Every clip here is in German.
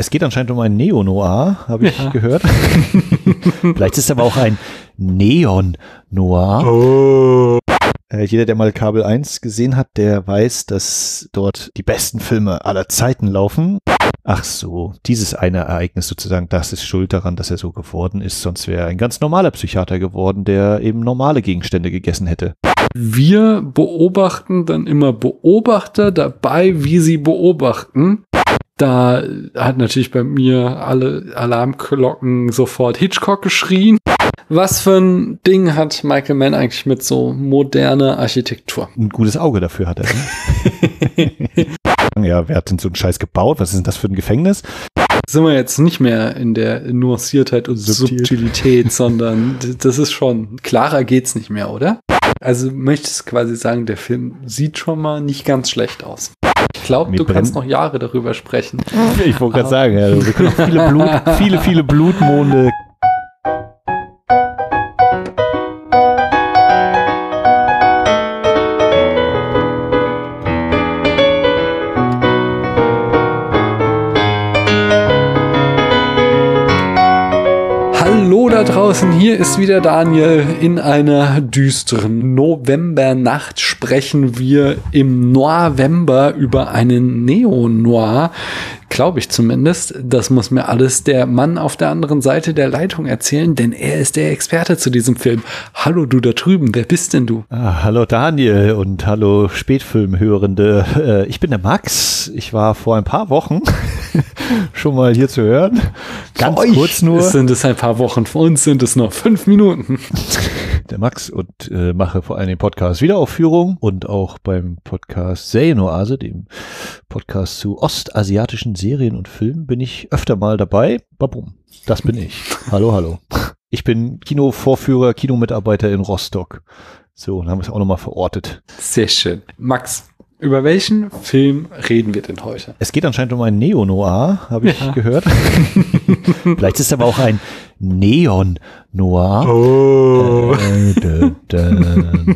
Es geht anscheinend um ein Neo-Noir, habe ich Ja. gehört. Vielleicht ist es aber auch ein Neon-Noir. Oh. Äh, jeder, der mal Kabel 1 gesehen hat, der weiß, dass dort die besten Filme aller Zeiten laufen. Ach so, dieses eine Ereignis sozusagen, das ist schuld daran, dass er so geworden ist. Sonst wäre er ein ganz normaler Psychiater geworden, der eben normale Gegenstände gegessen hätte. Wir beobachten dann immer Beobachter dabei, wie sie beobachten. Da hat natürlich bei mir alle Alarmglocken sofort Hitchcock geschrien. Was für ein Ding hat Michael Mann eigentlich mit so moderner Architektur? Ein gutes Auge dafür hat er. Ne? ja, wer hat denn so einen Scheiß gebaut? Was ist denn das für ein Gefängnis? Sind wir jetzt nicht mehr in der Nuanciertheit und Subtil. Subtilität, sondern das ist schon, klarer geht's nicht mehr, oder? Also möchtest quasi sagen, der Film sieht schon mal nicht ganz schlecht aus. Ich glaube, du kannst noch Jahre darüber sprechen. Ich wollte gerade sagen, ja, wir können auch viele, Blut, viele, viele Blutmonde. Draußen, hier ist wieder Daniel. In einer düsteren Novembernacht sprechen wir im November über einen Neo-Noir. Glaube ich zumindest. Das muss mir alles der Mann auf der anderen Seite der Leitung erzählen, denn er ist der Experte zu diesem Film. Hallo du da drüben, wer bist denn du? Ah, hallo Daniel und hallo Spätfilmhörende. Äh, ich bin der Max. Ich war vor ein paar Wochen schon mal hier zu hören. Ganz kurz nur. Sind es ein paar Wochen, für uns sind es noch fünf Minuten. der Max und äh, mache vor allem den Podcast Wiederaufführung und auch beim Podcast Serienoase, dem Podcast zu ostasiatischen Serien und Filmen, bin ich öfter mal dabei. Babum, das bin ich. Hallo, hallo. Ich bin Kinovorführer, Kinomitarbeiter in Rostock. So, dann haben wir es auch nochmal verortet. Sehr schön. Max, über welchen Film reden wir denn heute? Es geht anscheinend um ein Neo-Noir, habe ich Ja. gehört. Vielleicht ist es aber auch ein Neon-Noir. Oh. Äh, dö, dö.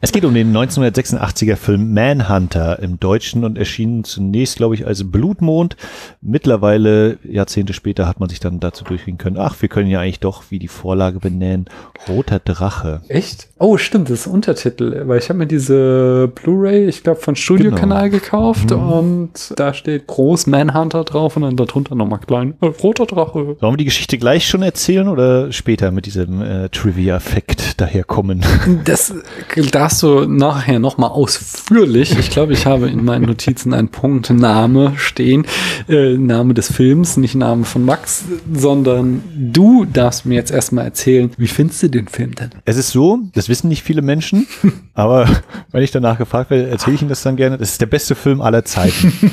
Es geht um den 1986er Film Manhunter im Deutschen und erschien zunächst, glaube ich, als Blutmond. Mittlerweile, Jahrzehnte später, hat man sich dann dazu durchringen können, ach, wir können ja eigentlich doch, wie die Vorlage benennen, Roter Drache. Echt? Oh, stimmt, das ist Untertitel, weil ich habe mir diese Blu-ray, ich glaube, von Studiokanal gekauft Mhm. und da steht groß Manhunter drauf und dann darunter nochmal klein äh, roter Drache. Sollen wir die Geschichte gleich schon erzählen oder später mit diesem äh, Trivia-Effekt daherkommen? Das darfst du nachher nochmal ausführlich. Ich glaube, ich habe in meinen Notizen einen Punkt Name stehen. Äh, Name des Films, nicht Name von Max, sondern du darfst mir jetzt erstmal erzählen, wie findest du den Film denn? Es ist so, das wissen nicht viele Menschen, aber wenn ich danach gefragt werde, erzähle ich Ihnen das dann gerne. Das ist der beste Film aller Zeiten.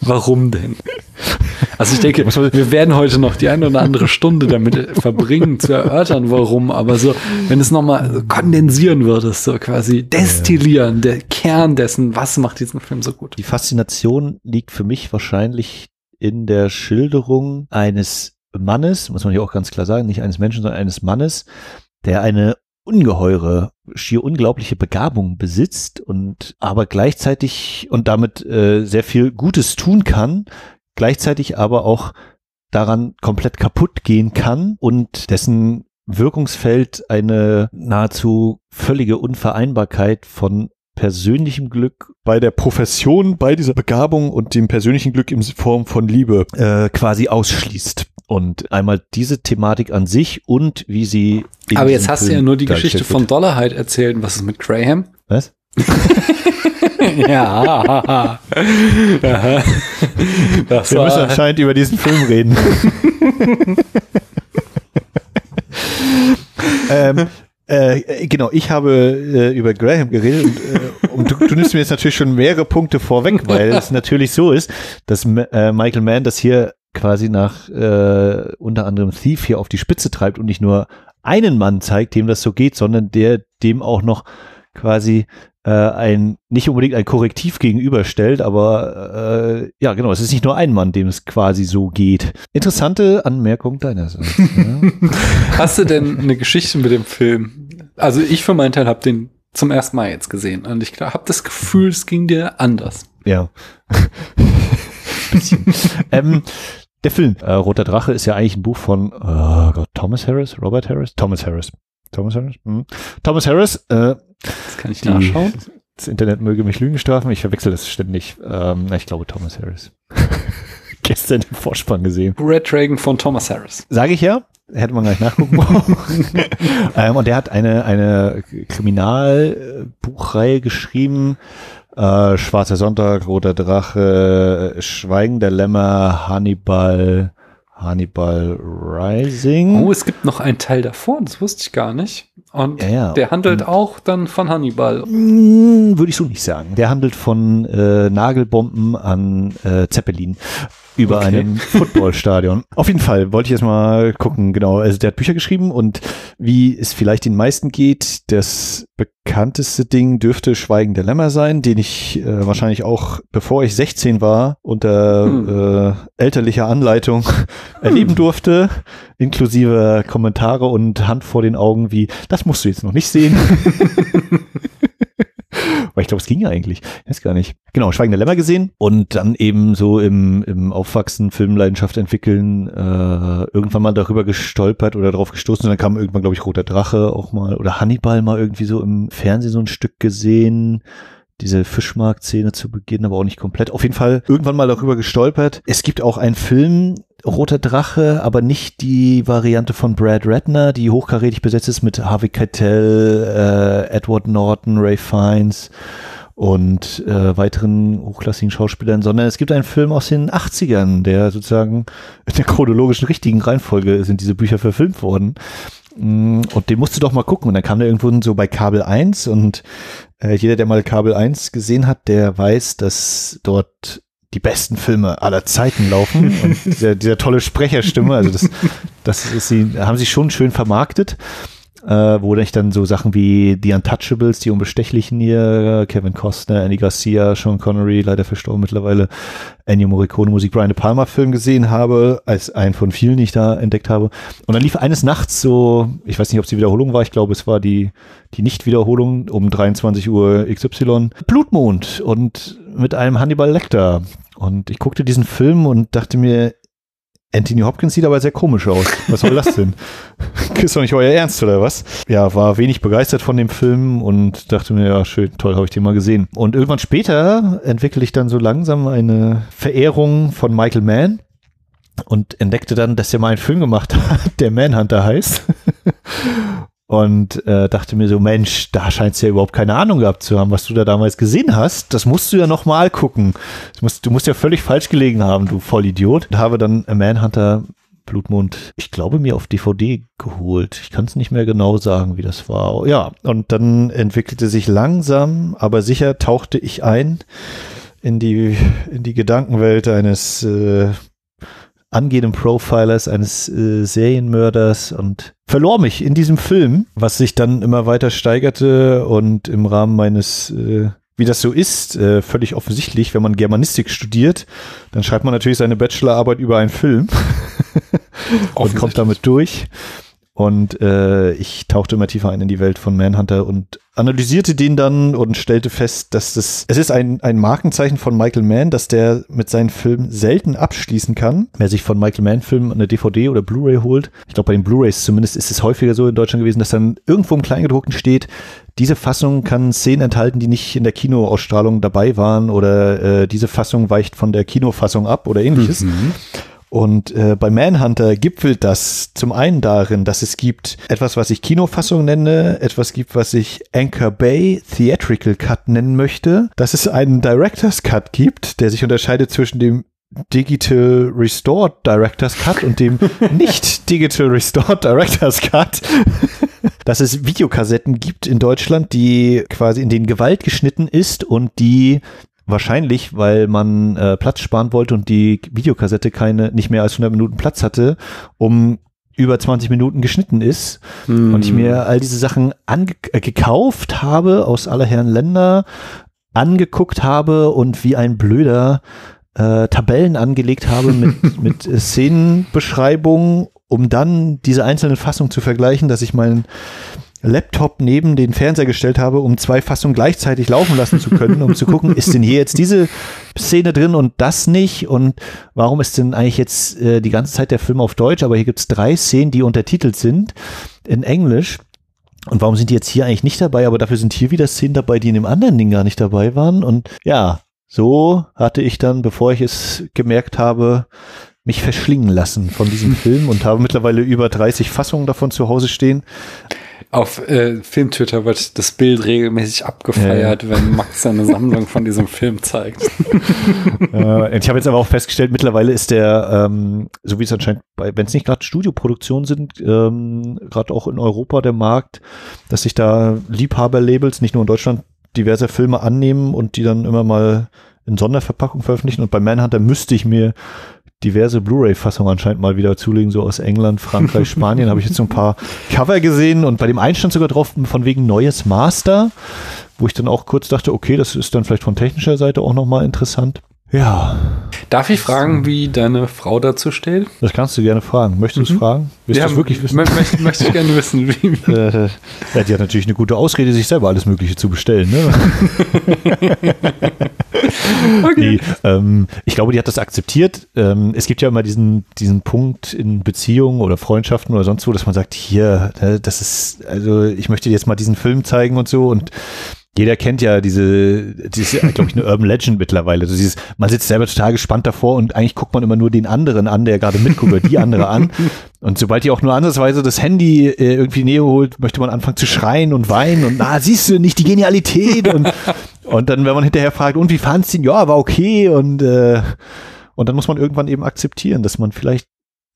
Warum denn? Also ich denke, wir werden heute noch die eine oder andere Stunde damit verbringen, zu erörtern, warum, aber so, wenn es nochmal kondensieren würdest, so quasi destillieren, der Kern dessen, was macht diesen Film so gut? Die Faszination liegt für mich wahrscheinlich in der Schilderung eines Mannes, muss man hier auch ganz klar sagen, nicht eines Menschen, sondern eines Mannes, der eine ungeheure, schier unglaubliche Begabung besitzt und aber gleichzeitig und damit äh, sehr viel Gutes tun kann, gleichzeitig aber auch daran komplett kaputt gehen kann und dessen Wirkungsfeld eine nahezu völlige Unvereinbarkeit von persönlichem Glück bei der Profession, bei dieser Begabung und dem persönlichen Glück in Form von Liebe äh, quasi ausschließt. Und einmal diese Thematik an sich und wie sie. Aber jetzt hast du Film ja nur die Geschichte von. Dollarheit erzählt. Was ist mit Graham? Was? ja. das Wir müssen anscheinend über diesen Film reden. ähm, äh, genau, ich habe äh, über Graham geredet und, äh, und du, nimmst mir jetzt natürlich schon mehrere Punkte vorweg, weil es natürlich so ist, dass äh, Michael Mann das hier quasi nach äh, unter anderem Thief hier auf die Spitze treibt und nicht nur einen Mann zeigt, dem das so geht, sondern der dem auch noch quasi äh, ein nicht unbedingt ein Korrektiv gegenüberstellt, aber äh, ja genau, es ist nicht nur ein Mann, dem es quasi so geht. Interessante Anmerkung deinerseits. ja. hast du denn eine Geschichte mit dem Film? Also ich für meinen Teil habe den zum ersten Mal jetzt gesehen und ich habe das Gefühl, es ging dir anders. Ja. ähm, der Film, äh, Roter Drache, ist ja eigentlich ein Buch von oh Gott, Thomas Harris, Robert Harris, Thomas Harris. Thomas Harris? Hm. Thomas Harris. Äh, das kann ich die, nachschauen. Das Internet möge mich Lügen strafen, ich verwechsel das ständig. Ähm, ich glaube Thomas Harris. Gestern im Vorspann gesehen. Red Dragon von Thomas Harris. Sage ich ja. Hätte man gleich nachgucken ähm, und der hat eine, eine Kriminalbuchreihe geschrieben. Äh, Schwarzer Sonntag, Roter Drache, Schweigen der Lämmer, Hannibal, Hannibal Rising. Oh, es gibt noch einen Teil davor, das wusste ich gar nicht. Und ja, ja. der handelt und, auch dann von Hannibal. Hm, würde ich so nicht sagen. Der handelt von äh, Nagelbomben an äh, Zeppelin über okay. einem Footballstadion. Auf jeden Fall wollte ich jetzt mal gucken, genau. Also der hat Bücher geschrieben und wie es vielleicht den meisten geht, das bekannteste Ding dürfte Schweigen der Lämmer sein, den ich äh, wahrscheinlich auch, bevor ich 16 war, unter hm. äh, elterlicher Anleitung hm. erleben durfte, inklusive Kommentare und Hand vor den Augen wie, das musst du jetzt noch nicht sehen. Weil ich glaube, es ging ja eigentlich. Ich weiß gar nicht. Genau, Schweigende Lämmer gesehen und dann eben so im, im Aufwachsen, Filmleidenschaft entwickeln, äh, irgendwann mal darüber gestolpert oder darauf gestoßen und dann kam irgendwann, glaube ich, Roter Drache auch mal oder Hannibal mal irgendwie so im Fernsehen so ein Stück gesehen diese Fischmarkt-Szene zu Beginn, aber auch nicht komplett. Auf jeden Fall irgendwann mal darüber gestolpert. Es gibt auch einen Film, Roter Drache, aber nicht die Variante von Brad Ratner, die hochkarätig besetzt ist mit Harvey Keitel, äh, Edward Norton, Ray Fiennes und äh, weiteren hochklassigen Schauspielern, sondern es gibt einen Film aus den 80ern, der sozusagen in der chronologischen richtigen Reihenfolge sind diese Bücher verfilmt worden. Mm, und den musst du doch mal gucken. Und dann kam der irgendwo so bei Kabel 1 und äh, jeder, der mal Kabel 1 gesehen hat, der weiß, dass dort die besten Filme aller Zeiten laufen und dieser, dieser tolle Sprecherstimme, also das, das ist sie, haben sie schon schön vermarktet äh, wo ich dann so Sachen wie The Untouchables, die Unbestechlichen hier, Kevin Costner, Andy Garcia, Sean Connery, leider verstorben mittlerweile, Ennio Morricone Musik, Brian De Palma Film gesehen habe, als einen von vielen, die ich da entdeckt habe. Und dann lief eines Nachts so, ich weiß nicht, ob es die Wiederholung war, ich glaube, es war die, die Nicht-Wiederholung um 23 Uhr XY, Blutmond und mit einem Hannibal Lecter. Und ich guckte diesen Film und dachte mir, Anthony Hopkins sieht aber sehr komisch aus. Was soll das denn? ist doch nicht euer Ernst oder was? Ja, war wenig begeistert von dem Film und dachte mir, ja, schön, toll, habe ich den mal gesehen. Und irgendwann später entwickle ich dann so langsam eine Verehrung von Michael Mann und entdeckte dann, dass er mal einen Film gemacht hat, der Manhunter heißt und äh, dachte mir so, Mensch, da scheinst du ja überhaupt keine Ahnung gehabt zu haben, was du da damals gesehen hast. Das musst du ja nochmal gucken. Musst, du musst ja völlig falsch gelegen haben, du Vollidiot. Und habe dann Manhunter Blutmond, ich glaube, mir auf DVD geholt. Ich kann es nicht mehr genau sagen, wie das war. Ja, und dann entwickelte sich langsam, aber sicher tauchte ich ein in die, in die Gedankenwelt eines äh, angehenden Profilers, eines äh, Serienmörders und verlor mich in diesem Film, was sich dann immer weiter steigerte und im Rahmen meines äh, wie das so ist, äh, völlig offensichtlich, wenn man Germanistik studiert, dann schreibt man natürlich seine Bachelorarbeit über einen Film und kommt damit durch. Und äh, ich tauchte immer tiefer ein in die Welt von Manhunter und analysierte den dann und stellte fest, dass das, es ist ein, ein Markenzeichen von Michael Mann, dass der mit seinen Filmen selten abschließen kann. Wer sich von Michael Mann Filmen eine DVD oder Blu-ray holt, ich glaube bei den Blu-rays zumindest ist es häufiger so in Deutschland gewesen, dass dann irgendwo im Kleingedruckten steht, diese Fassung kann Szenen enthalten, die nicht in der Kinoausstrahlung dabei waren oder äh, diese Fassung weicht von der Kinofassung ab oder ähnliches. Mhm. Und äh, bei Manhunter gipfelt das zum einen darin, dass es gibt etwas, was ich Kinofassung nenne, etwas gibt, was ich Anchor Bay Theatrical Cut nennen möchte, dass es einen Director's Cut gibt, der sich unterscheidet zwischen dem Digital Restored Director's Cut und dem nicht Digital Restored Director's Cut. dass es Videokassetten gibt in Deutschland, die quasi in denen Gewalt geschnitten ist und die Wahrscheinlich, weil man äh, Platz sparen wollte und die Videokassette keine, nicht mehr als 100 Minuten Platz hatte, um über 20 Minuten geschnitten ist hm. und ich mir all diese Sachen äh, gekauft habe aus aller Herren Länder, angeguckt habe und wie ein Blöder äh, Tabellen angelegt habe mit, mit äh, Szenenbeschreibungen, um dann diese einzelnen Fassungen zu vergleichen, dass ich meinen Laptop neben den Fernseher gestellt habe, um zwei Fassungen gleichzeitig laufen lassen zu können, um zu gucken, ist denn hier jetzt diese Szene drin und das nicht? Und warum ist denn eigentlich jetzt äh, die ganze Zeit der Film auf Deutsch, aber hier gibt es drei Szenen, die untertitelt sind in Englisch? Und warum sind die jetzt hier eigentlich nicht dabei, aber dafür sind hier wieder Szenen dabei, die in dem anderen Ding gar nicht dabei waren? Und ja, so hatte ich dann, bevor ich es gemerkt habe, mich verschlingen lassen von diesem Film und habe mittlerweile über 30 Fassungen davon zu Hause stehen. Auf äh, Filmtwitter wird das Bild regelmäßig abgefeiert, ja. wenn Max seine Sammlung von diesem Film zeigt. äh, ich habe jetzt aber auch festgestellt, mittlerweile ist der, ähm, so wie es anscheinend bei, wenn es nicht gerade Studioproduktionen sind, ähm, gerade auch in Europa der Markt, dass sich da Liebhaberlabels, nicht nur in Deutschland, diverse Filme annehmen und die dann immer mal in Sonderverpackung veröffentlichen. Und bei Manhunter müsste ich mir diverse Blu-ray-Fassungen anscheinend mal wieder zulegen, so aus England, Frankreich, Spanien. habe ich jetzt so ein paar Cover gesehen und bei dem einen stand sogar drauf, von wegen neues Master, wo ich dann auch kurz dachte, okay, das ist dann vielleicht von technischer Seite auch nochmal interessant. Ja. Darf ich fragen, wie deine Frau dazu steht? Das kannst du gerne fragen. Möchtest du mhm. es fragen? Willst ja, du es wirklich wissen? Möchte, möchte ich gerne wissen. Wie. Äh, ja, die hat natürlich eine gute Ausrede, sich selber alles Mögliche zu bestellen. Ne? okay. Nee, ähm, ich glaube, die hat das akzeptiert. Ähm, es gibt ja immer diesen, diesen Punkt in Beziehungen oder Freundschaften oder sonst wo, dass man sagt, hier, äh, das ist, also ich möchte dir jetzt mal diesen Film zeigen und so und jeder kennt ja diese, diese glaube ich, eine Urban Legend mittlerweile. Also dieses, man sitzt selber total gespannt davor und eigentlich guckt man immer nur den anderen an, der gerade mitguckt, oder die andere an. Und sobald die auch nur andersweise das Handy äh, irgendwie näher holt, möchte man anfangen zu schreien und weinen und na, siehst du nicht die Genialität und, und dann, wenn man hinterher fragt, und wie fandst du ihn? Ja, war okay und, äh, und dann muss man irgendwann eben akzeptieren, dass man vielleicht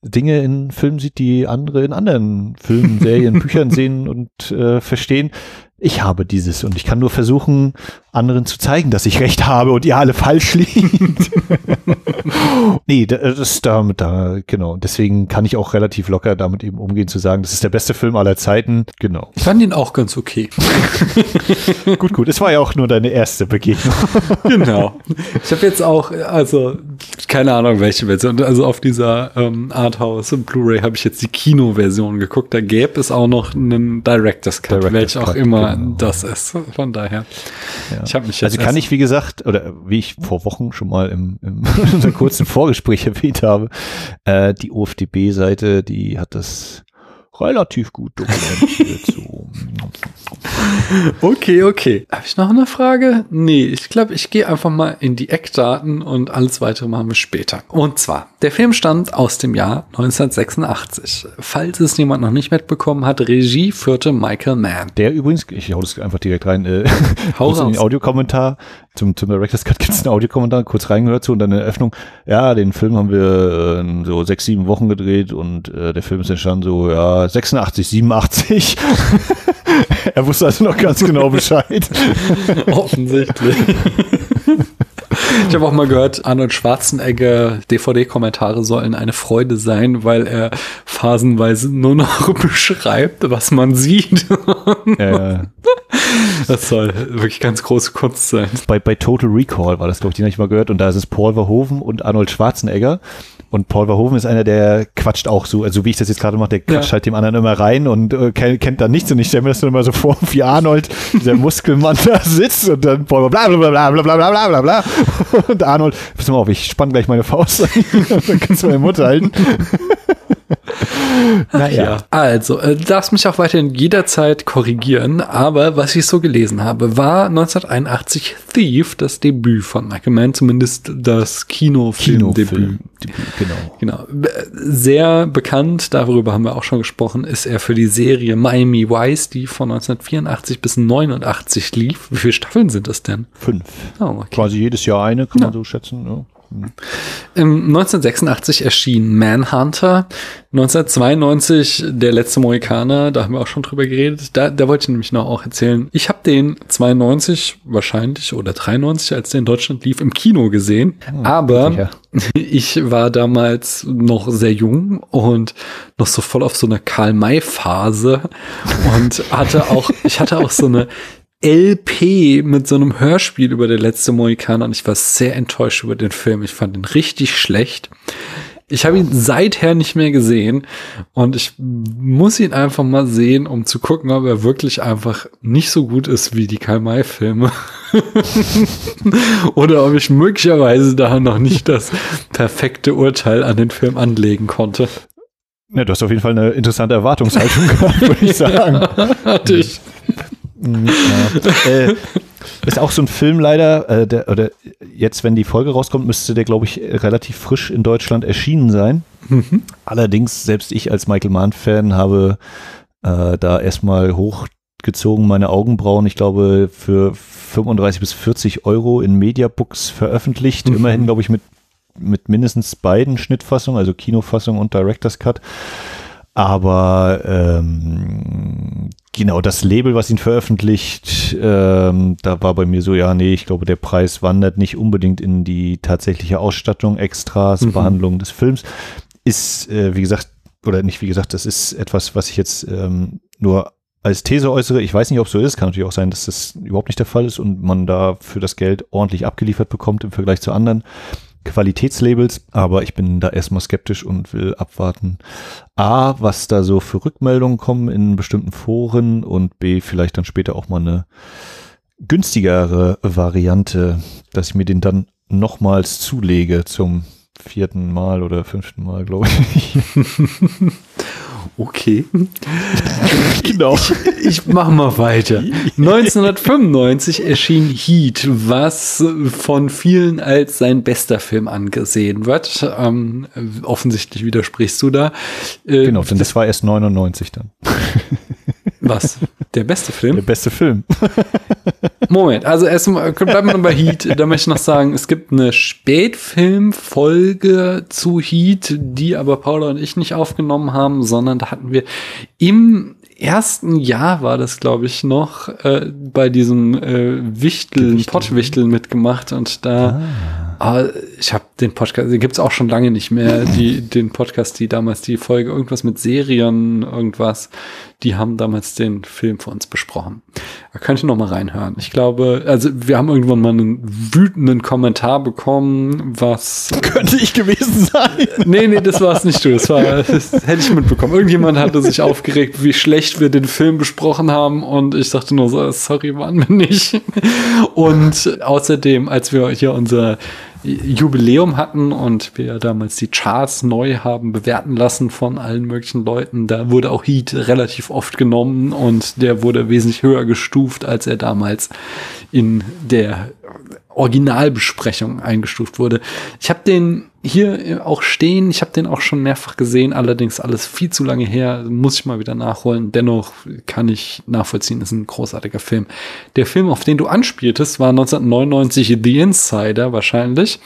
Dinge in Filmen sieht, die andere in anderen Filmen, Serien, Büchern sehen und äh, verstehen ich habe dieses und ich kann nur versuchen, anderen zu zeigen, dass ich recht habe und ihr alle falsch liegt. nee, das ist damit da, genau. Deswegen kann ich auch relativ locker damit eben umgehen, zu sagen, das ist der beste Film aller Zeiten. Genau. Ich fand ihn auch ganz okay. gut, gut. Es war ja auch nur deine erste Begegnung. genau. Ich habe jetzt auch, also, keine Ahnung, welche Version. Also auf dieser ähm, Arthouse und Blu-ray habe ich jetzt die Kino-Version geguckt. Da gäbe es auch noch einen Director's Cut, Director's welch auch Cut, immer genau. das ist. Von daher. Ja. Ich habe mich jetzt also kann ich, wie gesagt, oder wie ich vor Wochen schon mal im, im kurzen Vorgespräch erwähnt habe, äh, die OFDB-Seite, die hat das relativ gut dokumentiert. so. Okay, okay. Habe ich noch eine Frage? Nee, ich glaube, ich gehe einfach mal in die Eckdaten und alles weitere machen wir später. Und zwar, der Film stammt aus dem Jahr 1986. Falls es jemand noch nicht mitbekommen hat, Regie führte Michael Mann. Der übrigens, ich hau das einfach direkt rein, äh, Hau in den Audiokommentar, zum, zum Director's Cut gibt es einen Audiokommentar, kurz reingehört zu und dann eine Eröffnung. Ja, den Film haben wir äh, so sechs, sieben Wochen gedreht und äh, der Film ist entstanden so, ja, 86, 87. er wusste also noch ganz genau Bescheid. Offensichtlich. Ich habe auch mal gehört, Arnold Schwarzenegger DVD-Kommentare sollen eine Freude sein, weil er phasenweise nur noch beschreibt, was man sieht. Ja. Das soll wirklich ganz große Kunst sein. Bei, bei Total Recall war das, glaube ich, den habe ich mal gehört. Und da ist es Paul Verhoeven und Arnold Schwarzenegger. Und Paul Verhoeven ist einer, der quatscht auch so, also wie ich das jetzt gerade mache, der quatscht ja. halt dem anderen immer rein und äh, kennt, kennt dann nichts. Und ich stelle mir das dann immer so vor, wie Arnold, dieser Muskelmann da sitzt und dann Paul bla bla bla bla bla bla bla bla bla. Und Arnold, pass mal auf, ich spann gleich meine Faust an, dann kannst du meine Mutter halten. naja. Also, äh, darfst mich auch weiterhin jederzeit korrigieren, aber was ich so gelesen habe, war 1981 Thief das Debüt von Michael Mann, zumindest das Kinofilmdebüt. Kinofilm genau. genau. Sehr bekannt, darüber haben wir auch schon gesprochen, ist er für die Serie Miami Vice, die von 1984 bis 89 lief. Wie viele Staffeln sind das denn? Fünf. Oh, okay. Quasi jedes Jahr eine, kann ja. man so schätzen. Ja. 1986 erschien Manhunter, 1992 Der letzte Mohikaner, da haben wir auch schon drüber geredet. Da, da wollte ich nämlich noch auch erzählen. Ich habe den 92 wahrscheinlich oder 93, als der in Deutschland lief, im Kino gesehen. Oh, aber sicher. ich war damals noch sehr jung und noch so voll auf so einer Karl-May-Phase und hatte auch, ich hatte auch so eine LP mit so einem Hörspiel über der letzte Mohikaner und ich war sehr enttäuscht über den Film. Ich fand ihn richtig schlecht. Ich habe ihn seither nicht mehr gesehen und ich muss ihn einfach mal sehen, um zu gucken, ob er wirklich einfach nicht so gut ist wie die Karl-May-Filme. Oder ob ich möglicherweise da noch nicht das perfekte Urteil an den Film anlegen konnte. Ja, du hast auf jeden Fall eine interessante Erwartungshaltung gehabt, würde ich sagen. Hatte ich. Ja. Äh, ist auch so ein Film leider, äh, der, oder jetzt, wenn die Folge rauskommt, müsste der, glaube ich, relativ frisch in Deutschland erschienen sein. Mhm. Allerdings, selbst ich als Michael Mann-Fan habe äh, da erstmal hochgezogen meine Augenbrauen, ich glaube, für 35 bis 40 Euro in Mediabooks veröffentlicht. Mhm. Immerhin, glaube ich, mit, mit mindestens beiden Schnittfassungen, also Kinofassung und Director's Cut. Aber ähm, genau das Label, was ihn veröffentlicht, ähm, da war bei mir so, ja, nee, ich glaube, der Preis wandert nicht unbedingt in die tatsächliche Ausstattung, Extras, mhm. Behandlung des Films. Ist, äh, wie gesagt, oder nicht wie gesagt, das ist etwas, was ich jetzt ähm, nur als These äußere. Ich weiß nicht, ob es so ist. Kann natürlich auch sein, dass das überhaupt nicht der Fall ist und man da für das Geld ordentlich abgeliefert bekommt im Vergleich zu anderen. Qualitätslabels, aber ich bin da erstmal skeptisch und will abwarten. A, was da so für Rückmeldungen kommen in bestimmten Foren und B, vielleicht dann später auch mal eine günstigere Variante, dass ich mir den dann nochmals zulege zum vierten Mal oder fünften Mal, glaube ich. Okay. genau. Ich, ich mache mal weiter. 1995 erschien Heat, was von vielen als sein bester Film angesehen wird. Ähm, offensichtlich widersprichst du da. Äh, genau, denn das war erst 99 dann. Was? Der beste Film? Der beste Film. Moment, also erstmal bleiben wir bei Heat. Da möchte ich noch sagen, es gibt eine Spätfilmfolge zu Heat, die aber Paula und ich nicht aufgenommen haben, sondern da hatten wir im ersten Jahr war das, glaube ich, noch äh, bei diesem äh, Wichteln, Pottwichteln mitgemacht und da ah. Aber ich habe den Podcast, den gibt's auch schon lange nicht mehr, die, den Podcast, die damals die Folge irgendwas mit Serien, irgendwas, die haben damals den Film für uns besprochen. Da könnt ihr noch mal reinhören. Ich glaube, also wir haben irgendwann mal einen wütenden Kommentar bekommen, was könnte ich gewesen sein. Nee, nee, das war es nicht du, das war das hätte ich mitbekommen. Irgendjemand hatte sich aufgeregt, wie schlecht wir den Film besprochen haben und ich dachte nur so, sorry, waren wir nicht. Und außerdem, als wir hier unser Jubiläum hatten und wir damals die Charts neu haben bewerten lassen von allen möglichen Leuten. Da wurde auch Heat relativ oft genommen und der wurde wesentlich höher gestuft, als er damals in der Originalbesprechung eingestuft wurde. Ich habe den hier auch stehen. Ich habe den auch schon mehrfach gesehen, allerdings alles viel zu lange her. Muss ich mal wieder nachholen. Dennoch kann ich nachvollziehen, ist ein großartiger Film. Der Film, auf den du anspieltest, war 1999 The Insider wahrscheinlich.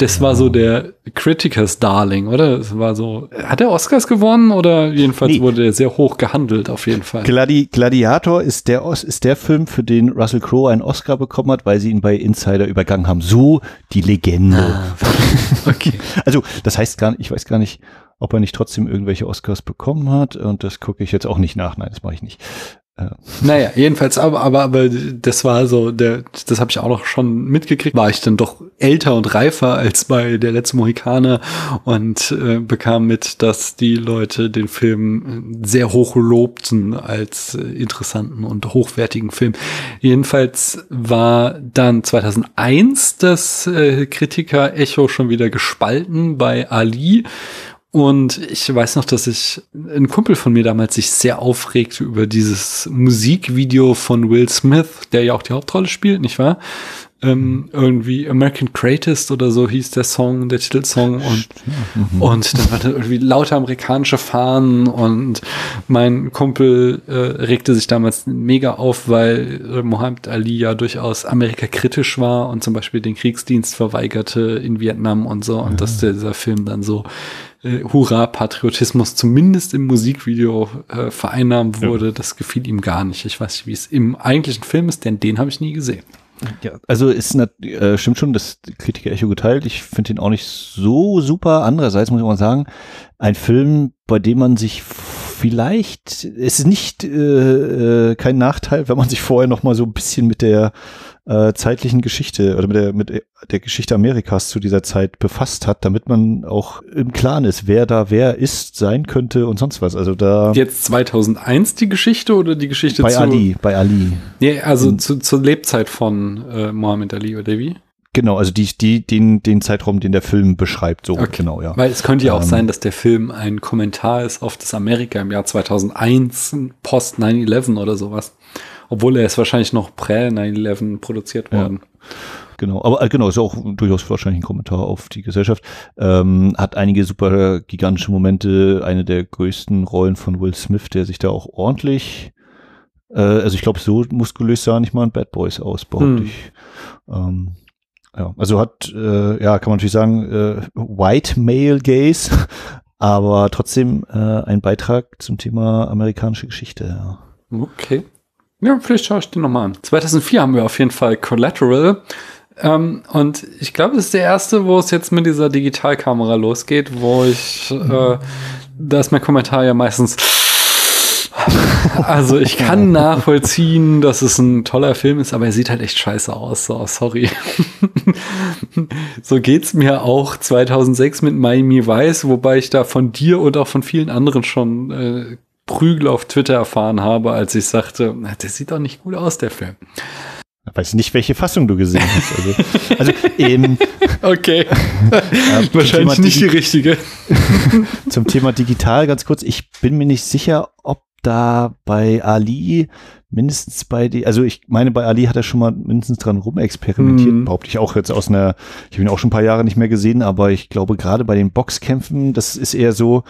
Das war so der Criticus Darling, oder? Das war so. Hat er Oscars gewonnen oder jedenfalls nee. wurde er sehr hoch gehandelt auf jeden Fall. Gladi Gladiator ist der ist der Film, für den Russell Crowe einen Oscar bekommen hat, weil sie ihn bei Insider übergangen haben. So die Legende. Ah, okay. also das heißt gar nicht, ich weiß gar nicht, ob er nicht trotzdem irgendwelche Oscars bekommen hat und das gucke ich jetzt auch nicht nach. Nein, das mache ich nicht. Naja, jedenfalls, aber, aber, aber das war so, der, das habe ich auch noch schon mitgekriegt, war ich dann doch älter und reifer als bei der letzte Mohikaner und äh, bekam mit, dass die Leute den Film sehr hoch lobten als äh, interessanten und hochwertigen Film. Jedenfalls war dann 2001 das äh, Kritiker-Echo schon wieder gespalten bei Ali und ich weiß noch, dass ich ein Kumpel von mir damals sich sehr aufregte über dieses Musikvideo von Will Smith, der ja auch die Hauptrolle spielt, nicht wahr? Ähm, irgendwie American Greatest oder so hieß der Song, der Titelsong und, mhm. und dann war da irgendwie lauter amerikanische Fahnen und mein Kumpel äh, regte sich damals mega auf, weil äh, Mohammed Ali ja durchaus Amerika kritisch war und zum Beispiel den Kriegsdienst verweigerte in Vietnam und so und ja. dass dieser Film dann so äh, Hurra-Patriotismus zumindest im Musikvideo äh, vereinnahmt wurde, ja. das gefiel ihm gar nicht. Ich weiß nicht, wie es im eigentlichen Film ist, denn den habe ich nie gesehen. Ja, also ist äh, stimmt schon, das Kritiker-Echo geteilt. Ich finde ihn auch nicht so super. Andererseits muss ich mal sagen, ein Film, bei dem man sich vielleicht ist es nicht äh, äh, kein Nachteil, wenn man sich vorher noch mal so ein bisschen mit der äh, zeitlichen Geschichte oder mit der, mit der Geschichte Amerikas zu dieser Zeit befasst hat, damit man auch im Klaren ist, wer da wer ist, sein könnte und sonst was. Also da. Jetzt 2001 die Geschichte oder die Geschichte bei zu. Ali, bei Ali. Ja, also zu, zur Lebzeit von äh, Mohammed Ali oder wie? Genau, also die, die, den, den Zeitraum, den der Film beschreibt, so Okay. genau, ja. Weil es könnte ja auch Ähm. sein, dass der Film ein Kommentar ist auf das Amerika im Jahr 2001, post 9-11 oder sowas. Obwohl er ist wahrscheinlich noch prä 9-11 produziert Ja. worden. Genau, aber äh, genau, ist auch durchaus wahrscheinlich ein Kommentar auf die Gesellschaft. Ähm, hat einige super gigantische Momente, eine der größten Rollen von Will Smith, der sich da auch ordentlich, äh, also ich glaube, so muskulös sah nicht mal ein Bad Boys aus, behaupte Hm. ich. Ähm, ja, also hat, äh, ja, kann man natürlich sagen, äh, White Male Gaze, aber trotzdem äh, ein Beitrag zum Thema amerikanische Geschichte. Ja. Okay. Ja, vielleicht schaue ich den nochmal an. 2004 haben wir auf jeden Fall Collateral. Ähm, und ich glaube, das ist der erste, wo es jetzt mit dieser Digitalkamera losgeht, wo ich, äh, da ist mein Kommentar ja meistens. Also ich kann nachvollziehen, dass es ein toller Film ist, aber er sieht halt echt scheiße aus. So, sorry. so geht's mir auch 2006 mit Miami Vice, wobei ich da von dir und auch von vielen anderen schon äh, Prügel auf Twitter erfahren habe, als ich sagte, "Na, der sieht doch nicht gut aus, der Film. Ich weiß nicht, welche Fassung du gesehen hast. Also, also ähm, Okay. zum Wahrscheinlich nicht die Digi- richtige. Zum Thema digital ganz kurz. Ich bin mir nicht sicher, ob da bei Ali mindestens bei die, also ich meine, bei Ali hat er schon mal mindestens dran rumexperimentiert, Mhm. behaupte ich auch jetzt aus einer, ich habe ihn auch schon ein paar Jahre nicht mehr gesehen, aber ich glaube gerade bei den Boxkämpfen, das ist eher so,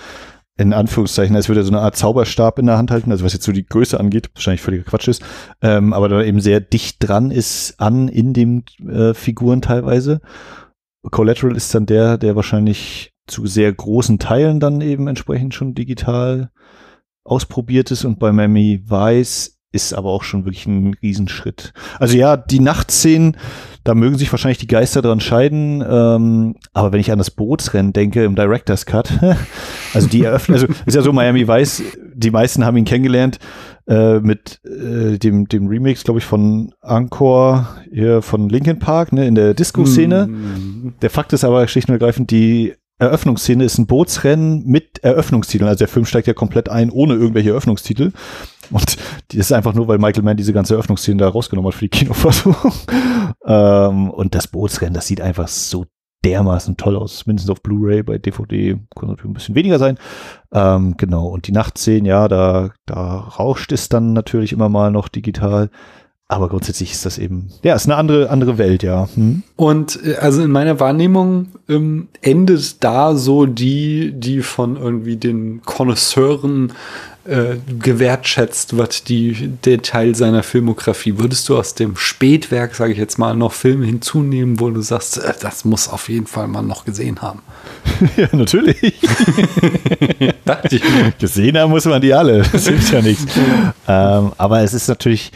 in Anführungszeichen, als würde er so eine Art Zauberstab in der Hand halten, also was jetzt so die Größe angeht, wahrscheinlich völliger Quatsch ist, ähm, aber da eben sehr dicht dran ist an in den äh, Figuren teilweise. Collateral ist dann der, der wahrscheinlich zu sehr großen Teilen dann eben entsprechend schon digital ausprobiert ist und bei Miami Vice ist aber auch schon wirklich ein Riesenschritt. Also ja, die Nachtszenen, da mögen sich wahrscheinlich die Geister dran scheiden, ähm, aber wenn ich an das Bootsrennen denke im Director's Cut, also die eröffnen, also ist ja so, Miami Vice, die meisten haben ihn kennengelernt äh, mit äh, dem, dem Remix, glaube ich, von Encore hier von Linkin Park, ne, in der Disco-Szene. Mhm. Der Fakt ist aber schlicht und ergreifend, die Eröffnungsszene ist ein Bootsrennen mit Eröffnungstiteln. Also der Film steigt ja komplett ein ohne irgendwelche Eröffnungstitel. Und die ist einfach nur, weil Michael Mann diese ganze Eröffnungsszene da rausgenommen hat für die Kinofassung. ähm, und das Bootsrennen, das sieht einfach so dermaßen toll aus. Mindestens auf Blu-ray, bei DVD kann natürlich ein bisschen weniger sein. Ähm, genau. Und die Nachtszenen, ja, da, da rauscht es dann natürlich immer mal noch digital. Aber grundsätzlich ist das eben, ja, ist eine andere, andere Welt, ja. Hm? Und äh, also in meiner Wahrnehmung ähm, endet da so die, die von irgendwie den Connoisseuren äh, gewertschätzt wird, die der Teil seiner Filmografie. Würdest du aus dem Spätwerk, sage ich jetzt mal, noch Filme hinzunehmen, wo du sagst, äh, das muss auf jeden Fall man noch gesehen haben? Ja, natürlich. Dachte ich. Gesehen haben muss man die alle. Das hilft ja nichts. ähm, aber es ist natürlich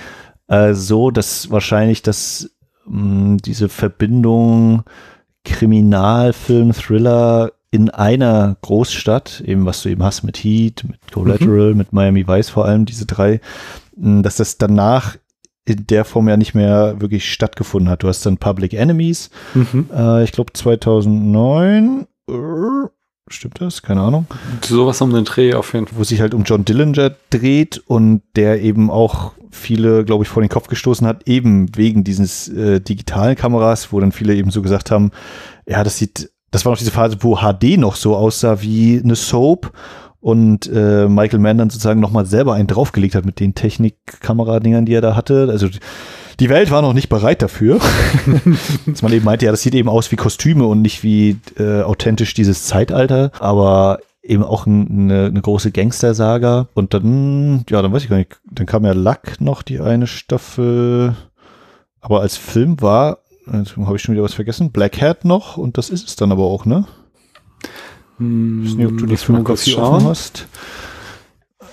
äh, so, dass wahrscheinlich das, mh, diese Verbindung Kriminalfilm, Thriller in einer Großstadt, eben was du eben hast mit Heat, mit Collateral, mit Miami Vice vor allem, diese drei, mh, dass das danach in der Form ja nicht mehr wirklich stattgefunden hat. Du hast dann Public Enemies, Mhm. äh, ich glaube 2009, äh, stimmt das? Keine Ahnung Sowas um den Dreh auf jeden Fall. wo sich halt um John Dillinger dreht und der eben auch viele, glaube ich, vor den Kopf gestoßen hat, eben wegen dieses äh, digitalen Kameras, wo dann viele eben so gesagt haben, ja, das sieht, das war noch diese Phase, wo HD noch so aussah wie eine Soap und äh, Michael Mann dann sozusagen nochmal selber einen draufgelegt hat mit den Technik-Kameradingern, die er da hatte. Also die Welt war noch nicht bereit dafür. Dass man eben meinte, ja, das sieht eben aus wie Kostüme und nicht wie äh, authentisch dieses Zeitalter, aber eben auch ein, eine, eine große Gangster-Saga. Und dann, ja, dann weiß ich gar nicht, dann kam ja Luck noch die eine Staffel, aber als Film war, jetzt habe ich schon wieder was vergessen, Black Hat noch und das ist es dann aber auch, ne? Ich weiß nicht, ob du die Filmografie offen hast.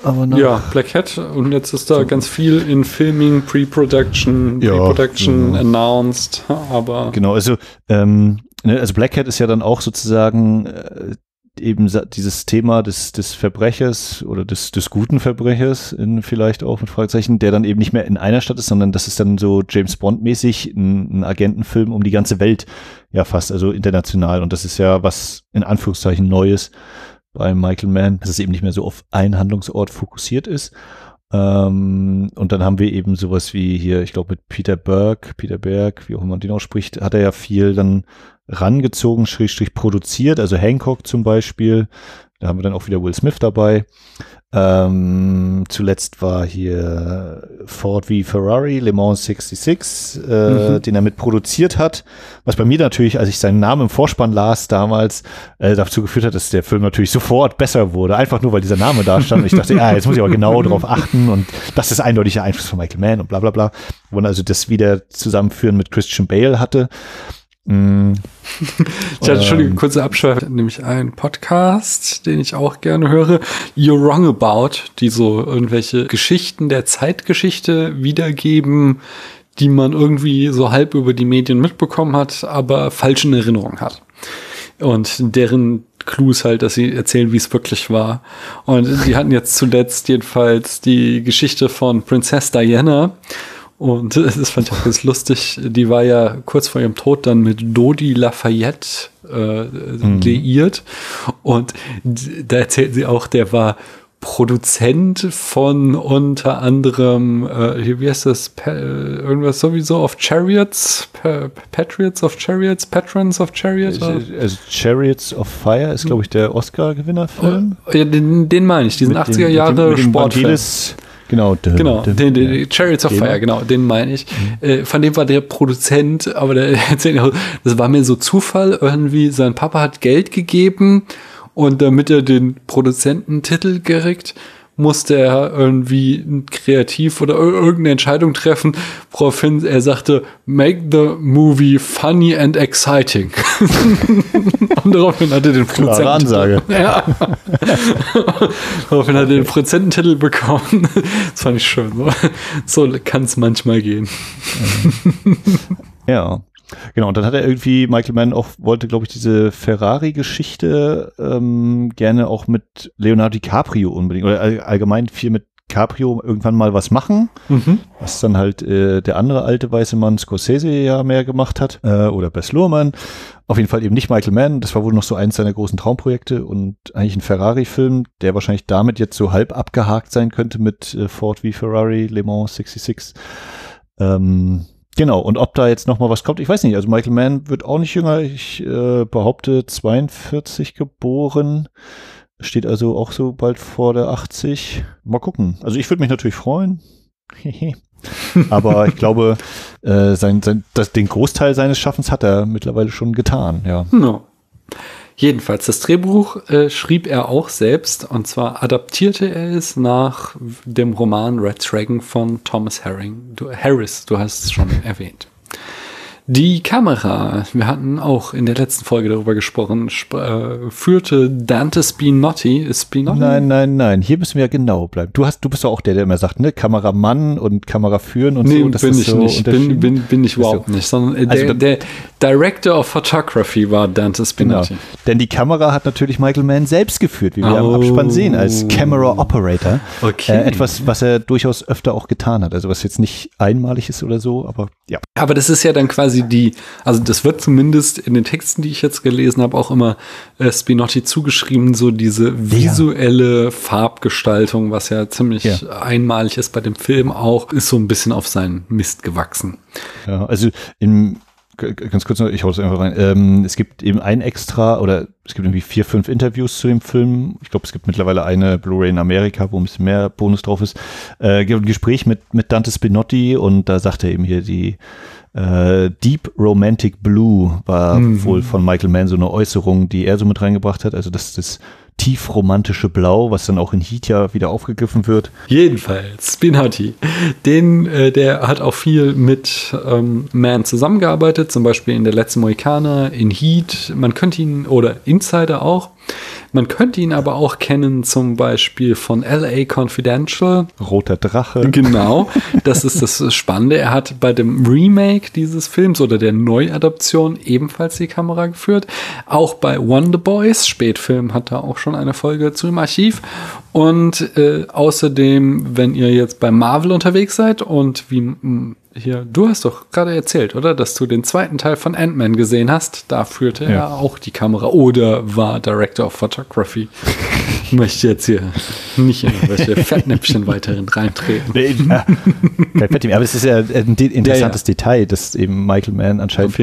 Aber Ja, Black Hat und jetzt ist da ganz viel in Filming, Pre-Production, Pre-Production ja. announced, aber Genau, also, ähm, ne, also Black Hat ist ja dann auch sozusagen äh, eben dieses Thema des, des Verbrechers oder des, des guten Verbrechers in vielleicht auch mit Fragezeichen, der dann eben nicht mehr in einer Stadt ist, sondern das ist dann so James Bond mäßig ein, ein Agentenfilm um die ganze Welt, ja fast, also international. Und das ist ja was in Anführungszeichen Neues bei Michael Mann, dass es eben nicht mehr so auf einen Handlungsort fokussiert ist. Ähm, und dann haben wir eben sowas wie hier, ich glaube mit Peter Berg, Peter Berg, wie auch immer man den ausspricht, hat er ja viel dann rangezogen, schrägstrich produziert, also Hancock zum Beispiel, da haben wir dann auch wieder Will Smith dabei. Ähm, zuletzt war hier Ford v Ferrari, Le Mans 66, äh, mhm. den er mit produziert hat. Was bei mir natürlich, als ich seinen Namen im Vorspann las damals, äh, dazu geführt hat, dass der Film natürlich sofort besser wurde. Einfach nur, weil dieser Name da stand. Und ich dachte, ja, jetzt muss ich aber genau darauf achten. Und das ist eindeutiger Einfluss von Michael Mann und bla bla bla. Wo man also das wieder zusammenführen mit Christian Bale hatte. Mm. ich hatte schon eine kurze Abschweifung, nämlich einen Podcast, den ich auch gerne höre, You're Wrong About, die so irgendwelche Geschichten der Zeitgeschichte wiedergeben, die man irgendwie so halb über die Medien mitbekommen hat, aber falsch in Erinnerung hat. Und deren Clou ist halt, dass sie erzählen, wie es wirklich war. Und die hatten jetzt zuletzt jedenfalls die Geschichte von Princess Diana und das fand ich auch ganz lustig. Die war ja kurz vor ihrem Tod dann mit Dodi Lafayette äh, mhm. liiert. Und da erzählt sie auch, der war Produzent von unter anderem, äh, wie heißt das, pa irgendwas sowieso of Chariots, pa Patriots of Chariots, Patrons of Chariots? Also Chariots of Fire ist, glaube ich, der Oscar-Gewinnerfilm. Oh, ja, den, den meine ich, diesen 80er Jahre Sportfilm. Genau, düm, genau, düm, den, den, Chariots of Fire, genau, den meine ich. Mhm. Äh, von dem war der Produzent, aber der das war mir so Zufall irgendwie. Sein Papa hat Geld gegeben und damit er den Produzententitel gerickt, musste er irgendwie kreativ oder irgendeine Entscheidung treffen, woraufhin er sagte, make the movie funny and exciting. und daraufhin hat er den Prozententitel. Ja. daraufhin hat er den Prozententitel bekommen. das fand ich schön. So, so kann es manchmal gehen. ja. Genau, und dann hat er irgendwie, Michael Mann auch wollte, glaube ich, diese Ferrari-Geschichte ähm, gerne auch mit Leonardo DiCaprio unbedingt, oder allgemein viel mit Caprio irgendwann mal was machen, mhm. was dann halt äh, der andere alte weiße Mann Scorsese ja mehr gemacht hat, äh, oder Bess Luhrmann. Auf jeden Fall eben nicht Michael Mann, das war wohl noch so eins seiner großen Traumprojekte und eigentlich ein Ferrari-Film, der wahrscheinlich damit jetzt so halb abgehakt sein könnte mit äh, Ford v Ferrari, Le Mans 66. Ähm, Genau, und ob da jetzt noch mal was kommt, ich weiß nicht. Also Michael Mann wird auch nicht jünger. Ich äh, behaupte 42 geboren. Steht also auch so bald vor der 80. Mal gucken. Also ich würde mich natürlich freuen. Aber ich glaube, äh, sein, sein, das, den Großteil seines Schaffens hat er mittlerweile schon getan, ja. No. Jedenfalls, das Drehbuch äh, schrieb er auch selbst und zwar adaptierte er es nach dem Roman Red Dragon von Thomas Herring. Du, Harris, du hast es schon erwähnt. Die Kamera, wir hatten auch in der letzten Folge darüber gesprochen, sp äh, führte Dante Spinotti. Spinotti. Nein, nein, nein, hier müssen wir ja genau bleiben. Du hast, du bist doch auch der, der immer sagt, ne, Kameramann und Kamera führen und nee, so. Das bin ich so nicht, bin, bin, bin ich überhaupt nicht, sondern äh, also der, der, Director of Photography war Dante Spinotti. Genau. Denn die Kamera hat natürlich Michael Mann selbst geführt, wie wir oh. am Abspann sehen, als Camera Operator. Okay. Äh, etwas, was er durchaus öfter auch getan hat. Also was jetzt nicht einmalig ist oder so, aber ja. Aber das ist ja dann quasi die, also das wird zumindest in den Texten, die ich jetzt gelesen habe, auch immer äh, Spinotti zugeschrieben, so diese visuelle ja. Farbgestaltung, was ja ziemlich ja. einmalig ist bei dem Film auch, ist so ein bisschen auf seinen Mist gewachsen. Ja, also im ganz kurz noch, ich hau es einfach rein. Ähm, es gibt eben ein extra oder es gibt irgendwie vier, fünf Interviews zu dem Film. Ich glaube, es gibt mittlerweile eine Blu-ray in Amerika, wo ein bisschen mehr Bonus drauf ist. Äh, gibt ein Gespräch mit, mit Dante Spinotti und da sagt er eben hier die äh, Deep Romantic Blue war mhm. wohl von Michael Mann so eine Äußerung, die er so mit reingebracht hat. Also das, das tiefromantische Blau, was dann auch in Heat ja wieder aufgegriffen wird. Jedenfalls, Spinati, den, äh, der hat auch viel mit ähm, Man zusammengearbeitet, zum Beispiel in der letzten Mohikaner, in Heat, man könnte ihn, oder Insider auch, Man könnte ihn aber auch kennen, zum Beispiel von LA Confidential. Roter Drache. Genau, das ist das Spannende. Er hat bei dem Remake dieses Films oder der Neuadaption ebenfalls die Kamera geführt. Auch bei Wonder Boys, Spätfilm, hat er auch schon eine Folge zu im Archiv. Und äh, außerdem, wenn ihr jetzt bei Marvel unterwegs seid und wie hier, du hast doch gerade erzählt, oder? Dass du den zweiten Teil von Ant-Man gesehen hast. Da führte Ja. er auch die Kamera oder war Director of Photography. Ich möchte jetzt hier nicht in irgendwelche Fettnäpfchen weiterhin reintreten. Nee, ja. Aber es ist ja ein de- interessantes Detail, dass eben Michael Mann anscheinend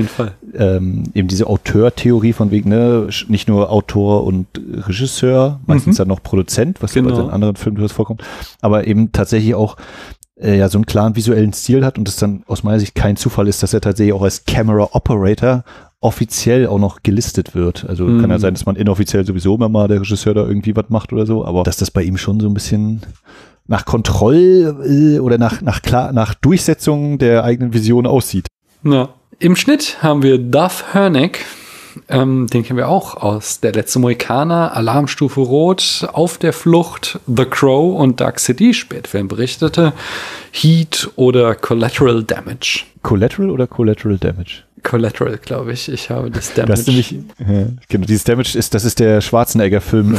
ähm, eben diese Auteurtheorie von wegen, ne, nicht nur Autor und Regisseur, meistens dann noch Produzent, was Genau. bei den anderen Filmen durchaus vorkommt, aber eben tatsächlich auch äh, ja so einen klaren visuellen Stil hat und es dann aus meiner Sicht kein Zufall ist, dass er tatsächlich auch als Camera Operator offiziell auch noch gelistet wird. Also kann ja sein, dass man inoffiziell sowieso immer mal der Regisseur da irgendwie was macht oder so, aber dass das bei ihm schon so ein bisschen nach Kontroll äh, oder nach, nach, klar, nach Durchsetzung der eigenen Vision aussieht. Ja. Im Schnitt haben wir Duff Hernick. Ähm, den kennen wir auch aus Der letzte Mohikaner, Alarmstufe Rot, Auf der Flucht, The Crow und Dark City, Spätfilm berichtete, Heat oder Collateral Damage. Collateral oder Collateral Damage? Collateral, glaube ich. Ich habe das Damage. Das ist nämlich, ja, genau, dieses Damage ist, das ist der Schwarzenegger-Film,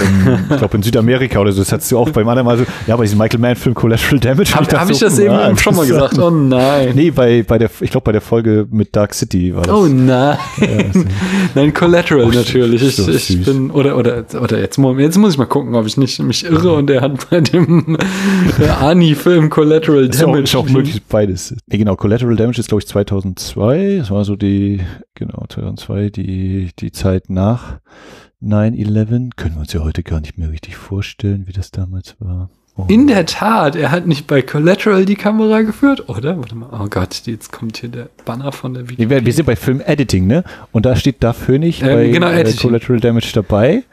ich glaube in Südamerika oder so. Das hattest du auch beim anderen Mal so, ja, bei diesem Michael Mann-Film Collateral Damage. Habe hab ich so, das ja, eben schon mal gesagt? Oh nein. Nee, bei, bei der, ich glaube bei der Folge mit Dark City war das. Oh nein. Nein, Collateral Oh, natürlich. Ich, so ich bin, oder, oder, oder jetzt, jetzt muss ich mal gucken, ob ich nicht mich irre und er hat bei dem äh, Ani-Film Collateral Ist auch, Damage. ist auch möglich beides. Nee, genau, Collateral Damage ist, glaube ich, 2002. Das war so die, genau, 2002, die, die Zeit nach 9-11. Können wir uns ja heute gar nicht mehr richtig vorstellen, wie das damals war. Oh. In der Tat, er hat nicht bei Collateral die Kamera geführt, oder? Warte mal, oh Gott, jetzt kommt hier der Banner von der Video. wir, wir sind bei Film Editing, ne? Und da steht da König Ähm, bei genau, äh. Collateral Damage dabei.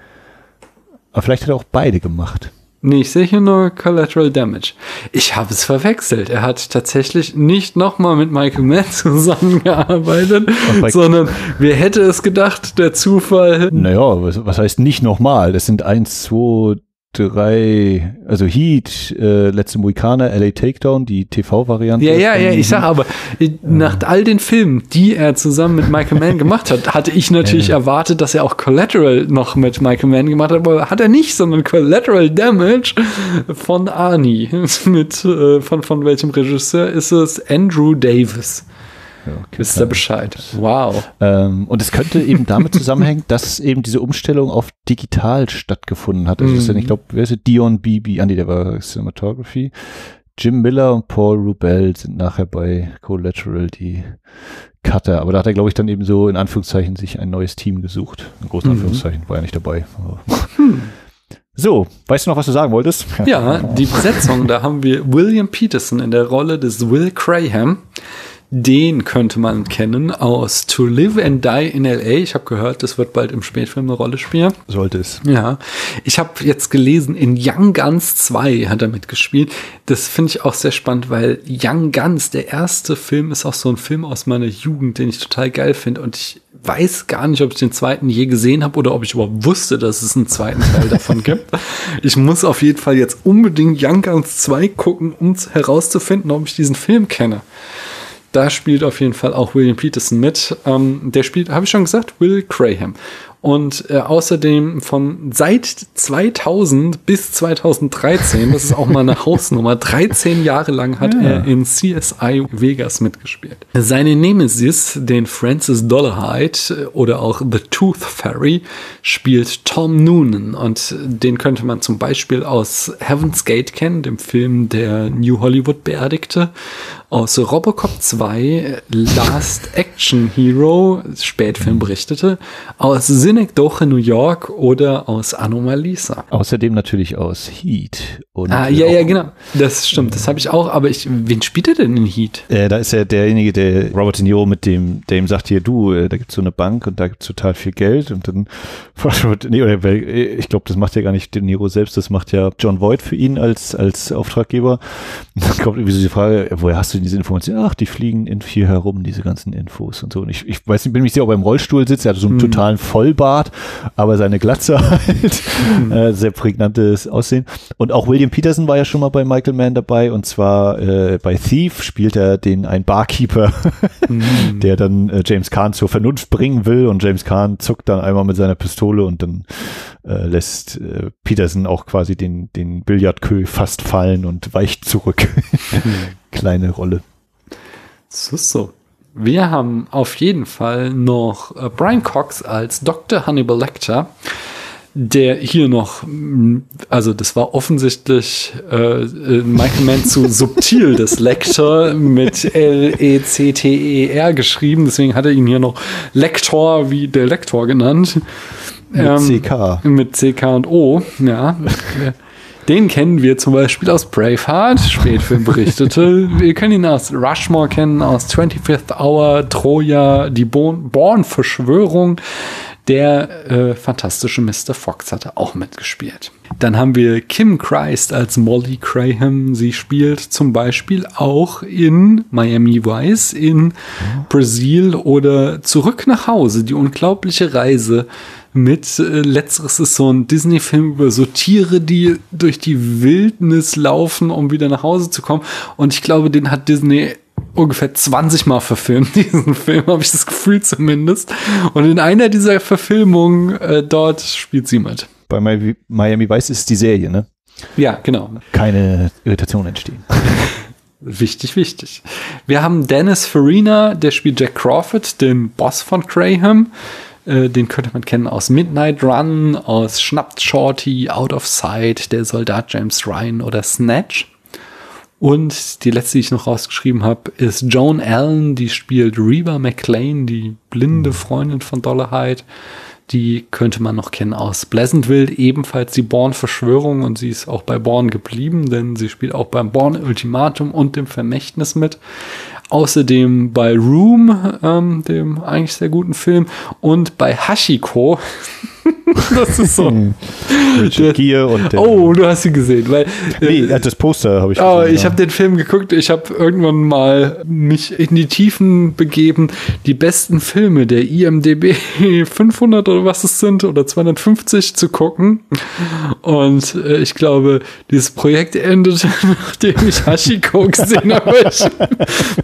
Aber vielleicht hat er auch beide gemacht. Nee, ich sehe hier nur Collateral Damage. Ich habe es verwechselt. Er hat tatsächlich nicht nochmal mit Michael Mann zusammengearbeitet, sondern wer hätte es gedacht, der Zufall. Naja, was, was heißt nicht nochmal? Das sind eins, zwei, drei, also Heat, äh, letzte Mohikaner, LA Takedown, die TV-Variante. Ja, ja, ja, ich sag aber, äh, nach all den Filmen, die er zusammen mit Michael Mann gemacht hat, hatte ich natürlich erwartet, dass er auch Collateral noch mit Michael Mann gemacht hat, aber hat er nicht, sondern Collateral Damage von Arnie. mit, äh, von, von welchem Regisseur ist es? Andrew Davis. Ja, Wisst ihr. Bescheid? Wow. Ähm, und es könnte eben damit zusammenhängen, dass eben diese Umstellung auf digital stattgefunden hat. Also das ist ja, Mhm. ich glaube, wer ist es? Dion Beebe, Andy, der war Cinematography. Jim Miller und Paul Rubel sind nachher bei Collateral die Cutter. Aber da hat er, glaube ich, dann eben so in Anführungszeichen sich ein neues Team gesucht. In großen Mhm. Anführungszeichen war er nicht dabei. Aber So, weißt du noch, was du sagen wolltest? Ja, die Besetzung, da haben wir William Peterson in der Rolle des Will Graham. Den könnte man kennen aus To Live and Die in LA. Ich habe gehört, das wird bald im Spätfilm eine Rolle spielen. Sollte es. Ja, ich habe jetzt gelesen, in Young Guns 2 hat er mitgespielt. Das finde ich auch sehr spannend, weil Young Guns, der erste Film, ist auch so ein Film aus meiner Jugend, den ich total geil finde. Und ich weiß gar nicht, ob ich den zweiten je gesehen habe oder ob ich überhaupt wusste, dass es einen zweiten Teil davon gibt. Ich muss auf jeden Fall jetzt unbedingt Young Guns 2 gucken, um herauszufinden, ob ich diesen Film kenne. Da spielt auf jeden Fall auch William Peterson mit. Ähm, der spielt, habe ich schon gesagt, Will Graham. Und äh, außerdem von seit 2000 bis 2013, das ist auch mal eine Hausnummer, 13 Jahre lang hat Ja. er in CSI Vegas mitgespielt. Seine Nemesis, den Francis Dollarhide äh, oder auch The Tooth Fairy, spielt Tom Noonan. Und den könnte man zum Beispiel aus Heaven's Gate kennen, dem Film der New Hollywood beerdigte. Aus Robocop 2, Last Action Hero, Spätfilm berichtete, aus Synecdoche New York oder aus Anomalisa. Außerdem natürlich aus Heat Und ah, ja, ja, genau. Das stimmt. Das habe ich auch. Aber ich, wen spielt er denn in Heat? Äh, da ist ja derjenige, der Robert De Niro mit dem, der ihm sagt, hier du, äh, da gibt's so eine Bank und da gibt's total viel Geld und dann Robert De Niro, äh, ich glaube, das macht ja gar nicht De Niro selbst, das macht ja John Voight für ihn als, als Auftraggeber. Und dann kommt irgendwie so die Frage, woher hast du diese Informationen? Ach, die fliegen in hier herum, diese ganzen Infos und so. Und ich, ich weiß nicht, bin mich sicher, ob er im Rollstuhl sitzt, er hat so einen Hm. totalen Vollbart, aber seine Glatze halt, äh, sehr prägnantes Aussehen. Und auch William Peterson war ja schon mal bei Michael Mann dabei und zwar äh, bei Thief spielt er den ein Barkeeper, Hm. der dann äh, James Kahn zur Vernunft bringen will und James Kahn zuckt dann einmal mit seiner Pistole und dann äh, lässt äh, Peterson auch quasi den, den Billardkö fast fallen und weicht zurück. Kleine Rolle. So, so. Wir haben auf jeden Fall noch äh, Brian Cox als Dr. Hannibal Lecter, der hier noch, also das war offensichtlich äh, äh, Michael Mann zu subtil, das Lecter mit E L-E-C-T-E-R geschrieben, deswegen hat er ihn hier noch Lektor wie der Lektor genannt. Mit Ähm, CK. Mit CK und O, ja. Den kennen wir zum Beispiel aus Braveheart, Spätfilm berichtete. Wir können ihn aus Rushmore kennen, aus 25th Hour, Troja, die Born- Born-Verschwörung. Der äh, fantastische Mr. Fox hatte auch mitgespielt. Dann haben wir Kim Christ als Molly Graham. Sie spielt zum Beispiel auch in Miami Vice, in Brasil oder Zurück nach Hause, die unglaubliche Reise mit. Äh, letzteres ist so ein Disney-Film über so Tiere, die durch die Wildnis laufen, um wieder nach Hause zu kommen. Und ich glaube, den hat Disney ungefähr 20 Mal verfilmt, diesen Film, habe ich das Gefühl zumindest. Und in einer dieser Verfilmungen äh, dort spielt sie mit. Bei Mi- Miami Vice ist die Serie, ne? Ja, genau. Keine Irritation entstehen. Wichtig, wichtig. Wir haben Dennis Farina, der spielt Jack Crawford, den Boss von Graham. Äh, Den könnte man kennen aus Midnight Run, aus Schnappt Shorty, Out of Sight, der Soldat James Ryan oder Snatch. Und die letzte, die ich noch rausgeschrieben habe, ist Joan Allen, die spielt Reba McLean, die blinde Freundin von Dollarhide. Die könnte man noch kennen aus Pleasantville, ebenfalls die Born-Verschwörung und sie ist auch bei Born geblieben, denn sie spielt auch beim Born-Ultimatum und dem Vermächtnis mit. Außerdem bei Room, ähm, dem eigentlich sehr guten Film, und bei Hashiko. das ist so. Richard Gere und der, Oh, du hast sie gesehen, weil. nee, äh, das Poster habe ich Oh, gesehen, ich ja. habe den Film geguckt. Ich habe irgendwann mal mich in die Tiefen begeben, die besten Filme der IMDb 500 oder was es sind oder 250 zu gucken. Und äh, ich glaube, dieses Projekt endete, nachdem ich Hashiko gesehen habe, weil ich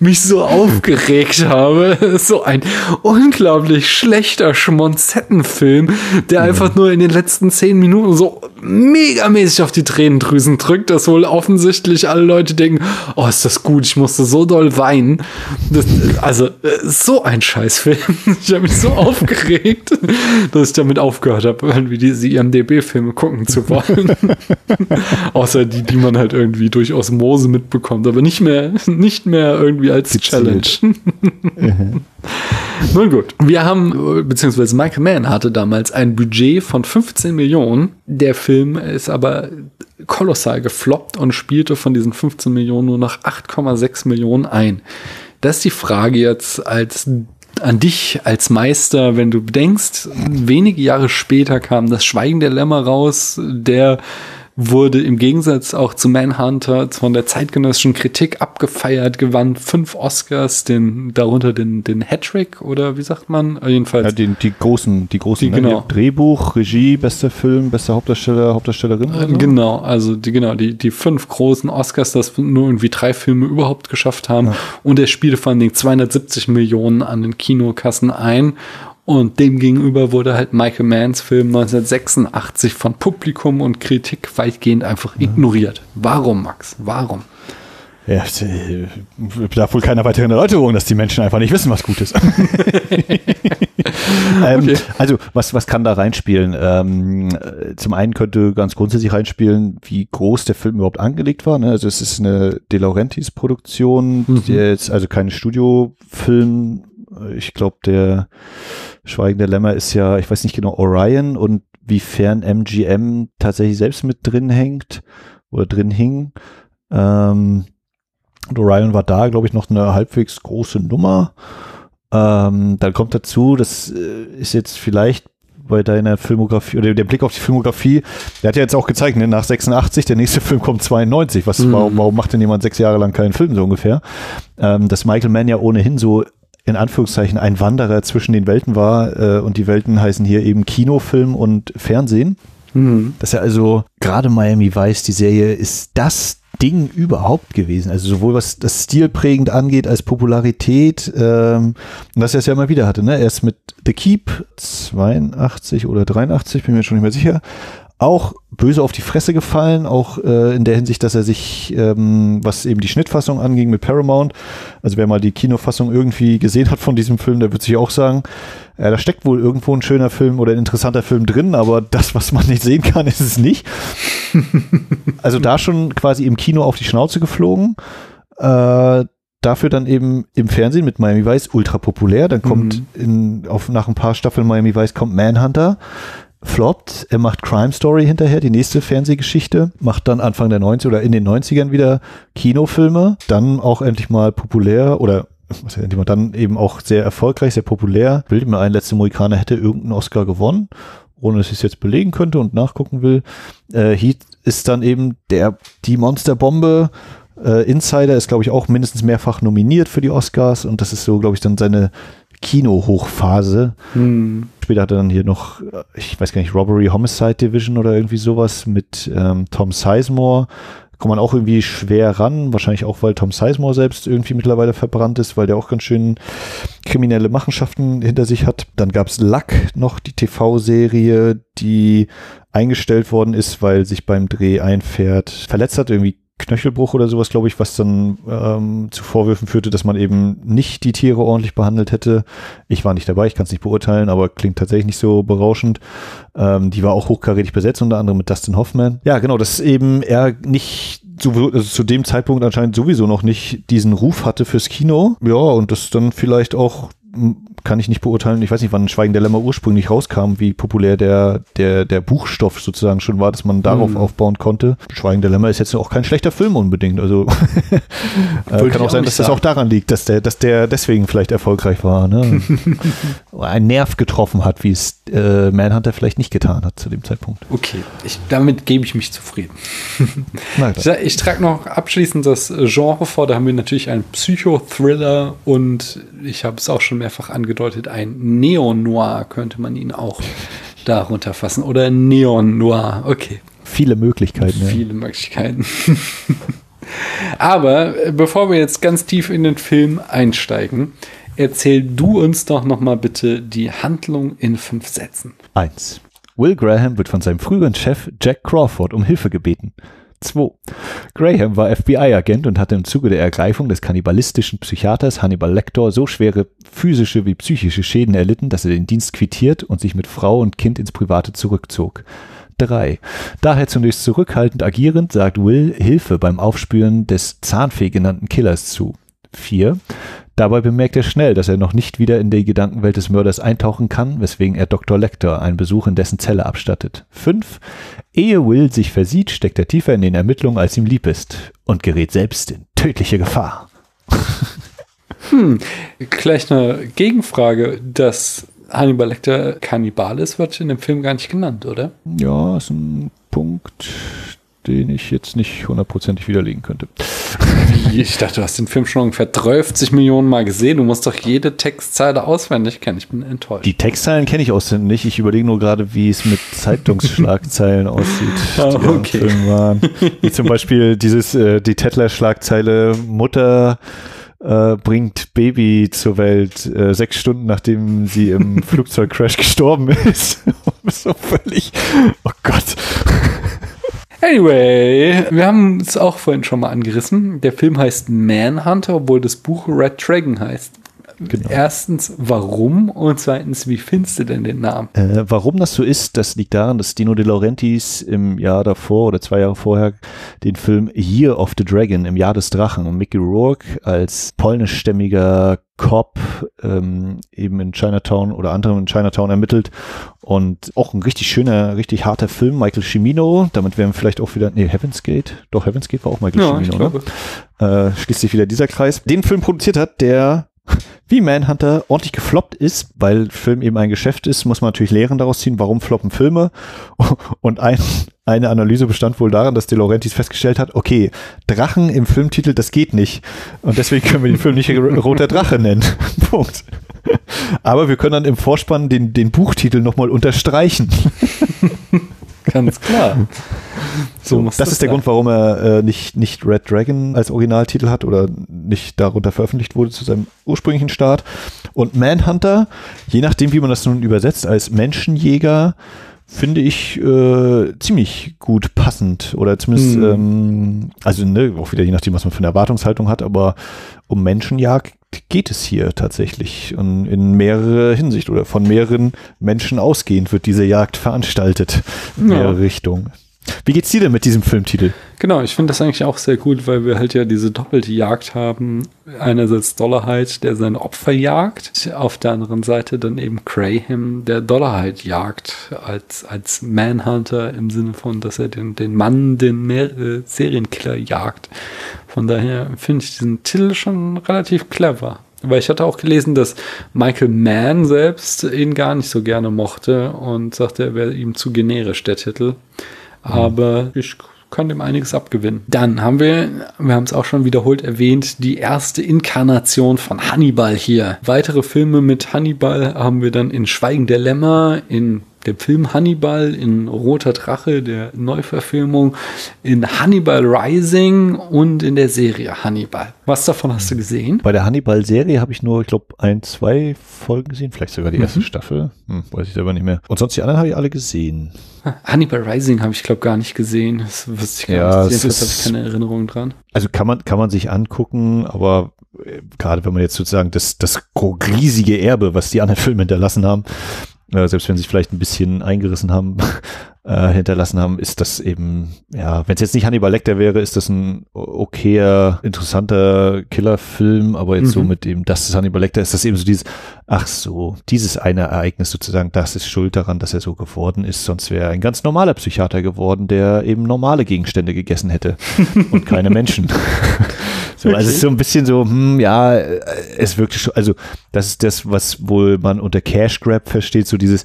mich so aufgeregt habe. So ein unglaublich schlechter Schmonzettenfilm, der einfach nur in den letzten zehn Minuten so megamäßig auf die Tränendrüsen drückt, dass wohl offensichtlich alle Leute denken, oh, ist das gut, ich musste so doll weinen. Das, also, äh, so ein Scheißfilm. Ich habe mich so aufgeregt, dass ich damit aufgehört habe, irgendwie diese IMDB-Filme gucken zu wollen. Außer die, die man halt irgendwie durch Osmose mitbekommt, aber nicht mehr, nicht mehr irgendwie als Gezielt. Challenge. Nun gut, wir haben, beziehungsweise Michael Mann hatte damals ein Budget von 15 Millionen. Der Film ist aber kolossal gefloppt und spielte von diesen 15 Millionen nur noch 8,6 Millionen ein. Das ist die Frage jetzt als an dich als Meister, wenn du bedenkst, wenige Jahre später kam das Schweigen der Lämmer raus, der wurde im Gegensatz auch zu Manhunter von der zeitgenössischen Kritik abgefeiert, gewann fünf Oscars, den, darunter den, den Hattrick oder wie sagt man? Jedenfalls. Ja, die, die großen, die großen Die, ne? genau. Drehbuch, Regie, bester Film, bester Hauptdarsteller, Hauptdarstellerin. oder so? Genau, also die, genau, die, die fünf großen Oscars, das nur irgendwie drei Filme überhaupt geschafft haben. Und er spielte vor allen Dingen 270 Millionen an den Kinokassen ein. Und demgegenüber wurde halt Michael Manns Film 1986 von Publikum und Kritik weitgehend einfach ignoriert. Warum, Max? Warum? Ja, äh, bedarf wohl keiner weiteren Erläuterung, dass die Menschen einfach nicht wissen, was gut ist. ähm, Okay. Also, was, was kann da reinspielen? Ähm, äh, zum einen könnte ganz grundsätzlich reinspielen, wie groß der Film überhaupt angelegt war. Ne? Also, es ist eine De Laurentiis-Produktion, Mhm. also kein Studiofilm. Ich glaube, der Schweigen der Lämmer ist ja, ich weiß nicht genau, Orion und wiefern MGM tatsächlich selbst mit drin hängt oder drin hing. Ähm, und Orion war da, glaube ich, noch eine halbwegs große Nummer. Ähm, dann kommt dazu, das äh, ist jetzt vielleicht bei deiner Filmografie oder der Blick auf die Filmografie, der hat ja jetzt auch gezeigt, ne, nach 86, der nächste Film kommt 92. Was, mhm. warum, warum macht denn jemand sechs Jahre lang keinen Film so ungefähr? Ähm, dass Michael Mann ja ohnehin so in Anführungszeichen ein Wanderer zwischen den Welten war äh, und die Welten heißen hier eben Kinofilm und Fernsehen. Mhm. Dass er also gerade Miami Vice, die Serie, ist das Ding überhaupt gewesen. Also sowohl was das stilprägend angeht als Popularität, ähm, was er es ja immer wieder hatte. Ne? Er ist mit The Keep 82 oder 83, bin mir schon nicht mehr sicher, auch böse auf die Fresse gefallen, auch äh, in der Hinsicht, dass er sich, ähm, was eben die Schnittfassung anging mit Paramount, also wer mal die Kinofassung irgendwie gesehen hat von diesem Film, der wird sich auch sagen, äh, da steckt wohl irgendwo ein schöner Film oder ein interessanter Film drin, aber das, was man nicht sehen kann, ist es nicht. also da schon quasi im Kino auf die Schnauze geflogen. Äh, dafür dann eben im Fernsehen mit Miami Vice ultra populär. Dann kommt mhm. in, auf, nach ein paar Staffeln Miami Vice kommt Manhunter floppt. Er macht Crime Story hinterher, die nächste Fernsehgeschichte, macht dann Anfang der 90er oder in den 90ern wieder Kinofilme, dann auch endlich mal populär oder was endlich mal dann eben auch sehr erfolgreich, sehr populär. Bildet mir ein, letzte Mohikaner hätte irgendeinen Oscar gewonnen, ohne dass ich es jetzt belegen könnte und nachgucken will. Äh, Heat ist dann eben der, die Monsterbombe. Äh, Insider ist, glaube ich, auch mindestens mehrfach nominiert für die Oscars und das ist so, glaube ich, dann seine Kino-Hochphase. Hm. Später hat er dann hier noch, ich weiß gar nicht, Robbery Homicide Division oder irgendwie sowas mit ähm, Tom Sizemore. Kommt man auch irgendwie schwer ran, wahrscheinlich auch, weil Tom Sizemore selbst irgendwie mittlerweile verbrannt ist, weil der auch ganz schön kriminelle Machenschaften hinter sich hat. Dann gab es Luck noch, die TV-Serie, die eingestellt worden ist, weil sich beim Dreh ein Pferd verletzt hat, irgendwie Knöchelbruch oder sowas, glaube ich, was dann ähm, zu Vorwürfen führte, dass man eben nicht die Tiere ordentlich behandelt hätte. Ich war nicht dabei, ich kann es nicht beurteilen, aber klingt tatsächlich nicht so berauschend. Ähm, die war auch hochkarätig besetzt, unter anderem mit Dustin Hoffman. Ja, genau, dass eben er nicht so, also zu dem Zeitpunkt anscheinend sowieso noch nicht diesen Ruf hatte fürs Kino. Ja, und das dann vielleicht auch kann ich nicht beurteilen. Ich weiß nicht, wann Schweigen der Lämmer ursprünglich rauskam, wie populär der, der, der Buchstoff sozusagen schon war, dass man darauf mhm. aufbauen konnte. Schweigen der Lämmer ist jetzt auch kein schlechter Film unbedingt. Also äh, kann auch sein, dass sagen. das auch daran liegt, dass der, dass der deswegen vielleicht erfolgreich war. Ne? Ein Nerv getroffen hat, wie es äh, Manhunter vielleicht nicht getan hat zu dem Zeitpunkt. Okay, ich, damit gebe ich mich zufrieden. ich, ich trage noch abschließend das Genre vor. Da haben wir natürlich einen Psychothriller und ich habe es auch schon mehrfach angedeutet, ein Neon-Noir könnte man ihn auch darunter fassen. Oder Neon-Noir, okay. Viele Möglichkeiten. Viele ja. Möglichkeiten. Aber äh, bevor wir jetzt ganz tief in den Film einsteigen, erzähl du uns doch noch mal bitte die Handlung in fünf Sätzen. Eins. Will Graham wird von seinem früheren Chef Jack Crawford um Hilfe gebeten. 2. Graham war FBI-Agent und hatte im Zuge der Ergreifung des kannibalistischen Psychiaters Hannibal Lecter so schwere physische wie psychische Schäden erlitten, dass er den Dienst quittiert und sich mit Frau und Kind ins Private zurückzog. 3. Daher zunächst zurückhaltend agierend, sagt Will Hilfe beim Aufspüren des Zahnfee genannten Killers zu. 4. Dabei bemerkt er schnell, dass er noch nicht wieder in die Gedankenwelt des Mörders eintauchen kann, weswegen er Dr. Lecter einen Besuch in dessen Zelle abstattet. 5. Ehe Will sich versieht, steckt er tiefer in den Ermittlungen, als ihm lieb ist und gerät selbst in tödliche Gefahr. Hm, gleich eine Gegenfrage. Dass Hannibal Lecter Kannibal ist, wird in dem Film gar nicht genannt, oder? Ja, ist ein Punkt, den ich jetzt nicht hundertprozentig widerlegen könnte. Ich dachte, du hast den Film schon ungefähr 30 Millionen Mal gesehen. Du musst doch jede Textzeile auswendig kennen. Ich bin enttäuscht. Die Textzeilen kenne ich auswendig. Ich überlege nur gerade, wie es mit Zeitungsschlagzeilen aussieht, oh, die okay. im Film waren. Wie zum Beispiel dieses, äh, die Tettler-Schlagzeile Mutter äh, bringt Baby zur Welt, äh, sechs Stunden nachdem sie im Flugzeugcrash gestorben ist. so völlig, oh Gott. Anyway, wir haben es auch vorhin schon mal angerissen. Der Film heißt Manhunter, obwohl das Buch Red Dragon heißt. Genau. Erstens, warum? Und zweitens, wie findest du denn den Namen? Äh, warum das so ist, das liegt daran, dass Dino De Laurentiis im Jahr davor oder zwei Jahre vorher den Film Year of the Dragon, im Jahr des Drachen, und Mickey Rourke als polnischstämmiger Cop ähm, eben in Chinatown oder anderem in Chinatown ermittelt und auch ein richtig schöner, richtig harter Film. Michael Cimino, damit wären wir vielleicht auch wieder, nee, Heaven's Gate, doch Heaven's Gate war auch Michael ja, Cimino, ne? Äh, schließt sich wieder dieser Kreis. Den Film produziert hat, der wie Manhunter ordentlich gefloppt ist, weil Film eben ein Geschäft ist, muss man natürlich Lehren daraus ziehen, warum floppen Filme. Und ein, eine Analyse bestand wohl darin, dass De Laurentiis festgestellt hat, okay, Drachen im Filmtitel, das geht nicht. Und deswegen können wir den Film nicht Roter Drache nennen. Punkt. Aber wir können dann im Vorspann den, den Buchtitel nochmal unterstreichen. Ganz klar. So, das, das, ist der sein. Grund, warum er äh, nicht, nicht Red Dragon als Originaltitel hat oder nicht darunter veröffentlicht wurde zu seinem ursprünglichen Start. Und Manhunter, je nachdem, wie man das nun übersetzt, als Menschenjäger, finde ich äh, ziemlich gut passend oder zumindest, hm. ähm, also ne, auch wieder je nachdem, was man für eine Erwartungshaltung hat, aber um Menschenjagd geht es hier tatsächlich in, in mehrere Hinsicht oder von mehreren Menschen ausgehend wird diese Jagd veranstaltet in ja. mehrere Richtungen. Wie geht's dir denn mit diesem Filmtitel? Genau, ich finde das eigentlich auch sehr gut, weil wir halt ja diese doppelte Jagd haben. Einerseits Dollarhide, der seine Opfer jagt, auf der anderen Seite dann eben Graham, der Dollarhide jagt, als, als Manhunter im Sinne von, dass er den, den Mann, den Mer äh, Serienkiller jagt. Von daher finde ich diesen Titel schon relativ clever. Weil ich hatte auch gelesen, dass Michael Mann selbst ihn gar nicht so gerne mochte und sagte, er wäre ihm zu generisch, der Titel. Aber ich kann dem einiges abgewinnen. Dann haben wir, wir haben es auch schon wiederholt erwähnt, die erste Inkarnation von Hannibal hier. Weitere Filme mit Hannibal haben wir dann in Schweigen der Lämmer, in dem Film Hannibal, in Roter Drache, der Neuverfilmung, in Hannibal Rising und in der Serie Hannibal. Was davon hast du gesehen? Bei der Hannibal-Serie habe ich nur, ich glaube, ein, zwei Folgen gesehen, vielleicht sogar die erste mhm. Staffel. Hm, weiß ich selber nicht mehr. Und sonst die anderen habe ich alle gesehen. Hannibal Rising habe ich, glaube gar nicht gesehen. Das wüsste ich gar ja, nicht. Das habe ich keine Erinnerung dran. Also kann man, kann man sich angucken, aber äh, gerade wenn man jetzt sozusagen das, das riesige Erbe, was die anderen Filme hinterlassen haben, äh, selbst wenn sie sich vielleicht ein bisschen eingerissen haben, äh, hinterlassen haben, ist das eben, ja, wenn es jetzt nicht Hannibal Lecter wäre, ist das ein okayer, interessanter Killerfilm, aber jetzt mhm. so mit dem, das ist Hannibal Lecter, ist das eben so dieses, ach so, dieses eine Ereignis sozusagen, das ist schuld daran, dass er so geworden ist, sonst wäre er ein ganz normaler Psychiater geworden, der eben normale Gegenstände gegessen hätte und keine Menschen. so, also es ist so ein bisschen so, hm, ja, es wirklich schon, also das ist das, was wohl man unter Cash Grab versteht, so dieses,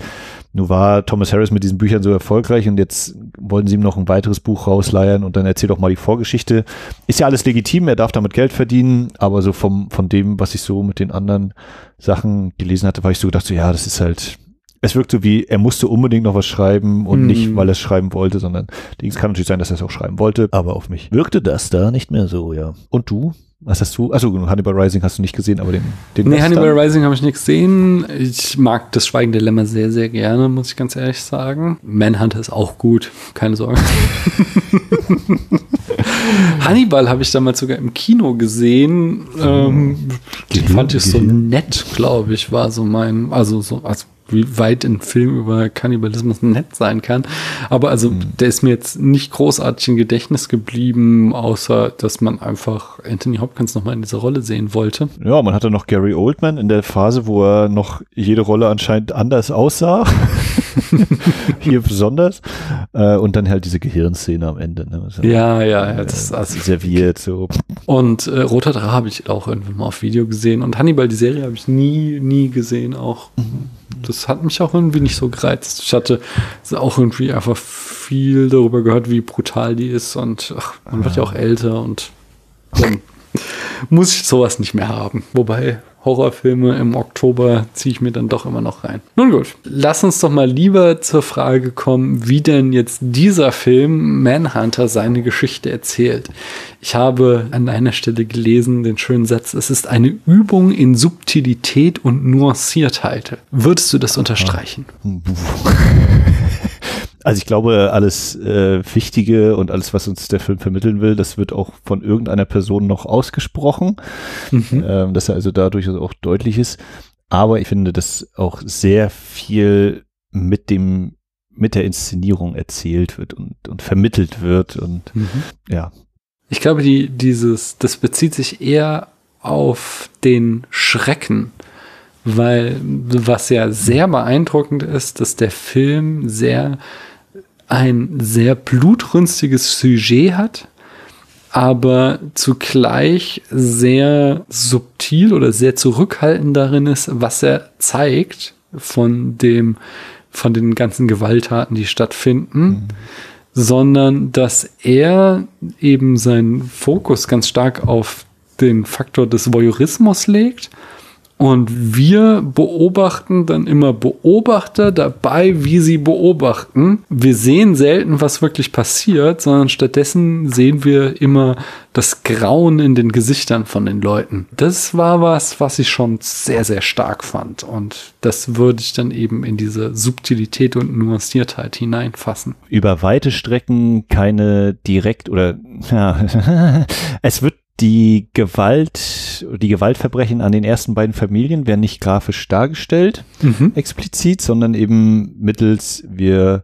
nun war Thomas Harris mit diesen Büchern so erfolgreich und jetzt wollen sie ihm noch ein weiteres Buch rausleiern und dann erzählt doch mal die Vorgeschichte. Ist ja alles legitim, er darf damit Geld verdienen, aber so vom, von dem, was ich so mit den anderen Sachen gelesen hatte, war ich so gedacht, so ja, das ist halt, es wirkt so wie, er musste unbedingt noch was schreiben und hm. nicht, weil er es schreiben wollte, sondern es kann natürlich sein, dass er es auch schreiben wollte, aber auf mich wirkte das da nicht mehr so, ja. Und du? Was hast du? Also Hannibal Rising hast du nicht gesehen, aber den, den Nee, Hannibal dann? Rising habe ich nicht gesehen. Ich mag das Schweigen Lämmer sehr, sehr gerne, muss ich ganz ehrlich sagen. Manhunter ist auch gut, keine Sorge. Hannibal habe ich damals sogar im Kino gesehen. Ähm, die fand ich so nett, glaube ich, war so mein, also so, also wie weit ein Film über Kannibalismus nett sein kann. Aber also, mhm. der ist mir jetzt nicht großartig im Gedächtnis geblieben, außer dass man einfach Anthony Hopkins nochmal in dieser Rolle sehen wollte. Ja, man hatte noch Gary Oldman in der Phase, wo er noch jede Rolle anscheinend anders aussah. Hier besonders. Äh, und dann halt diese Gehirnszene am Ende. Ne? Also, ja, ja, ja. Das, also, serviert so. Und äh, Roter Drache habe ich auch irgendwann mal auf Video gesehen. Und Hannibal, die Serie, habe ich nie, nie gesehen auch. Mhm das hat mich auch irgendwie nicht so gereizt. Ich hatte auch irgendwie einfach viel darüber gehört, wie brutal die ist und ach, man wird ja auch älter und dann muss ich sowas nicht mehr haben. Wobei Horrorfilme im Oktober ziehe ich mir dann doch immer noch rein. Nun gut, lass uns doch mal lieber zur Frage kommen, wie denn jetzt dieser Film Manhunter seine Geschichte erzählt. Ich habe an einer Stelle gelesen den schönen Satz, es ist eine Übung in Subtilität und Nuanciertheit. Würdest du das unterstreichen? Also ich glaube, alles äh, Wichtige und alles, was uns der Film vermitteln will, das wird auch von irgendeiner Person noch ausgesprochen, mhm. ähm, dass er also dadurch auch deutlich ist. Aber ich finde, dass auch sehr viel mit dem mit der Inszenierung erzählt wird und, und vermittelt wird und mhm. ja. Ich glaube, die, dieses, das bezieht sich eher auf den Schrecken, weil was ja sehr beeindruckend ist, dass der Film sehr ein sehr blutrünstiges Sujet hat, aber zugleich sehr subtil oder sehr zurückhaltend darin ist, was er zeigt von dem von den ganzen Gewalttaten, die stattfinden, mhm. sondern dass er eben seinen Fokus ganz stark auf den Faktor des Voyeurismus legt und wir beobachten dann immer Beobachter dabei, wie sie beobachten. Wir sehen selten, was wirklich passiert, sondern stattdessen sehen wir immer das Grauen in den Gesichtern von den Leuten. Das war was, was ich schon sehr, sehr stark fand. Und das würde ich dann eben in diese Subtilität und Nuanciertheit hineinfassen. Über weite Strecken keine direkt oder ja, es wird die Gewalt, die Gewaltverbrechen an den ersten beiden Familien werden nicht grafisch dargestellt, mhm. explizit, sondern eben mittels, wir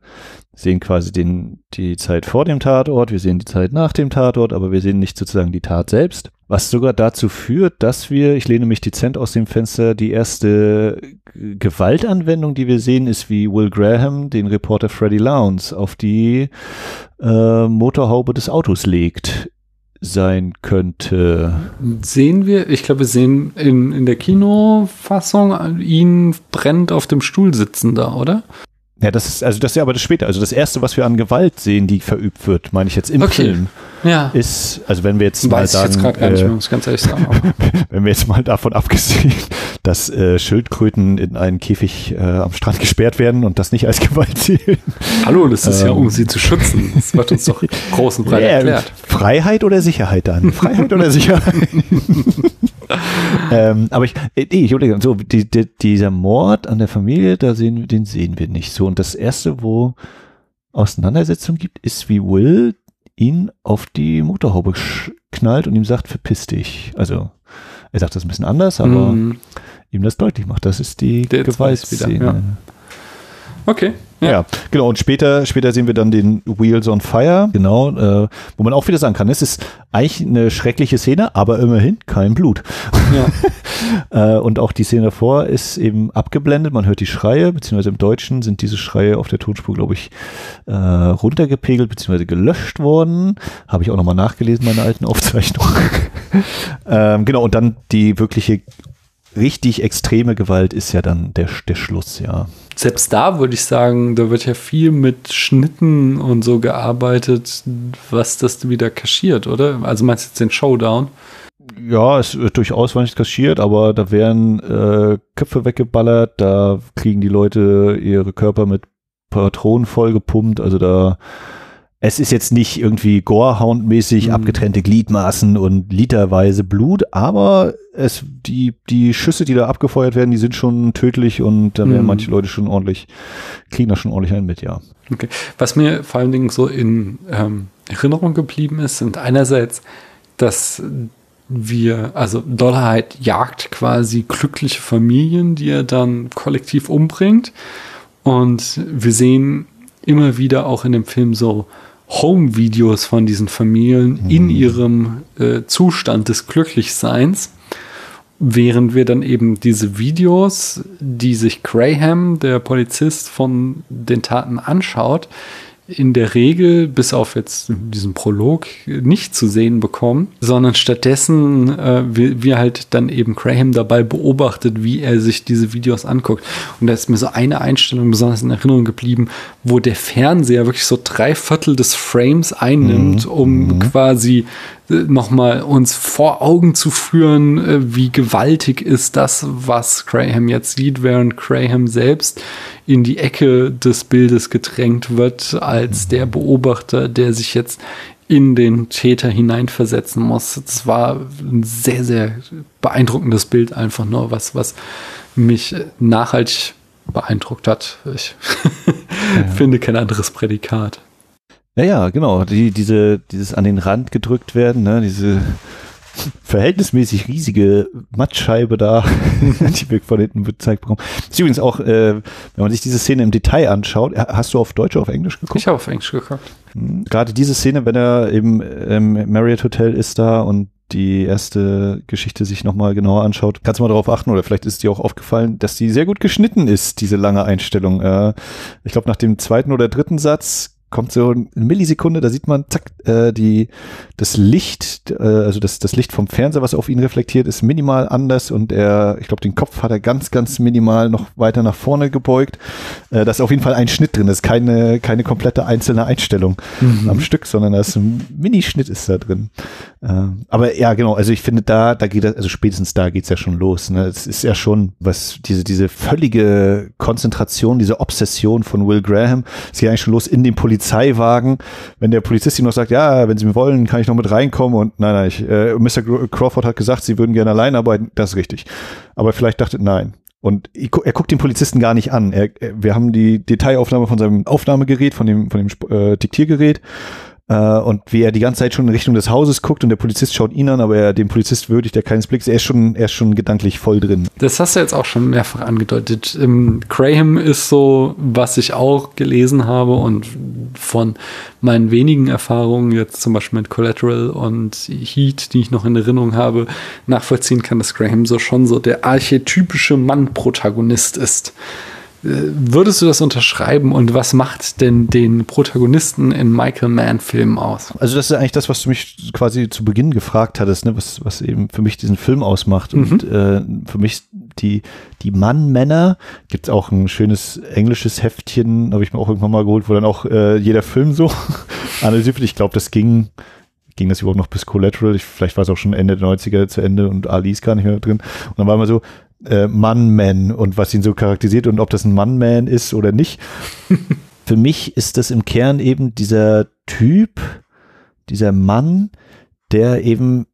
sehen quasi den, die Zeit vor dem Tatort, wir sehen die Zeit nach dem Tatort, aber wir sehen nicht sozusagen die Tat selbst. Was sogar dazu führt, dass wir, ich lehne mich dezent aus dem Fenster, die erste Gewaltanwendung, die wir sehen, ist wie Will Graham den Reporter Freddie Lowndes auf die äh, Motorhaube des Autos legt sein könnte. Sehen wir, ich glaube, wir sehen in, in der Kinofassung ihn brennt auf dem Stuhl sitzen da, oder? Ja, das ist, also das ist ja aber das später. Also das erste, was wir an Gewalt sehen, die verübt wird, meine ich jetzt im okay. Film, ja. ist, also wenn wir jetzt Weiß mal sagen, ich jetzt gar nicht, äh, muss ganz ehrlich sagen. wenn wir jetzt mal davon abgesehen, dass äh, Schildkröten in einen Käfig äh, am Strand gesperrt werden und das nicht als Gewalt zählen. Hallo, das ist ähm, ja, um sie zu schützen. Das wird uns doch groß und breit ja, erklärt. Freiheit oder Sicherheit dann? Freiheit oder Sicherheit? ähm, aber ich, äh, ich überlege, so, die, die, dieser Mord an der Familie, da sehen, den sehen wir nicht so. Und das erste, wo Auseinandersetzung gibt, ist wie Will ihn auf die Motorhaube knallt und ihm sagt, verpiss dich. Also, er sagt das ein bisschen anders, aber mm. ihm das deutlich macht. Das ist die Gewaltszene. Ja. Okay. Ja. genau. Und später, später sehen wir dann den Wheels on Fire, genau, äh, wo man auch wieder sagen kann, es ist eigentlich eine schreckliche Szene, aber immerhin kein Blut. Ja. äh, und auch die Szene davor ist eben abgeblendet, man hört die Schreie, beziehungsweise im Deutschen sind diese Schreie auf der Tonspur, glaube ich, äh, runtergepegelt, beziehungsweise gelöscht worden. Habe ich auch nochmal nachgelesen, meine alten Aufzeichnungen. ähm, genau, und dann die wirkliche richtig extreme Gewalt ist ja dann der, der Schluss, ja. Selbst da würde ich sagen, da wird ja viel mit Schnitten und so gearbeitet, was das wieder kaschiert, oder? Also meinst du jetzt den Showdown? Ja, es wird durchaus nicht kaschiert, aber da werden äh, Köpfe weggeballert, da kriegen die Leute ihre Körper mit Patronen vollgepumpt, also da es ist jetzt nicht irgendwie Gorehound-mäßig mhm. abgetrennte Gliedmaßen und literweise Blut, aber es, die, die Schüsse, die da abgefeuert werden, die sind schon tödlich und da werden mhm. manche Leute schon ordentlich, kriegen da schon ordentlich einen mit, ja. Okay. Was mir vor allen Dingen so in ähm, Erinnerung geblieben ist, sind einerseits, dass wir, also Dollarheit jagt quasi glückliche Familien, die er dann kollektiv umbringt. Und wir sehen immer wieder auch in dem Film so Home-Videos von diesen Familien mhm. in ihrem äh, Zustand des Glücklichseins, während wir dann eben diese Videos, die sich Graham, der Polizist, von den Taten anschaut, in der Regel, bis auf jetzt diesen Prolog, nicht zu sehen bekommen, sondern stattdessen äh, wir, wir halt dann eben Graham dabei beobachtet, wie er sich diese Videos anguckt. Und da ist mir so eine Einstellung besonders in Erinnerung geblieben, wo der Fernseher wirklich so drei Viertel des Frames einnimmt, mhm. um mhm. quasi nochmal uns vor Augen zu führen, äh, wie gewaltig ist das, was Graham jetzt sieht, während Graham selbst in die Ecke des Bildes gedrängt wird als der Beobachter, der sich jetzt in den Täter hineinversetzen muss. Das war ein sehr, sehr beeindruckendes Bild, einfach nur was, was mich nachhaltig beeindruckt hat. Ich ja. finde kein anderes Prädikat. Ja, ja, genau. Die, diese, dieses an den Rand gedrückt werden, ne, diese verhältnismäßig riesige Mattscheibe da, die wir von hinten gezeigt bekommen. Das ist übrigens auch, äh, wenn man sich diese Szene im Detail anschaut, hast du auf Deutsch oder auf Englisch geguckt? Ich habe auf Englisch geguckt. Hm, gerade diese Szene, wenn er im, im Marriott Hotel ist da und die erste Geschichte sich nochmal genauer anschaut, kannst du mal darauf achten, oder vielleicht ist dir auch aufgefallen, dass die sehr gut geschnitten ist, diese lange Einstellung. Äh, ich glaube, nach dem zweiten oder dritten Satz kommt so eine Millisekunde, da sieht man, zack, äh, die, das Licht, äh, also das, das Licht vom Fernseher, was auf ihn reflektiert, ist minimal anders und er, ich glaube, den Kopf hat er ganz, ganz minimal noch weiter nach vorne gebeugt. Äh, da ist auf jeden Fall ein Schnitt drin, das ist keine, keine komplette einzelne Einstellung mhm. am Stück, sondern da ist ein Minischnitt ist da drin. Äh, aber ja, genau, also ich finde da, da geht das, also spätestens da geht's ja schon los. Ne? Es ist ja schon, was diese, diese völlige Konzentration, diese Obsession von Will Graham, es geht eigentlich schon los in dem Polizei Polizeiwagen, wenn der Polizist ihm noch sagt, ja, wenn Sie mir wollen, kann ich noch mit reinkommen und nein, nein, ich, äh, Mr. Crawford hat gesagt, Sie würden gerne allein arbeiten, das ist richtig. Aber vielleicht dachte, nein. Und er guckt den Polizisten gar nicht an. Er, wir haben die Detailaufnahme von seinem Aufnahmegerät, von dem, von dem äh, Diktiergerät äh, und wie er die ganze Zeit schon in Richtung des Hauses guckt und der Polizist schaut ihn an, aber er dem Polizist würdigt er keines Blicks. Er ist schon, er ist schon gedanklich voll drin. Das hast du jetzt auch schon mehrfach angedeutet. Ähm, Graham ist so, was ich auch gelesen habe und von meinen wenigen Erfahrungen, jetzt zum Beispiel mit Collateral und Heat, die ich noch in Erinnerung habe, nachvollziehen kann, dass Graham so schon so der archetypische Mann-Protagonist ist. Würdest du das unterschreiben und was macht denn den Protagonisten in Michael Mann-Filmen aus? Also, das ist eigentlich das, was du mich quasi zu Beginn gefragt hattest, ne? was, was eben für mich diesen Film ausmacht. Mhm. Und äh, für mich die, die Mann-Männer, gibt es auch ein schönes englisches Heftchen, habe ich mir auch irgendwann mal geholt, wo dann auch äh, jeder Film so analysiert wird. Ich glaube, das ging ging das überhaupt noch bis Collateral. Ich, vielleicht war es auch schon Ende der 90er zu Ende und Ali ist gar nicht mehr drin. Und dann war immer so, äh, Mann-Man und was ihn so charakterisiert und ob das ein Mann-Man ist oder nicht. Für mich ist das im Kern eben dieser Typ, dieser Mann, der eben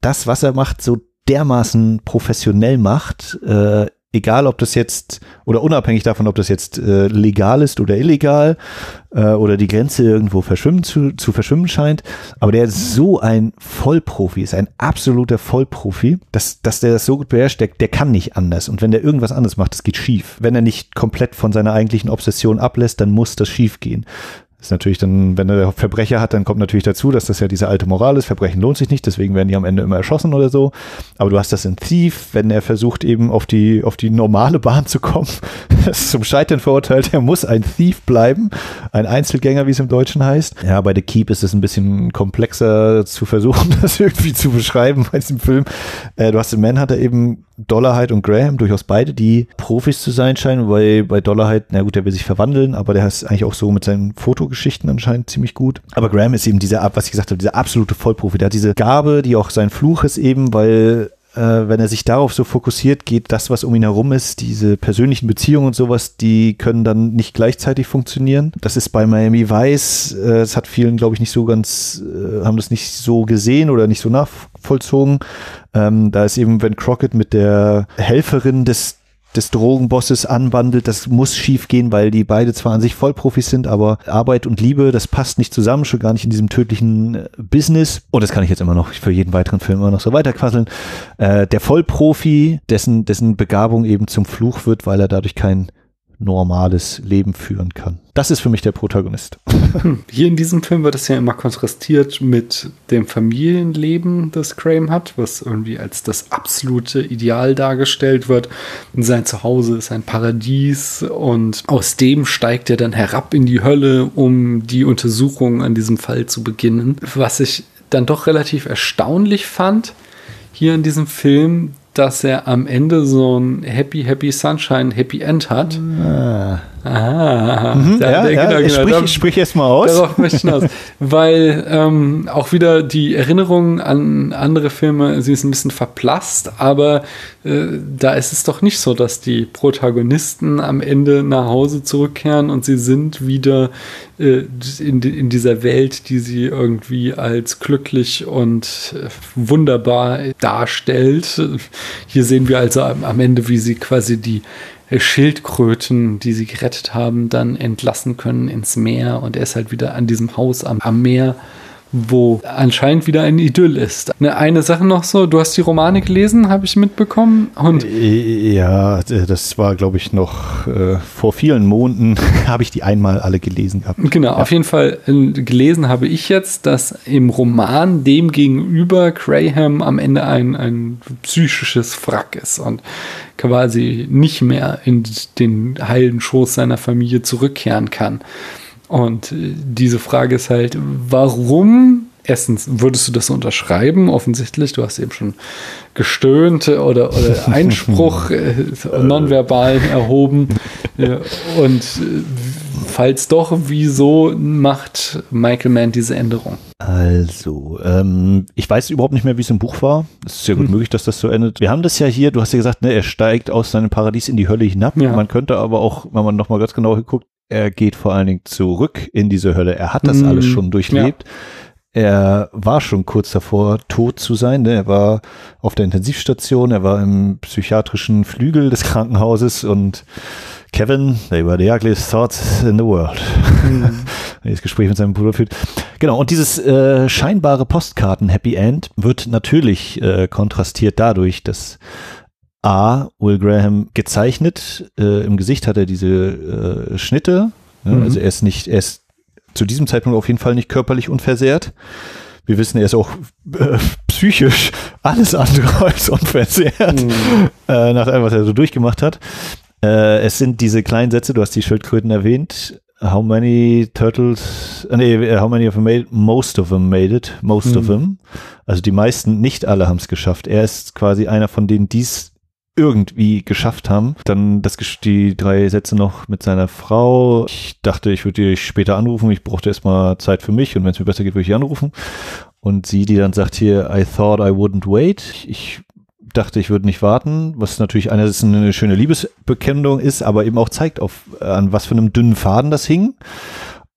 das, was er macht, so dermaßen professionell macht, äh, egal ob das jetzt oder unabhängig davon, ob das jetzt äh, legal ist oder illegal äh, oder die Grenze irgendwo verschwimmen zu, zu verschwimmen scheint, aber der ist so ein Vollprofi, ist ein absoluter Vollprofi, dass, dass der das so gut beherrscht, der, der kann nicht anders. Und wenn der irgendwas anderes macht, das geht schief. Wenn er nicht komplett von seiner eigentlichen Obsession ablässt, dann muss das schief gehen ist natürlich dann, wenn er Verbrecher hat, dann kommt natürlich dazu, dass das ja diese alte Moral ist. Verbrechen lohnt sich nicht, deswegen werden die am Ende immer erschossen oder so. Aber du hast das in Thief, wenn er versucht eben auf die, auf die normale Bahn zu kommen. Das ist zum Scheitern verurteilt. Er muss ein Thief bleiben. Ein Einzelgänger, wie es im Deutschen heißt. Ja, bei The Keep ist es ein bisschen komplexer zu versuchen, das irgendwie zu beschreiben bei diesem Film. Äh, du hast im Manhunter eben Dollarhide und Graham, durchaus beide, die Profis zu sein scheinen, weil bei Dollarhide, na gut, der will sich verwandeln, aber der ist eigentlich auch so mit seinen Fotogeschichten anscheinend ziemlich gut. Aber Graham ist eben dieser, was ich gesagt habe, dieser absolute Vollprofi. Der hat diese Gabe, die auch sein Fluch ist eben, weil äh, wenn er sich darauf so fokussiert, geht das, was um ihn herum ist, diese persönlichen Beziehungen und sowas, die können dann nicht gleichzeitig funktionieren. Das ist bei Miami Vice, äh, es hat vielen, glaube ich, nicht so ganz, äh, haben das nicht so gesehen oder nicht so nachvollzogen. Ähm, da ist eben, wenn Crockett mit der Helferin des des Drogenbosses anbandelt, das muss schief gehen, weil die beide zwar an sich Vollprofis sind, aber Arbeit und Liebe, das passt nicht zusammen, schon gar nicht in diesem tödlichen äh, Business. Und das kann ich jetzt immer noch für jeden weiteren Film immer noch so weiterquasseln. Äh, der Vollprofi, dessen, dessen Begabung eben zum Fluch wird, weil er dadurch kein normales Leben führen kann. Das ist für mich der Protagonist. Hm, hier in diesem Film wird es ja immer kontrastiert mit dem Familienleben, das Graham hat, was irgendwie als das absolute Ideal dargestellt wird. Sein Zuhause ist ein Paradies und aus dem steigt er dann herab in die Hölle, um die Untersuchung an diesem Fall zu beginnen. Was ich dann doch relativ erstaunlich fand, hier in diesem Film, dass er am Ende so ein Happy, Happy Sunshine, Happy End hat. Ah. Ah, mhm, ja, der, ja, genau, genau. Sprich, da, sprich erst mal aus. Darauf möchte ich hinaus. Weil ähm, auch wieder die Erinnerung an andere Filme, sie ist ein bisschen verblasst, aber äh, da ist es doch nicht so, dass die Protagonisten am Ende nach Hause zurückkehren und sie sind wieder äh, in, in dieser Welt, die sie irgendwie als glücklich und äh, wunderbar darstellt. Hier sehen wir also am Ende, wie sie quasi die Schildkröten, die sie gerettet haben, dann entlassen können ins Meer. Und er ist halt wieder an diesem Haus am, am Meer wo anscheinend wieder ein Idyll ist. Eine, eine Sache noch so, du hast die Romane gelesen, habe ich mitbekommen. Und äh, ja, das war, glaube ich, noch äh, vor vielen Monaten habe ich die einmal alle gelesen gehabt. Genau, ja. auf jeden Fall äh, gelesen habe ich jetzt, dass im Roman dem gegenüber Graham am Ende ein, ein psychisches Wrack ist und quasi nicht mehr in den heilen Schoß seiner Familie zurückkehren kann. Und äh, diese Frage ist halt, warum erstens würdest du das unterschreiben? Offensichtlich, du hast eben schon gestöhnt oder, oder Einspruch äh, nonverbal erhoben. und äh, falls doch, wieso macht Michael Mann diese Änderung? Also, ähm, ich weiß überhaupt nicht mehr, wie es im Buch war. Es ist sehr gut hm. möglich, dass das so endet. Wir haben das ja hier, du hast ja gesagt, ne, er steigt aus seinem Paradies in die Hölle hinab. Ja. Man könnte aber auch, wenn man nochmal ganz genau guckt, er geht vor allen Dingen zurück in diese Hölle. Er hat das mm, alles schon durchlebt. Ja. Er war schon kurz davor, tot zu sein. Ne? Er war auf der Intensivstation, er war im psychiatrischen Flügel des Krankenhauses und Kevin, they were the ugliest thoughts in the world. Mhm. das Gespräch mit seinem Bruder führt. Genau, und dieses äh, scheinbare Postkarten-Happy End wird natürlich äh, kontrastiert dadurch, dass A, Will Graham gezeichnet. Äh, Im Gesicht hat er diese äh, Schnitte. Ja, mhm. Also er ist nicht, er ist zu diesem Zeitpunkt auf jeden Fall nicht körperlich unversehrt. Wir wissen, er ist auch äh, psychisch alles andere als unversehrt, mhm. äh, nach allem, was er so durchgemacht hat. Äh, es sind diese kleinen Sätze, du hast die Schildkröten erwähnt. How many turtles, äh, nee, how many of them made, most of them made it, most mhm. of them. Also die meisten, nicht alle haben es geschafft. Er ist quasi einer von denen, die es irgendwie geschafft haben. Dann das, die drei Sätze noch mit seiner Frau. Ich dachte, ich würde dich später anrufen. Ich brauchte erstmal Zeit für mich und wenn es mir besser geht, würde ich anrufen. Und sie, die dann sagt hier, I thought I wouldn't wait. Ich dachte, ich würde nicht warten, was natürlich einerseits eine schöne Liebesbekennung ist, aber eben auch zeigt, auf, an was für einem dünnen Faden das hing.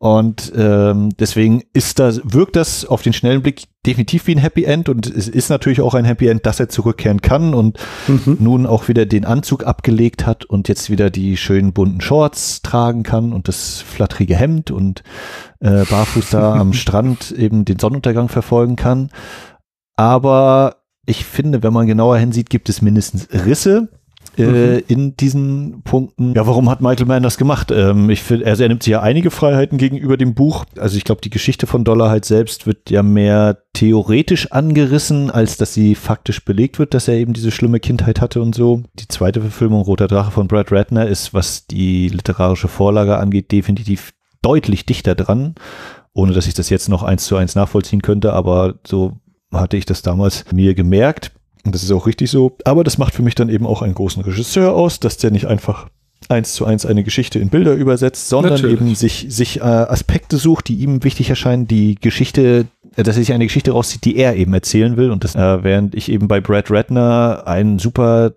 Und ähm, deswegen ist das, wirkt das auf den schnellen Blick definitiv wie ein Happy End und es ist natürlich auch ein Happy End, dass er zurückkehren kann und mhm. nun auch wieder den Anzug abgelegt hat und jetzt wieder die schönen bunten Shorts tragen kann und das flatterige Hemd und äh, barfuß da am Strand eben den Sonnenuntergang verfolgen kann. Aber ich finde, wenn man genauer hinsieht, gibt es mindestens Risse äh, mhm. in diesen Punkten. Ja, warum hat Michael Mann das gemacht? Ähm, ich finde, also er nimmt sich ja einige Freiheiten gegenüber dem Buch. Also ich glaube, die Geschichte von Dollarheit selbst wird ja mehr theoretisch angerissen, als dass sie faktisch belegt wird, dass er eben diese schlimme Kindheit hatte und so. Die zweite Verfilmung Roter Drache von Brad Ratner ist, was die literarische Vorlage angeht, definitiv deutlich dichter dran ohne dass ich das jetzt noch eins zu eins nachvollziehen könnte, aber so hatte ich das damals mir gemerkt. Und das ist auch richtig so. Aber das macht für mich dann eben auch einen großen Regisseur aus, dass der nicht einfach eins zu eins eine Geschichte in Bilder übersetzt, sondern Natürlich. eben sich, sich äh, Aspekte sucht, die ihm wichtig erscheinen, die Geschichte, äh, dass er sich eine Geschichte rauszieht, die er eben erzählen will. Und das, äh, während ich eben bei Brad Ratner einen super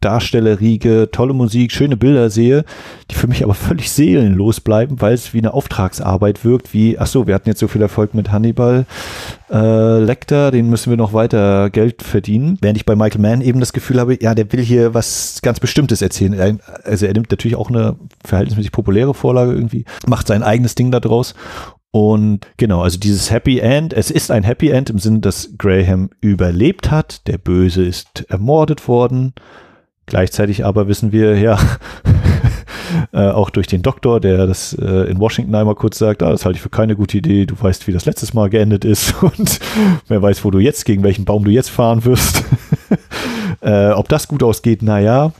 Darstellerriege, tolle Musik, schöne Bilder sehe, die für mich aber völlig seelenlos bleiben, weil es wie eine Auftragsarbeit wirkt, wie, ach so, wir hatten jetzt so viel Erfolg mit Hannibal äh, Lecter, den müssen wir noch weiter Geld verdienen. Während ich bei Michael Mann eben das Gefühl habe, ja, der will hier was ganz Bestimmtes erzählen. Also er nimmt natürlich auch eine verhältnismäßig populäre Vorlage irgendwie, macht sein eigenes Ding da draus und genau, also dieses Happy End, es ist ein Happy End im Sinne, dass Graham überlebt hat, der Böse ist ermordet worden, Gleichzeitig aber wissen wir, ja, äh, auch durch den Doktor, der das äh, in Washington einmal kurz sagt, ah, das halte ich für keine gute Idee, du weißt, wie das letztes Mal geendet ist und wer weiß, wo du jetzt, gegen welchen Baum du jetzt fahren wirst. äh, ob das gut ausgeht, naja.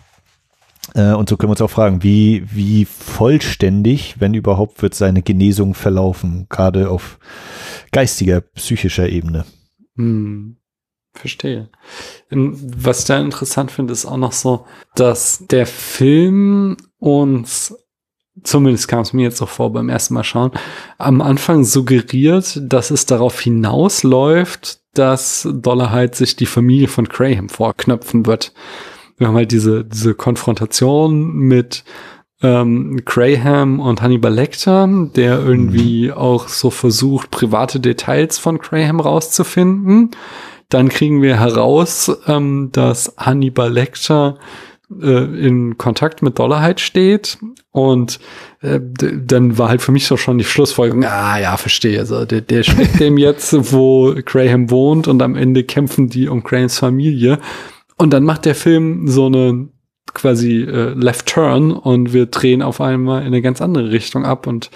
Äh, und so können wir uns auch fragen, wie, wie vollständig, wenn überhaupt, wird seine Genesung verlaufen, gerade auf geistiger, psychischer Ebene. Hm. Verstehe. Ähm, was ich da interessant finde, ist auch noch so, dass der Film uns, zumindest kam es mir jetzt so vor beim ersten Mal schauen, am Anfang suggeriert, dass es darauf hinausläuft, dass Dollarheit sich die Familie von Graham vorknöpfen wird. Wir haben halt diese, diese Konfrontation mit ähm, Graham und Hannibal Lecter, der irgendwie mhm. auch so versucht, private Details von Graham rauszufinden dann kriegen wir heraus, ähm, dass Hannibal Lecter äh, in Kontakt mit Dollarheit steht und äh, dann war halt für mich so schon die Schlussfolgerung, ah ja, verstehe. Also der, der steckt dem jetzt, wo Graham wohnt und am Ende kämpfen die um Grahams Familie. Und dann macht der Film so eine quasi äh, Left Turn und wir drehen auf einmal in eine ganz andere Richtung ab und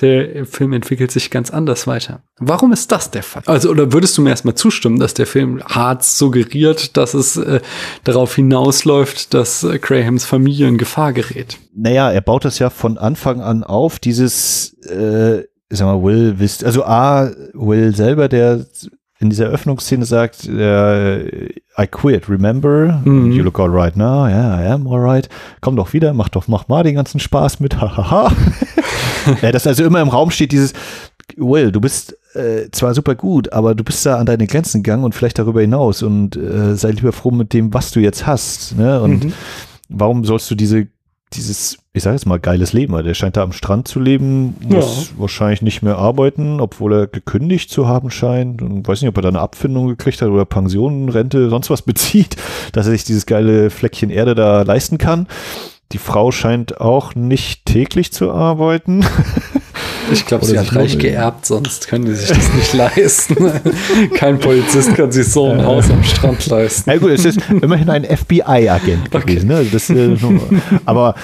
der Film entwickelt sich ganz anders weiter. Warum ist das der Fall? Also, oder würdest du mir erstmal zustimmen, dass der Film hart suggeriert, dass es äh, darauf hinausläuft, dass äh, Grahams Familie in Gefahr gerät? Naja, er baut das ja von Anfang an auf, dieses, äh, sag mal, Will wisst, also A, Will selber, der in dieser Öffnungsszene sagt, äh, I quit, remember? Mhm. You look alright now, yeah, I am alright. Komm doch wieder, mach doch, mach mal den ganzen Spaß mit, hahaha. ja, dass also immer im Raum steht dieses, Will, du bist äh, zwar super gut, aber du bist da an deine Grenzen gegangen und vielleicht darüber hinaus und äh, sei lieber froh mit dem, was du jetzt hast. Ne? Und mhm. warum sollst du diese dieses, ich sage jetzt mal, geiles Leben. Der scheint da am Strand zu leben, muss ja. wahrscheinlich nicht mehr arbeiten, obwohl er gekündigt zu haben scheint. Und weiß nicht, ob er da eine Abfindung gekriegt hat oder Pension, Rente, sonst was bezieht, dass er sich dieses geile Fleckchen Erde da leisten kann. Die Frau scheint auch nicht täglich zu arbeiten. Ich glaube, sie hat reich geerbt, sonst können die sich das nicht leisten. Kein Polizist kann sich so ein äh. Haus am Strand leisten. Na gut, es ist immerhin ein FBI-Agent okay. gewesen. Ne? Das, äh, aber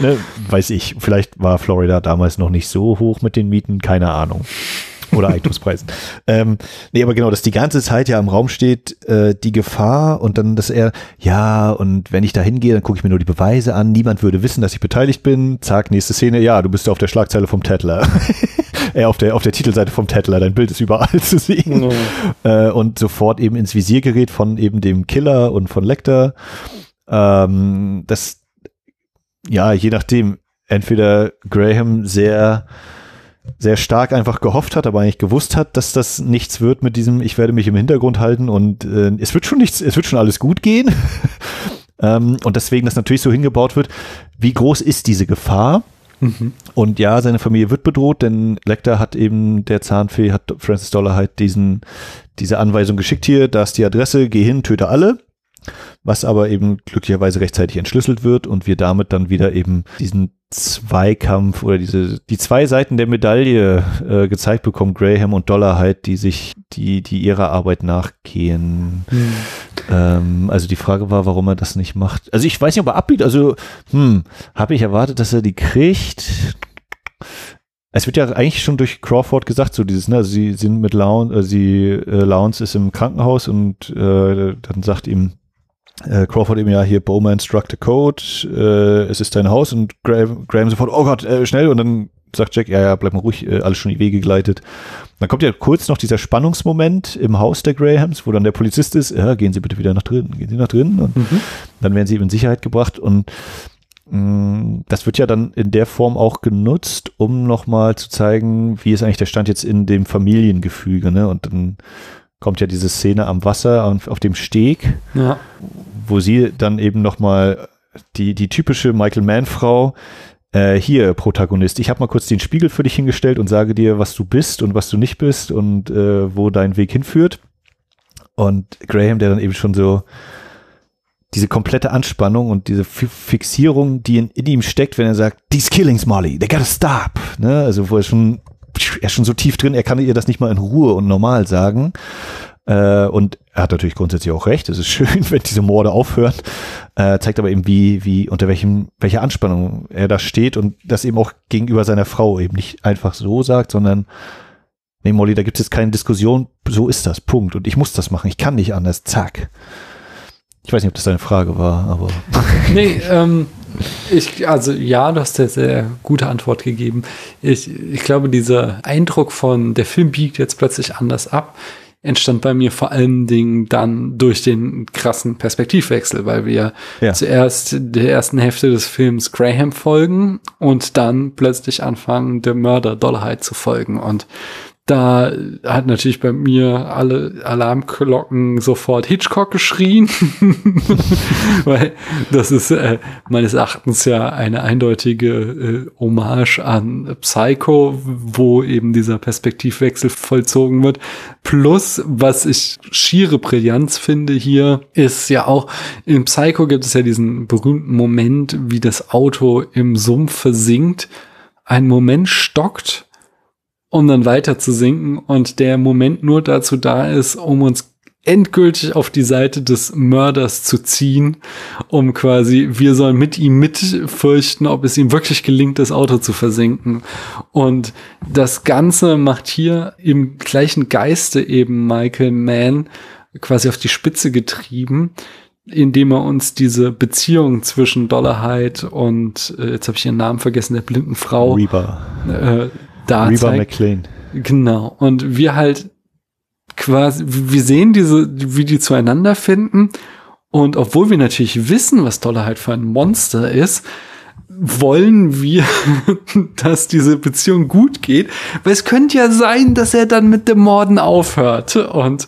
ne, weiß ich, vielleicht war Florida damals noch nicht so hoch mit den Mieten, keine Ahnung oder Eigentumspreisen. ähm, nee, aber genau, dass die ganze Zeit ja im Raum steht, äh, die Gefahr und dann, dass er, ja, und wenn ich da hingehe, dann gucke ich mir nur die Beweise an, niemand würde wissen, dass ich beteiligt bin. Zack, nächste Szene, ja, du bist auf der Schlagzeile vom Tatler. äh, auf der, auf der Titelseite vom Tatler, dein Bild ist überall zu sehen. No. Äh, und sofort eben ins Visier gerät von eben dem Killer und von Lecter. Ähm, das, ja, je nachdem, entweder Graham sehr sehr stark einfach gehofft hat, aber eigentlich gewusst hat, dass das nichts wird mit diesem, ich werde mich im Hintergrund halten und äh, es wird schon nichts, es wird schon alles gut gehen. ähm, und deswegen das natürlich so hingebaut wird, wie groß ist diese Gefahr? Mhm. Und ja, seine Familie wird bedroht, denn Lecter hat eben, der Zahnfee, hat Francis Dollar halt diesen, diese Anweisung geschickt hier, da ist die Adresse, geh hin, töte alle was aber eben glücklicherweise rechtzeitig entschlüsselt wird und wir damit dann wieder eben diesen Zweikampf oder diese die zwei Seiten der Medaille äh, gezeigt bekommen, Graham und Dollar halt, die sich die die ihrer Arbeit nachgehen. Hm. Ähm, also die Frage war, warum er das nicht macht. Also ich weiß nicht, ob er abbiegt. Also hm, habe ich erwartet, dass er die kriegt. Es wird ja eigentlich schon durch Crawford gesagt, so dieses, ne, also sie sind mit Lounge, äh, sie, äh, Lounge ist im Krankenhaus und äh, dann sagt ihm äh, Crawford eben ja hier, Bowman struck the code, äh, es ist dein Haus und Graham, Graham sofort, oh Gott, äh, schnell und dann sagt Jack, ja, ja, bleib mal ruhig, äh, alles schon in die Wege geleitet. Dann kommt ja kurz noch dieser Spannungsmoment im Haus der Grahams, wo dann der Polizist ist, ja, gehen Sie bitte wieder nach drinnen, gehen Sie nach drinnen und mhm. dann werden sie eben in Sicherheit gebracht und mh, mm, das wird ja dann in der Form auch genutzt, um nochmal zu zeigen, wie ist eigentlich der Stand jetzt in dem Familiengefüge, ne, und dann kommt ja diese Szene am Wasser auf, auf dem Steg, ja. wo sie dann eben nochmal die, die typische Michael Mann-Frau, äh, hier Protagonist, ich habe mal kurz den Spiegel für dich hingestellt und sage dir, was du bist und was du nicht bist und äh, wo dein Weg hinführt. Und Graham, der dann eben schon so diese komplette Anspannung und diese Fixierung, die in, in, ihm steckt, wenn er sagt, these killings, Molly, they gotta stop. Ne? Also wo er schon er ist schon so tief drin, er kann ihr das nicht mal in Ruhe und normal sagen. Äh, und er hat natürlich grundsätzlich auch recht. Es ist schön, wenn diese Morde aufhören. Äh, zeigt aber eben, wie, wie, unter welchem, welcher Anspannung er da steht und das eben auch gegenüber seiner Frau eben nicht einfach so sagt, sondern nee, Molly, da gibt es jetzt keine Diskussion. So ist das. Punkt. Und ich muss das machen. Ich kann nicht anders. Zack. Ich weiß nicht, ob das deine Frage war, aber. nee, ähm, ich, also ja, du hast eine sehr gute Antwort gegeben. Ich, ich glaube, dieser Eindruck von, der Film biegt jetzt plötzlich anders ab, entstand bei mir vor allen Dingen dann durch den krassen Perspektivwechsel, weil wir ja. zuerst der ersten Hälfte des Films Graham folgen und dann plötzlich anfangen, der Mörder Dollarheit zu folgen. Und da hat natürlich bei mir alle Alarmglocken sofort Hitchcock geschrien, weil das ist äh, meines Erachtens ja eine eindeutige äh, Hommage an Psycho, wo eben dieser Perspektivwechsel vollzogen wird. Plus, was ich schiere Brillanz finde hier, ist ja auch, im Psycho gibt es ja diesen berühmten Moment, wie das Auto im Sumpf versinkt, ein Moment stockt um dann weiter zu sinken und der Moment nur dazu da ist, um uns endgültig auf die Seite des Mörders zu ziehen, um quasi, wir sollen mit ihm mitfürchten, ob es ihm wirklich gelingt, das Auto zu versenken. Und das Ganze macht hier im gleichen Geiste eben Michael Mann quasi auf die Spitze getrieben, indem er uns diese Beziehung zwischen Dollarheit und, äh, jetzt habe ich ihren Namen vergessen, der blinden Frau. Reba. Äh, da Reba zeigt. McLean. Genau. Und wir halt quasi, wir sehen diese, wie die zueinander finden. Und obwohl wir natürlich wissen, was Dollarheit für ein Monster ist, wollen wir, dass diese Beziehung gut geht, weil es könnte ja sein, dass er dann mit dem Morden aufhört. Und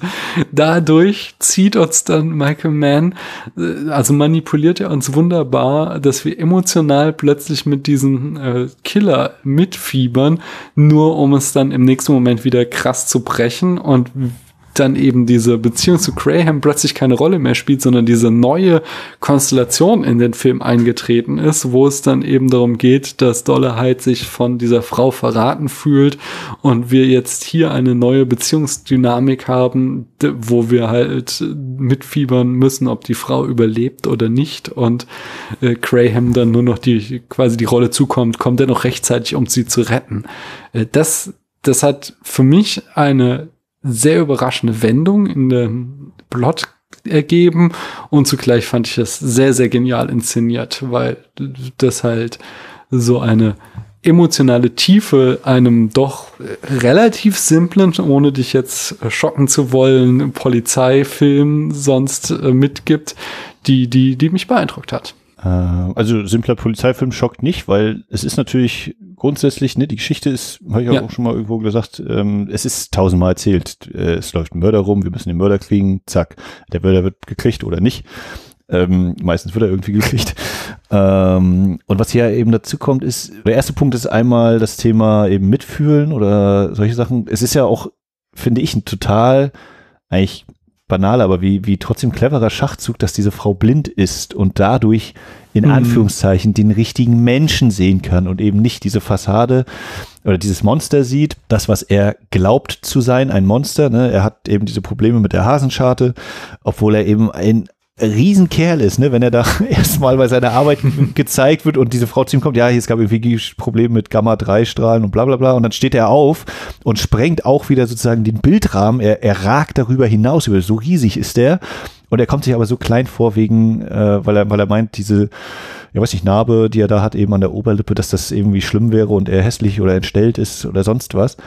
dadurch zieht uns dann Michael Mann, äh, also manipuliert er uns wunderbar, dass wir emotional plötzlich mit diesem äh, Killer mitfiebern, nur um es dann im nächsten Moment wieder krass zu brechen. Und dann eben diese Beziehung zu Graham plötzlich keine Rolle mehr spielt, sondern diese neue Konstellation in den Film eingetreten ist, wo es dann eben darum geht, dass Dollarheit sich von dieser Frau verraten fühlt und wir jetzt hier eine neue Beziehungsdynamik haben, wo wir halt mitfiebern müssen, ob die Frau überlebt oder nicht und äh, Graham dann nur noch die quasi die Rolle zukommt, kommt er noch rechtzeitig, um sie zu retten. Äh, das das hat für mich eine sehr überraschende Wendung in den Plot ergeben und zugleich fand ich es sehr, sehr genial inszeniert, weil das halt so eine emotionale Tiefe einem doch relativ simplen, ohne dich jetzt schocken zu wollen, Polizeifilm sonst äh, mitgibt, die, die, die mich beeindruckt hat. Äh, also simpler Polizeifilm schockt nicht, weil es ist natürlich grundsätzlich, ne, die Geschichte ist, habe ich ja. auch schon mal irgendwo gesagt, ähm, es ist tausendmal erzählt. Äh, es läuft ein Mörder rum, wir müssen den Mörder kriegen, zack, der Mörder wird gekriegt oder nicht. Ähm, meistens wird er irgendwie gekriegt. Ähm, und was hier eben dazu kommt, ist, der erste Punkt ist einmal das Thema eben mitfühlen oder solche Sachen. Es ist ja auch, finde ich, ein total eigentlich banal, aber wie, wie trotzdem cleverer Schachzug, dass diese Frau blind ist und dadurch in mhm. Anführungszeichen den richtigen Menschen sehen kann und eben nicht diese Fassade oder dieses Monster sieht, das, was er glaubt zu sein, ein Monster. Ne? Er hat eben diese Probleme mit der Hasenscharte, obwohl er eben ein Riesenkerl ist, ne, wenn er da erstmal bei seiner Arbeit gezeigt wird und diese Frau zu ihm kommt, ja, hier es gab irgendwie Probleme mit Gamma-3-Strahlen und bla bla bla. Und dann steht er auf und sprengt auch wieder sozusagen den Bildrahmen, er, er ragt darüber hinaus, so riesig ist der. Und er kommt sich aber so klein vor wegen, äh, weil er, weil er meint, diese, ja weiß nicht, Narbe, die er da hat eben an der Oberlippe, dass das irgendwie schlimm wäre und er hässlich oder entstellt ist oder sonst was.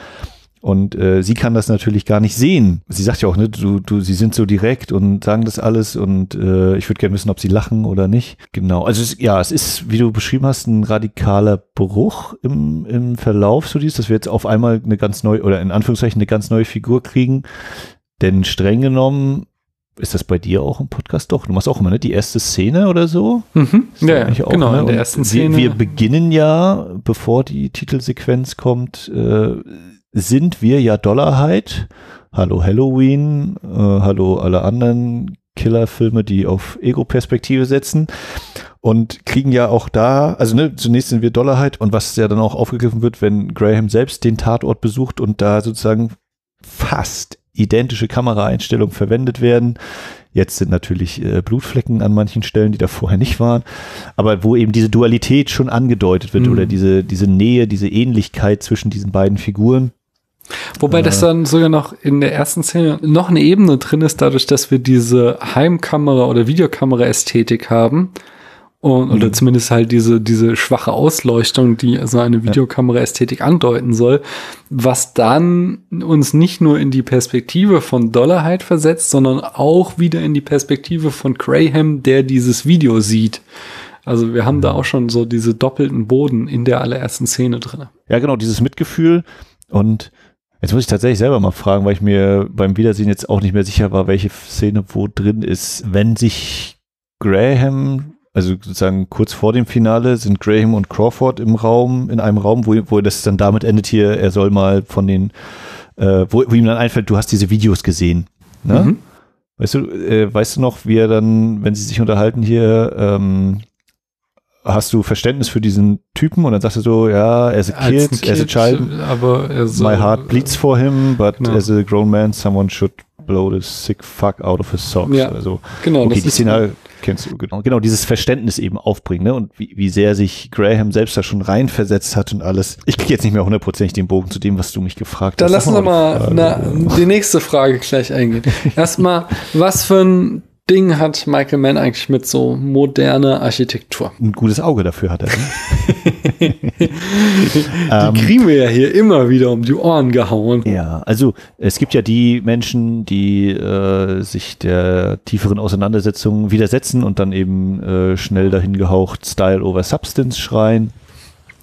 Und äh, sie kann das natürlich gar nicht sehen. Sie sagt ja auch, ne, du, du, sie sind so direkt und sagen das alles und äh, ich würde gerne wissen, ob sie lachen oder nicht. Genau. Also es, ja, es ist, wie du beschrieben hast, ein radikaler Bruch im, im Verlauf so dies, dass wir jetzt auf einmal eine ganz neue oder in Anführungszeichen eine ganz neue Figur kriegen. Denn streng genommen ist das bei dir auch im Podcast? Doch, du machst auch immer ne, die erste Szene oder so. Mhm. Ja, ja auch, genau, ne? in der ersten Szene. Wir, wir, beginnen ja, bevor die Titelsequenz kommt, äh, sind wir ja Dollarheit. Hallo Halloween, äh, hallo alle anderen Killerfilme, die auf Ego-Perspektive setzen und kriegen ja auch da, also ne, zunächst sind wir Dollarheit und was ja dann auch aufgegriffen wird, wenn Graham selbst den Tatort besucht und da sozusagen fast identische Kameraeinstellungen verwendet werden. Jetzt sind natürlich äh, Blutflecken an manchen Stellen, die da vorher nicht waren, aber wo eben diese Dualität schon angedeutet wird mhm. oder diese, diese Nähe, diese Ähnlichkeit zwischen diesen beiden Figuren. Wobei das äh. dann sogar noch in der ersten Szene noch eine Ebene drin ist, dadurch, dass wir diese Heimkamera- oder Videokamera-Ästhetik haben. Und, oder mhm. zumindest halt diese, diese schwache Ausleuchtung, die so eine Videokamera-Ästhetik andeuten soll, was dann uns nicht nur in die Perspektive von Dollarheit versetzt, sondern auch wieder in die Perspektive von Graham, der dieses Video sieht. Also wir haben da mhm. auch schon so diese doppelten Boden in der allerersten Szene drin. Ja, genau, dieses Mitgefühl und Jetzt muss ich tatsächlich selber mal fragen, weil ich mir beim Wiedersehen jetzt auch nicht mehr sicher war, welche Szene wo drin ist. Wenn sich Graham, also sozusagen kurz vor dem Finale, sind Graham und Crawford im Raum, in einem Raum, wo, wo das dann damit endet hier, er soll mal von den, äh, wo, wo ihm dann einfällt, du hast diese Videos gesehen. Ne? Mhm. Weißt du, äh, weißt du noch, wie er dann, wenn sie sich unterhalten hier, ähm, hast du Verständnis für diesen Typen? Und dann sagst du so, ja, as a kid, kid as a child, aber so, my heart bleeds for him, but genau. as a grown man, someone should blow the sick fuck out of his socks. Ja, also, genau. Okay, die Szene kennst du, genau. Genau, dieses Verständnis eben aufbringen, ne? Und wie, wie sehr sich Graham selbst da schon reinversetzt hat und alles. Ich kriege jetzt nicht mehr hundertprozentig den Bogen zu dem, was du mich gefragt Dann hast. Dann lass uns mal na, die nächste Frage gleich eingehen. Erstmal, was für ein Ding hat Michael Mann eigentlich mit so moderner Architektur? Ein gutes Auge dafür hat er. Ne? die ähm, kriegen wir ja hier immer wieder um die Ohren gehauen. Ja, also es gibt ja die Menschen, die äh, sich der tieferen Auseinandersetzung widersetzen und dann eben äh, schnell dahin gehaucht Style over Substance schreien.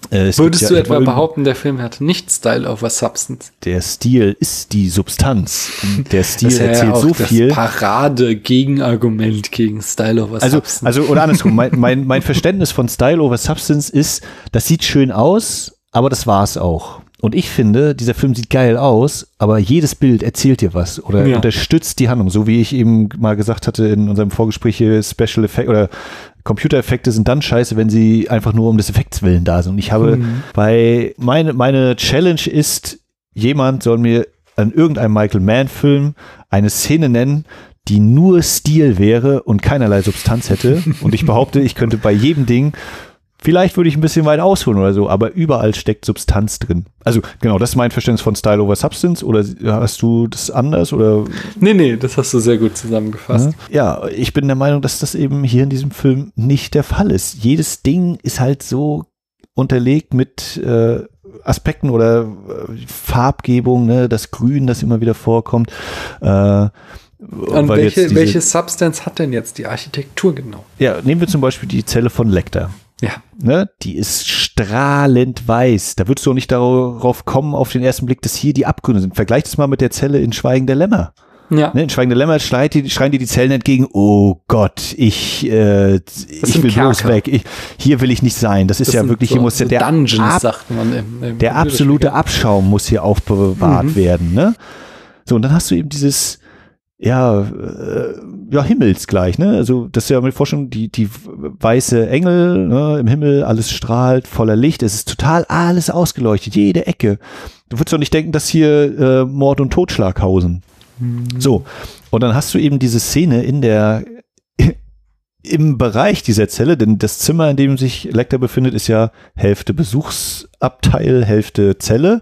Äh, Würdest ja du etwa behaupten, der Film hat nicht Style over Substance? Der Stil ist die Substanz. Und der Stil das erzählt ja so viel. Das Parade-Gegenargument gegen Style over also, Substance. Also, oder andersrum, mein, mein, mein Verständnis von Style over Substance ist, das sieht schön aus, aber das war's auch. Und ich finde, dieser Film sieht geil aus, aber jedes Bild erzählt dir was oder ja. unterstützt die Handlung. So wie ich eben mal gesagt hatte in unserem Vorgespräch hier Special Effect oder Computereffekte sind dann scheiße, wenn sie einfach nur um des Effekts willen da sind. Und ich habe mhm. bei meine, meine Challenge ist, jemand soll mir an irgendeinem Michael Mann-Film eine Szene nennen, die nur Stil wäre und keinerlei Substanz hätte. Und ich behaupte, ich könnte bei jedem Ding Vielleicht würde ich ein bisschen weit ausholen oder so, aber überall steckt Substanz drin. Also genau, das ist mein Verständnis von Style over Substance oder hast du das anders oder? Nee, nee, das hast du sehr gut zusammengefasst. Ja, ich bin der Meinung, dass das eben hier in diesem Film nicht der Fall ist. Jedes Ding ist halt so unterlegt mit äh, Aspekten oder äh, Farbgebung, ne, das Grün, das immer wieder vorkommt. Äh, und welche, welche Substance hat denn jetzt die Architektur genau? Ja, nehmen wir zum Beispiel die Zelle von Lecter. Ja. Ne? Die ist strahlend weiß. Da würdest du auch nicht darauf kommen, auf den ersten Blick, dass hier die Abgründe sind. Vergleich das mal mit der Zelle in Schweigen der Lämmer. Ja. Ne, in Schweigen der Lämmer schreien die, schreien die, die Zellen entgegen, oh Gott, ich, äh, ich will Kerker. bloß weg. Ich, hier will ich nicht sein. Das ist das ja wirklich, so, hier muss so der, Dungeons, Ab, man im, im der absolute Abschaum muss hier aufbewahrt mhm. werden. Ne? So, und dann hast du eben dieses, ja, äh, ja, himmelsgleich, ne? Also, das ist ja mit Forschung, die, die weiße Engel ne, im Himmel, alles strahlt, voller Licht, es ist total alles ausgeleuchtet, jede Ecke. Du würdest doch nicht denken, dass hier äh, Mord und Totschlag hausen. Mhm. So. Und dann hast du eben diese Szene in der, im Bereich dieser Zelle, denn das Zimmer, in dem sich Lecter befindet, ist ja Hälfte Besuchsabteil, Hälfte Zelle.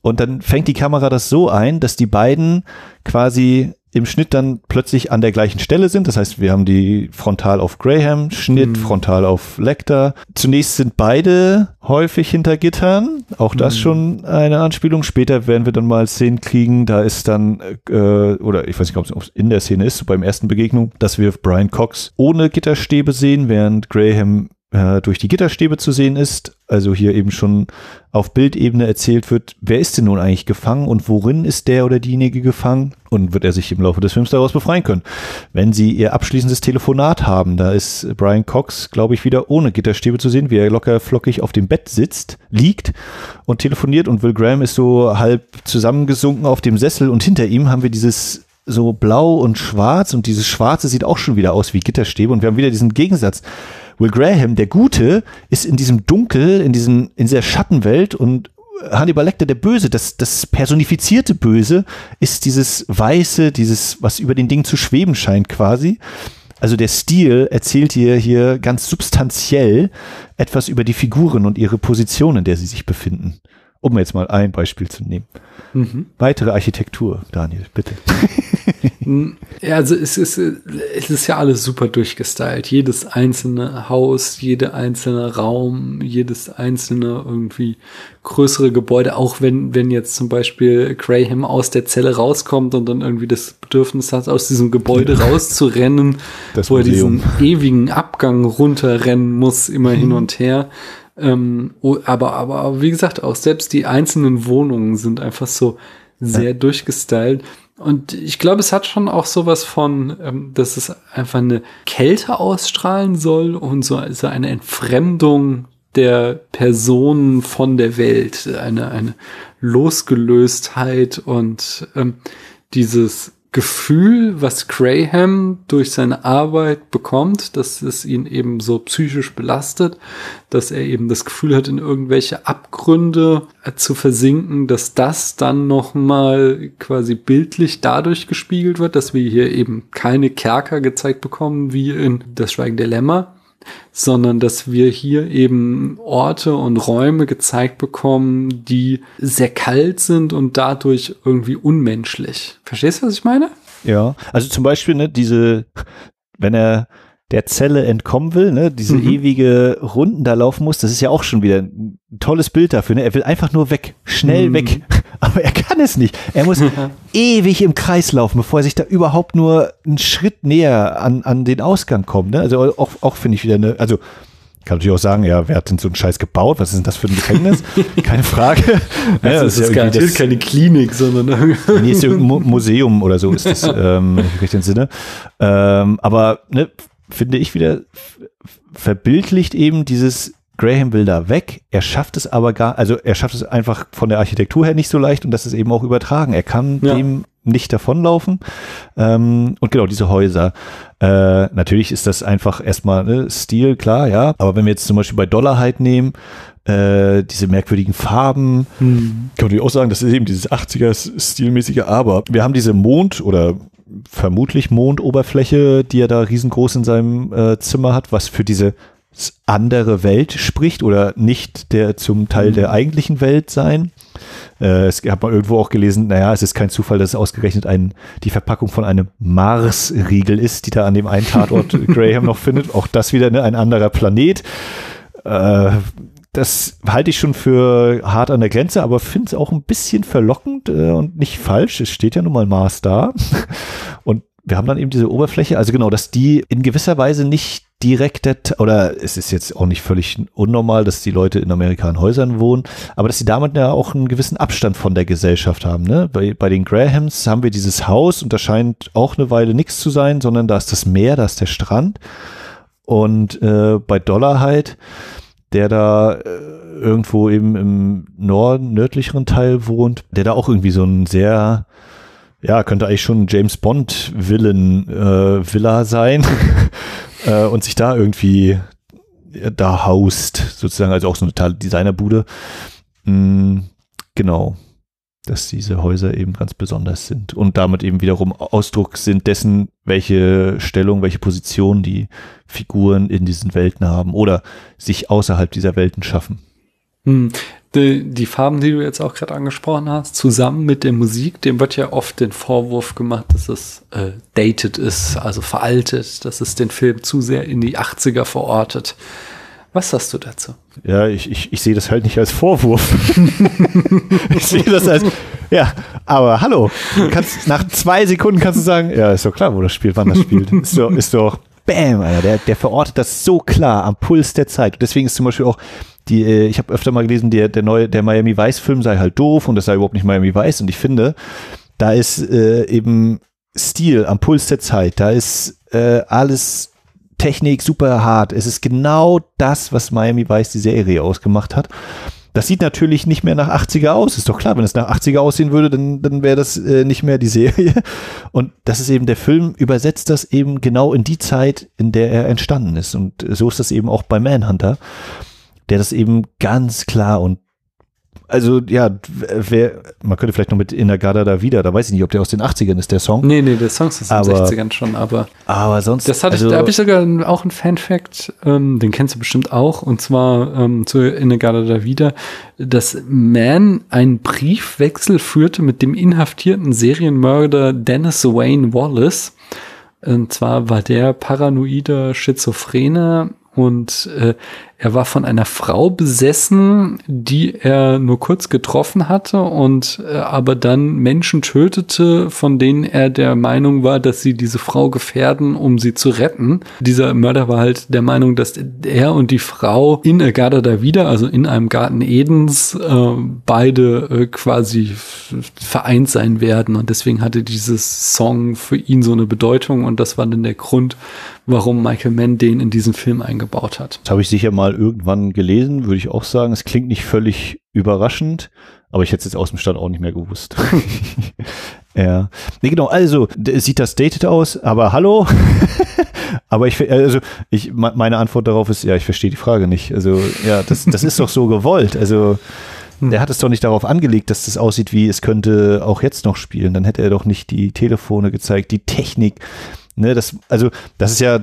Und dann fängt die Kamera das so ein, dass die beiden quasi im Schnitt dann plötzlich an der gleichen Stelle sind. Das heißt, wir haben die frontal auf Graham, Schnitt mhm. frontal auf Lecter. Zunächst sind beide häufig hinter Gittern. Auch das mhm. schon eine Anspielung. Später werden wir dann mal Szenen kriegen. Da ist dann, äh, oder ich weiß nicht, ob es in der Szene ist, beim ersten Begegnung, dass wir Brian Cox ohne Gitterstäbe sehen, während Graham äh, durch die Gitterstäbe zu sehen ist. Also hier eben schon auf Bildebene erzählt wird, wer ist denn nun eigentlich gefangen und worin ist der oder diejenige gefangen und wird er sich im Laufe des Films daraus befreien können. Wenn sie ihr abschließendes Telefonat haben, da ist Brian Cox, glaube ich, wieder ohne Gitterstäbe zu sehen, wie er locker flockig auf dem Bett sitzt, liegt und telefoniert und Will Graham ist so halb zusammengesunken auf dem Sessel und hinter ihm haben wir dieses so blau und schwarz und dieses schwarze sieht auch schon wieder aus wie Gitterstäbe und wir haben wieder diesen Gegensatz Will Graham, der Gute, ist in diesem Dunkel, in diesem, in dieser Schattenwelt und Hannibal Lecter, der Böse, das, das personifizierte Böse, ist dieses Weiße, dieses, was über den Ding zu schweben scheint quasi. Also der Stil erzählt hier, hier ganz substanziell etwas über die Figuren und ihre Position, in der sie sich befinden. Um jetzt mal ein Beispiel zu nehmen. Mhm. Weitere Architektur, Daniel, bitte. ja, also es ist, es ist ja alles super durchgestylt. Jedes einzelne Haus, jeder einzelne Raum, jedes einzelne irgendwie größere Gebäude, auch wenn, wenn jetzt zum Beispiel Graham aus der Zelle rauskommt und dann irgendwie das Bedürfnis hat, aus diesem Gebäude rauszurennen, das wo er diesen ewigen Abgang runterrennen muss, immer hin mhm. und her Ähm, oh, aber, aber, aber wie gesagt, auch selbst die einzelnen Wohnungen sind einfach so sehr ja. durchgestylt. Und ich glaube, es hat schon auch sowas von, ähm, dass es einfach eine Kälte ausstrahlen soll und so also eine Entfremdung der Personen von der Welt, eine, eine Losgelöstheit und ähm, dieses Gefühl, was Graham durch seine Arbeit bekommt, dass es ihn eben so psychisch belastet, dass er eben das Gefühl hat, in irgendwelche Abgründe zu versinken, dass das dann nochmal quasi bildlich dadurch gespiegelt wird, dass wir hier eben keine Kerker gezeigt bekommen, wie in Das Schweigen der Lämmer, sondern dass wir hier eben Orte und Räume gezeigt bekommen, die sehr kalt sind und dadurch irgendwie unmenschlich. Verstehst du, was ich meine? Ja, also zum Beispiel, ne, diese, wenn er der Zelle entkommen will, ne, diese mhm. ewige Runden da laufen muss, das ist ja auch schon wieder ein tolles Bild dafür. Ne? Er will einfach nur weg, schnell mhm. weg, aber er kann es nicht. Er muss ewig im Kreis laufen, bevor er sich da überhaupt nur einen Schritt näher an, an den Ausgang kommt. Ne? Also auch, auch finde ich wieder eine, also kann natürlich auch sagen, ja, wer hat denn so einen Scheiß gebaut? Was ist denn das für ein Gefängnis? Keine Frage. ja, das, das ist, ja das, keine Klinik, sondern nee, ist irgendein Museum oder so ist das, ähm, wenn ich richtig Sinne. Ähm, aber ne, finde ich wieder verbildlicht eben dieses Graham will da weg, er schafft es aber gar, also er schafft es einfach von der Architektur her nicht so leicht und das ist eben auch übertragen. Er kann ja. dem nicht davonlaufen. Ähm, und genau, diese Häuser. Äh, natürlich ist das einfach erstmal ne, Stil, klar, ja. Aber wenn wir jetzt zum Beispiel bei Dollarheit nehmen, äh, diese merkwürdigen Farben, hm. kann man auch sagen, das ist eben dieses 80er-stilmäßige, aber wir haben diese Mond- oder vermutlich Mondoberfläche, die er da riesengroß in seinem äh, Zimmer hat, was für diese andere Welt spricht oder nicht der zum Teil der mhm. eigentlichen Welt sein. Äh, es hat man irgendwo auch gelesen, naja, es ist kein Zufall, dass es ausgerechnet ein, die Verpackung von einem Mars-Riegel ist, die da an dem einen Tatort Graham noch findet. Auch das wieder ne, ein anderer Planet. Äh, das halte ich schon für hart an der Grenze, aber finde es auch ein bisschen verlockend äh, und nicht falsch. Es steht ja nun mal Mars da. Und wir haben dann eben diese Oberfläche, also genau, dass die in gewisser Weise nicht direkt, oder es ist jetzt auch nicht völlig unnormal, dass die Leute in Amerika in Häusern wohnen, aber dass sie damit ja auch einen gewissen Abstand von der Gesellschaft haben. Ne? Bei, bei den Grahams haben wir dieses Haus und da scheint auch eine Weile nichts zu sein, sondern da ist das Meer, da ist der Strand. Und äh, bei Dollarheit, der da äh, irgendwo eben im Norden, nördlicheren Teil wohnt, der da auch irgendwie so ein sehr ja, könnte eigentlich schon James Bond Villen äh, Villa sein äh, und sich da irgendwie äh, da haust, sozusagen, also auch so eine Designerbude. Mm, genau, dass diese Häuser eben ganz besonders sind und damit eben wiederum Ausdruck sind dessen, welche Stellung, welche Position die Figuren in diesen Welten haben oder sich außerhalb dieser Welten schaffen. Hm die, die Farben, die du jetzt auch gerade angesprochen hast, zusammen mit der Musik, dem wird ja oft den Vorwurf gemacht, dass es äh, dated ist, also veraltet, dass es den Film zu sehr in die 80er verortet. Was sagst du dazu? Ja, ich, ich, ich sehe das halt nicht als Vorwurf. ich sehe das als, ja, aber hallo, kannst, nach zwei Sekunden kannst du sagen, ja, ist doch klar, wo das spielt, wann das spielt. Ist doch, ist doch bam, Alter, der, der verortet das so klar am Puls der Zeit. Deswegen ist zum Beispiel auch die, äh, ich habe öfter mal gelesen, der, der neue, der Miami Vice Film sei halt doof und das sei überhaupt nicht Miami Vice. Und ich finde, da ist äh, eben Stil am Puls der Zeit. Da ist äh, alles Technik super hart. Es ist genau das, was Miami Vice die Serie ausgemacht hat. Das sieht natürlich nicht mehr nach 80er aus. Ist doch klar, wenn es nach 80er aussehen würde, dann, dann wäre das äh, nicht mehr die Serie. Und das ist eben der Film, übersetzt das eben genau in die Zeit, in der er entstanden ist. Und so ist das eben auch bei Manhunter der das eben ganz klar und also ja, wer, man könnte vielleicht noch mit Inagada da wieder, da weiß ich nicht, ob der aus den 80ern ist, der Song. Nee, nee, der Song ist aus den 60ern schon, aber. Aber sonst. Das hatte also, ich, da habe ich sogar auch einen Fan-Fact, ähm, den kennst du bestimmt auch, und zwar ähm, zu Inagada da wieder, dass Man einen Briefwechsel führte mit dem inhaftierten Serienmörder Dennis Wayne Wallace. Und zwar war der paranoide Schizophrene und äh, er war von einer Frau besessen, die er nur kurz getroffen hatte und äh, aber dann Menschen tötete, von denen er der Meinung war, dass sie diese Frau gefährden, um sie zu retten. Dieser Mörder war halt der Meinung, dass er und die Frau in Agada da wieder, also in einem Garten Edens, äh, beide äh, quasi vereint sein werden und deswegen hatte dieses Song für ihn so eine Bedeutung und das war dann der Grund, warum Michael Mann den in diesen Film eingebaut hat. Das habe ich sicher mal irgendwann gelesen, würde ich auch sagen. Es klingt nicht völlig überraschend, aber ich hätte es jetzt aus dem Stand auch nicht mehr gewusst. ja. Nee, genau, also sieht das dated aus, aber hallo? aber ich, also ich, meine Antwort darauf ist, ja, ich verstehe die Frage nicht. Also, ja, das, das ist doch so gewollt. Also, hm. der hat es doch nicht darauf angelegt, dass das aussieht wie, es könnte auch jetzt noch spielen. Dann hätte er doch nicht die Telefone gezeigt, die Technik. Ne, das, also, das ist ja,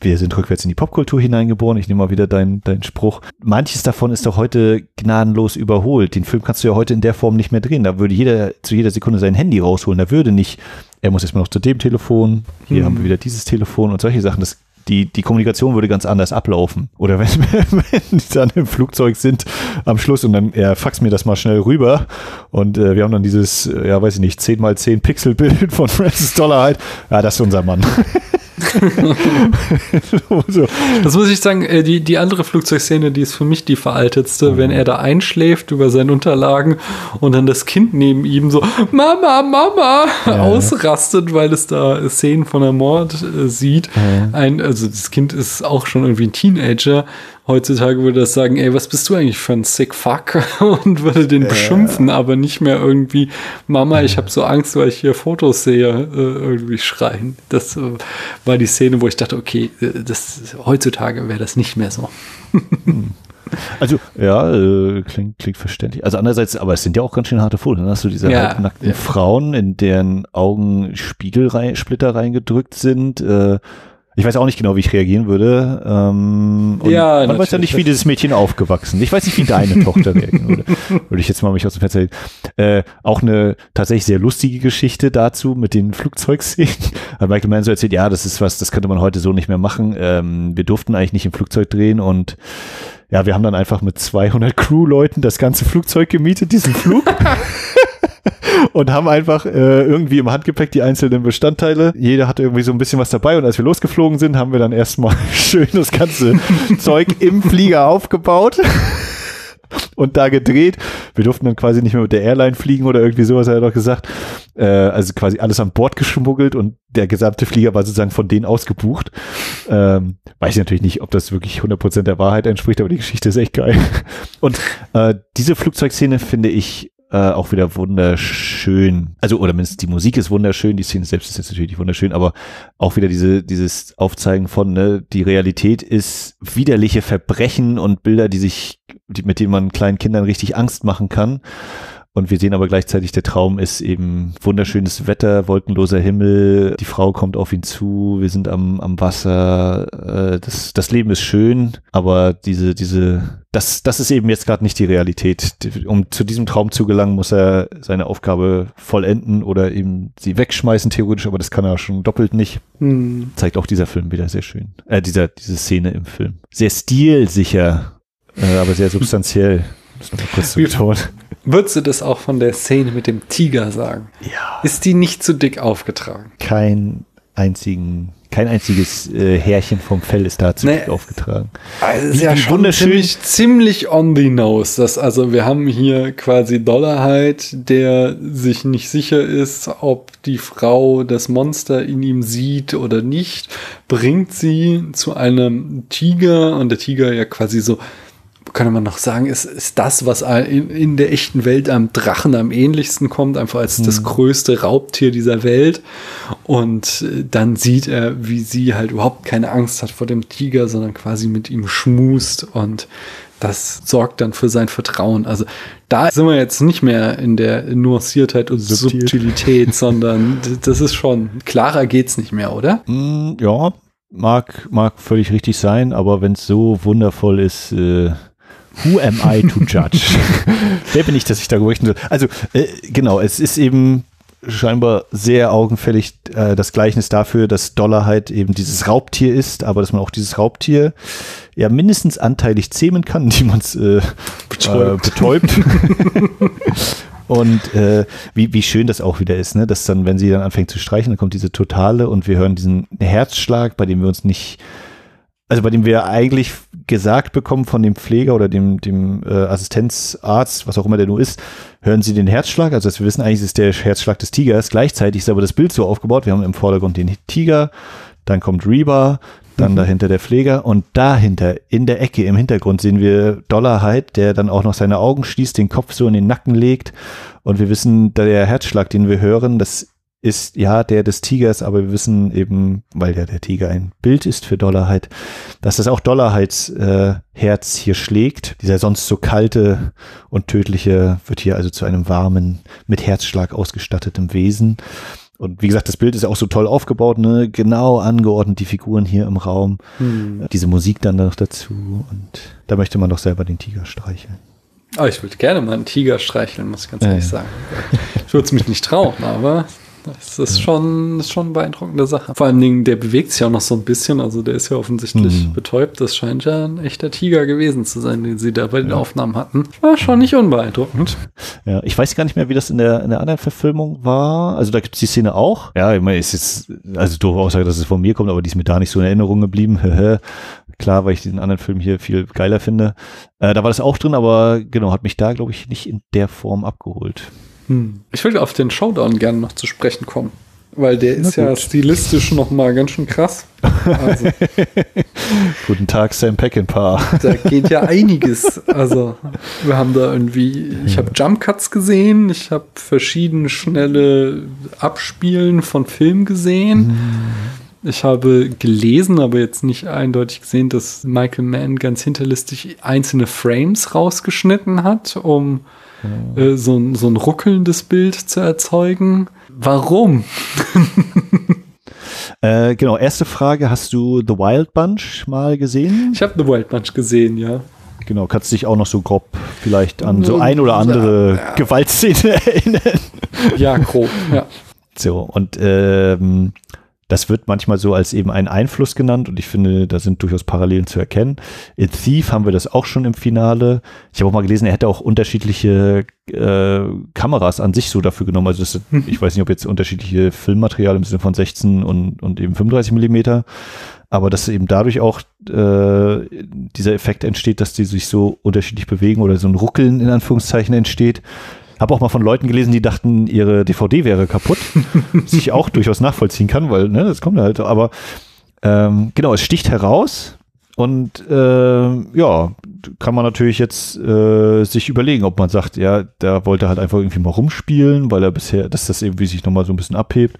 wir sind rückwärts in die Popkultur hineingeboren. Ich nehme mal wieder deinen dein Spruch. Manches davon ist doch heute gnadenlos überholt. Den Film kannst du ja heute in der Form nicht mehr drehen. Da würde jeder zu jeder Sekunde sein Handy rausholen. Da würde nicht, er muss jetzt mal noch zu dem Telefon, hier hm. haben wir wieder dieses Telefon und solche Sachen. Das die, die Kommunikation würde ganz anders ablaufen. Oder wenn, wenn die dann im Flugzeug sind am Schluss und dann, er fax mir das mal schnell rüber und äh, wir haben dann dieses, ja weiß ich nicht, 10 mal 10 Pixel Bild von Francis Dollar halt. Ja, das ist unser Mann. so. Das muss ich sagen, äh, die, die andere Flugzeugszene, die ist für mich die veraltetste, mhm. wenn er da einschläft über seine Unterlagen und dann das Kind neben ihm so Mama, Mama ja. ausrastet, weil es da Szenen von der Mord äh, sieht. Mhm. Ein, also das Kind ist auch schon irgendwie ein Teenager Heutzutage würde das sagen, ey, was bist du eigentlich für ein sick fuck? Und würde den beschimpfen, aber nicht mehr irgendwie, Mama, ich habe so Angst, weil ich hier Fotos sehe, äh, irgendwie schreien. Das äh, war die Szene, wo ich dachte, okay, äh, das, heutzutage wäre das nicht mehr so. Also, ja, äh, klingt, klingt verständlich. Also andererseits, aber es sind ja auch ganz schön harte Fotos. Dann hast du diese ja, halbnackten ja. Frauen, in deren Augen Spiegelsplitter reingedrückt sind, äh, ich weiß auch nicht genau, wie ich reagieren würde. Ähm, ja, man weiß ja nicht, wie dieses Mädchen aufgewachsen. Ich weiß nicht, wie deine Tochter reagieren würde. Würde ich jetzt mal mich aus dem Fenster. Äh, auch eine tatsächlich sehr lustige Geschichte dazu mit den Flugzeugszenen. Hat Michael Mann so erzählt, ja, das ist was, das könnte man heute so nicht mehr machen. Ähm, wir durften eigentlich nicht im Flugzeug drehen und ja, wir haben dann einfach mit 200 Crew-Leuten das ganze Flugzeug gemietet, diesen Flug. und haben einfach äh, irgendwie im Handgepäck die einzelnen Bestandteile. Jeder hatte irgendwie so ein bisschen was dabei und als wir losgeflogen sind, haben wir dann erstmal schön das ganze Zeug im Flieger aufgebaut. und da gedreht. Wir durften dann quasi nicht mehr mit der Airline fliegen oder irgendwie sowas, hat er doch gesagt. Äh, also quasi alles an Bord geschmuggelt und der gesamte Flieger war sozusagen von denen ausgebucht. Ähm, weiß ich natürlich nicht, ob das wirklich 100% der Wahrheit entspricht, aber die Geschichte ist echt geil. Und äh, diese Flugzeugszene finde ich äh, auch wieder wunderschön. Also, oder mindestens die Musik ist wunderschön, die Szene selbst ist jetzt natürlich wunderschön, aber auch wieder diese, dieses Aufzeigen von, ne, die Realität ist widerliche Verbrechen und Bilder, die sich, die, mit denen man kleinen Kindern richtig Angst machen kann. Und wir sehen aber gleichzeitig, der Traum ist eben wunderschönes Wetter, wolkenloser Himmel, die Frau kommt auf ihn zu, wir sind am, am Wasser, äh, das, das Leben ist schön, aber diese, diese, das, das ist eben jetzt gerade nicht die Realität. Um zu diesem Traum zu gelangen, muss er seine Aufgabe vollenden oder eben sie wegschmeißen, theoretisch, aber das kann er schon doppelt nicht. Hm. Zeigt auch dieser Film wieder sehr schön. Äh, dieser, diese Szene im Film. Sehr stilsicher, äh, aber sehr substanziell. Das noch mal kurz zu betonen. Würdest du das auch von der Szene mit dem Tiger sagen? Ja. Ist die nicht zu dick aufgetragen? Kein einzigen, kein einziges äh, Härchen vom Fell ist da zu nee, dick aufgetragen. Also ist ja schon ziemlich, ziemlich on the nose. Das, also wir haben hier quasi Dollarheit, der sich nicht sicher ist, ob die Frau das Monster in ihm sieht oder nicht, bringt sie zu einem Tiger und der Tiger ja quasi so könnte man noch sagen, ist, ist das, was in, in der echten Welt am Drachen am ähnlichsten kommt, einfach als mhm. das größte Raubtier dieser Welt. Und äh, dann sieht er, wie sie halt überhaupt keine Angst hat vor dem Tiger, sondern quasi mit ihm schmust und das sorgt dann für sein Vertrauen. Also da sind wir jetzt nicht mehr in der Nuanciertheit und Subtil. Subtilität, sondern das ist schon, klarer geht's nicht mehr, oder? Mm, ja, mag, mag völlig richtig sein, aber wenn es so wundervoll ist, äh, Who am I to judge? Wer bin ich, dass ich da berichten soll? Also, äh, genau, es ist eben scheinbar sehr augenfällig äh, das Gleichnis dafür, dass Dollar halt eben dieses Raubtier ist, aber dass man auch dieses Raubtier ja mindestens anteilig zähmen kann, die man äh, betäubt. Äh, betäubt. und äh, wie, wie schön das auch wieder ist, ne? dass dann, wenn sie dann anfängt zu streichen, dann kommt diese Totale und wir hören diesen Herzschlag, bei dem wir uns nicht also bei dem wir eigentlich gesagt bekommen von dem Pfleger oder dem, dem äh, Assistenzarzt, was auch immer der nur ist, hören Sie den Herzschlag. Also wir wissen eigentlich, ist der Herzschlag des Tigers. Gleichzeitig ist aber das Bild so aufgebaut. Wir haben im Vordergrund den Tiger, dann kommt Reba, dann mhm. dahinter der Pfleger und dahinter in der Ecke im Hintergrund sehen wir Dollarheit, der dann auch noch seine Augen schließt, den Kopf so in den Nacken legt und wir wissen, der Herzschlag, den wir hören, das ist ja der des Tigers, aber wir wissen eben, weil ja der Tiger ein Bild ist für Dollarheit, dass das auch Dollarheits äh, Herz hier schlägt. Dieser sonst so kalte und tödliche wird hier also zu einem warmen, mit Herzschlag ausgestatteten Wesen. Und wie gesagt, das Bild ist ja auch so toll aufgebaut, ne? genau angeordnet, die Figuren hier im Raum. Hm. Diese Musik dann noch dazu. Und da möchte man doch selber den Tiger streicheln. Oh, ich würde gerne mal einen Tiger streicheln, muss ich ganz ehrlich ja, ja. sagen. Ich würde es mich nicht trauen, aber das ist schon, schon eine beeindruckende Sache. Vor allen Dingen, der bewegt sich ja auch noch so ein bisschen. Also der ist ja offensichtlich mhm. betäubt. Das scheint ja ein echter Tiger gewesen zu sein, den sie da bei den ja. Aufnahmen hatten. War schon nicht unbeeindruckend. Ja, ich weiß gar nicht mehr, wie das in der, in der anderen Verfilmung war. Also da gibt es die Szene auch. Ja, ich meine, ist jetzt, also doofe Aussage, dass es von mir kommt, aber die ist mir da nicht so in Erinnerung geblieben. Klar, weil ich diesen anderen Film hier viel geiler finde. Äh, da war das auch drin, aber genau, hat mich da, glaube ich, nicht in der Form abgeholt. Hm. Ich will auf den Showdown gerne noch zu sprechen kommen. Weil der ist ja stilistisch noch mal ganz schön krass. Also, Guten Tag, Sam Peckinpah. Da geht ja einiges. Also wir haben da irgendwie, ich habe Jump Cuts gesehen, ich habe verschiedene schnelle Abspielen von Film gesehen. Mhm. Ich habe gelesen, aber jetzt nicht eindeutig gesehen, dass Michael Mann ganz hinterlistig einzelne Frames rausgeschnitten hat, um äh, so, ein, so ein ruckelndes Bild zu erzeugen. Warum? äh, genau, erste Frage, hast du The Wild Bunch mal gesehen? Ich habe The Wild Bunch gesehen, ja. Genau, kannst du dich auch noch so grob vielleicht an so ein oder andere ja, ja. Gewaltszene erinnern? Ja, grob, ja. So, und ähm, das wird manchmal so als eben ein Einfluss genannt und ich finde, da sind durchaus Parallelen zu erkennen. In Thief haben wir das auch schon im Finale. Ich habe auch mal gelesen, er hätte auch unterschiedliche äh, Kameras an sich so dafür genommen. Also das, ich weiß nicht, ob jetzt unterschiedliche Filmmaterial im Sinne von 16 und, und eben 35 Millimeter, aber dass eben dadurch auch äh, dieser Effekt entsteht, dass die sich so unterschiedlich bewegen oder so ein Ruckeln in Anführungszeichen entsteht. Habe auch mal von Leuten gelesen, die dachten, ihre DVD wäre kaputt. was ich auch durchaus nachvollziehen kann, weil, ne, das kommt halt. Aber ähm, genau, es sticht heraus und äh, ja, kann man natürlich jetzt äh, sich überlegen, ob man sagt, ja, da wollte halt einfach irgendwie mal rumspielen, weil er bisher, dass das irgendwie sich nochmal so ein bisschen abhebt.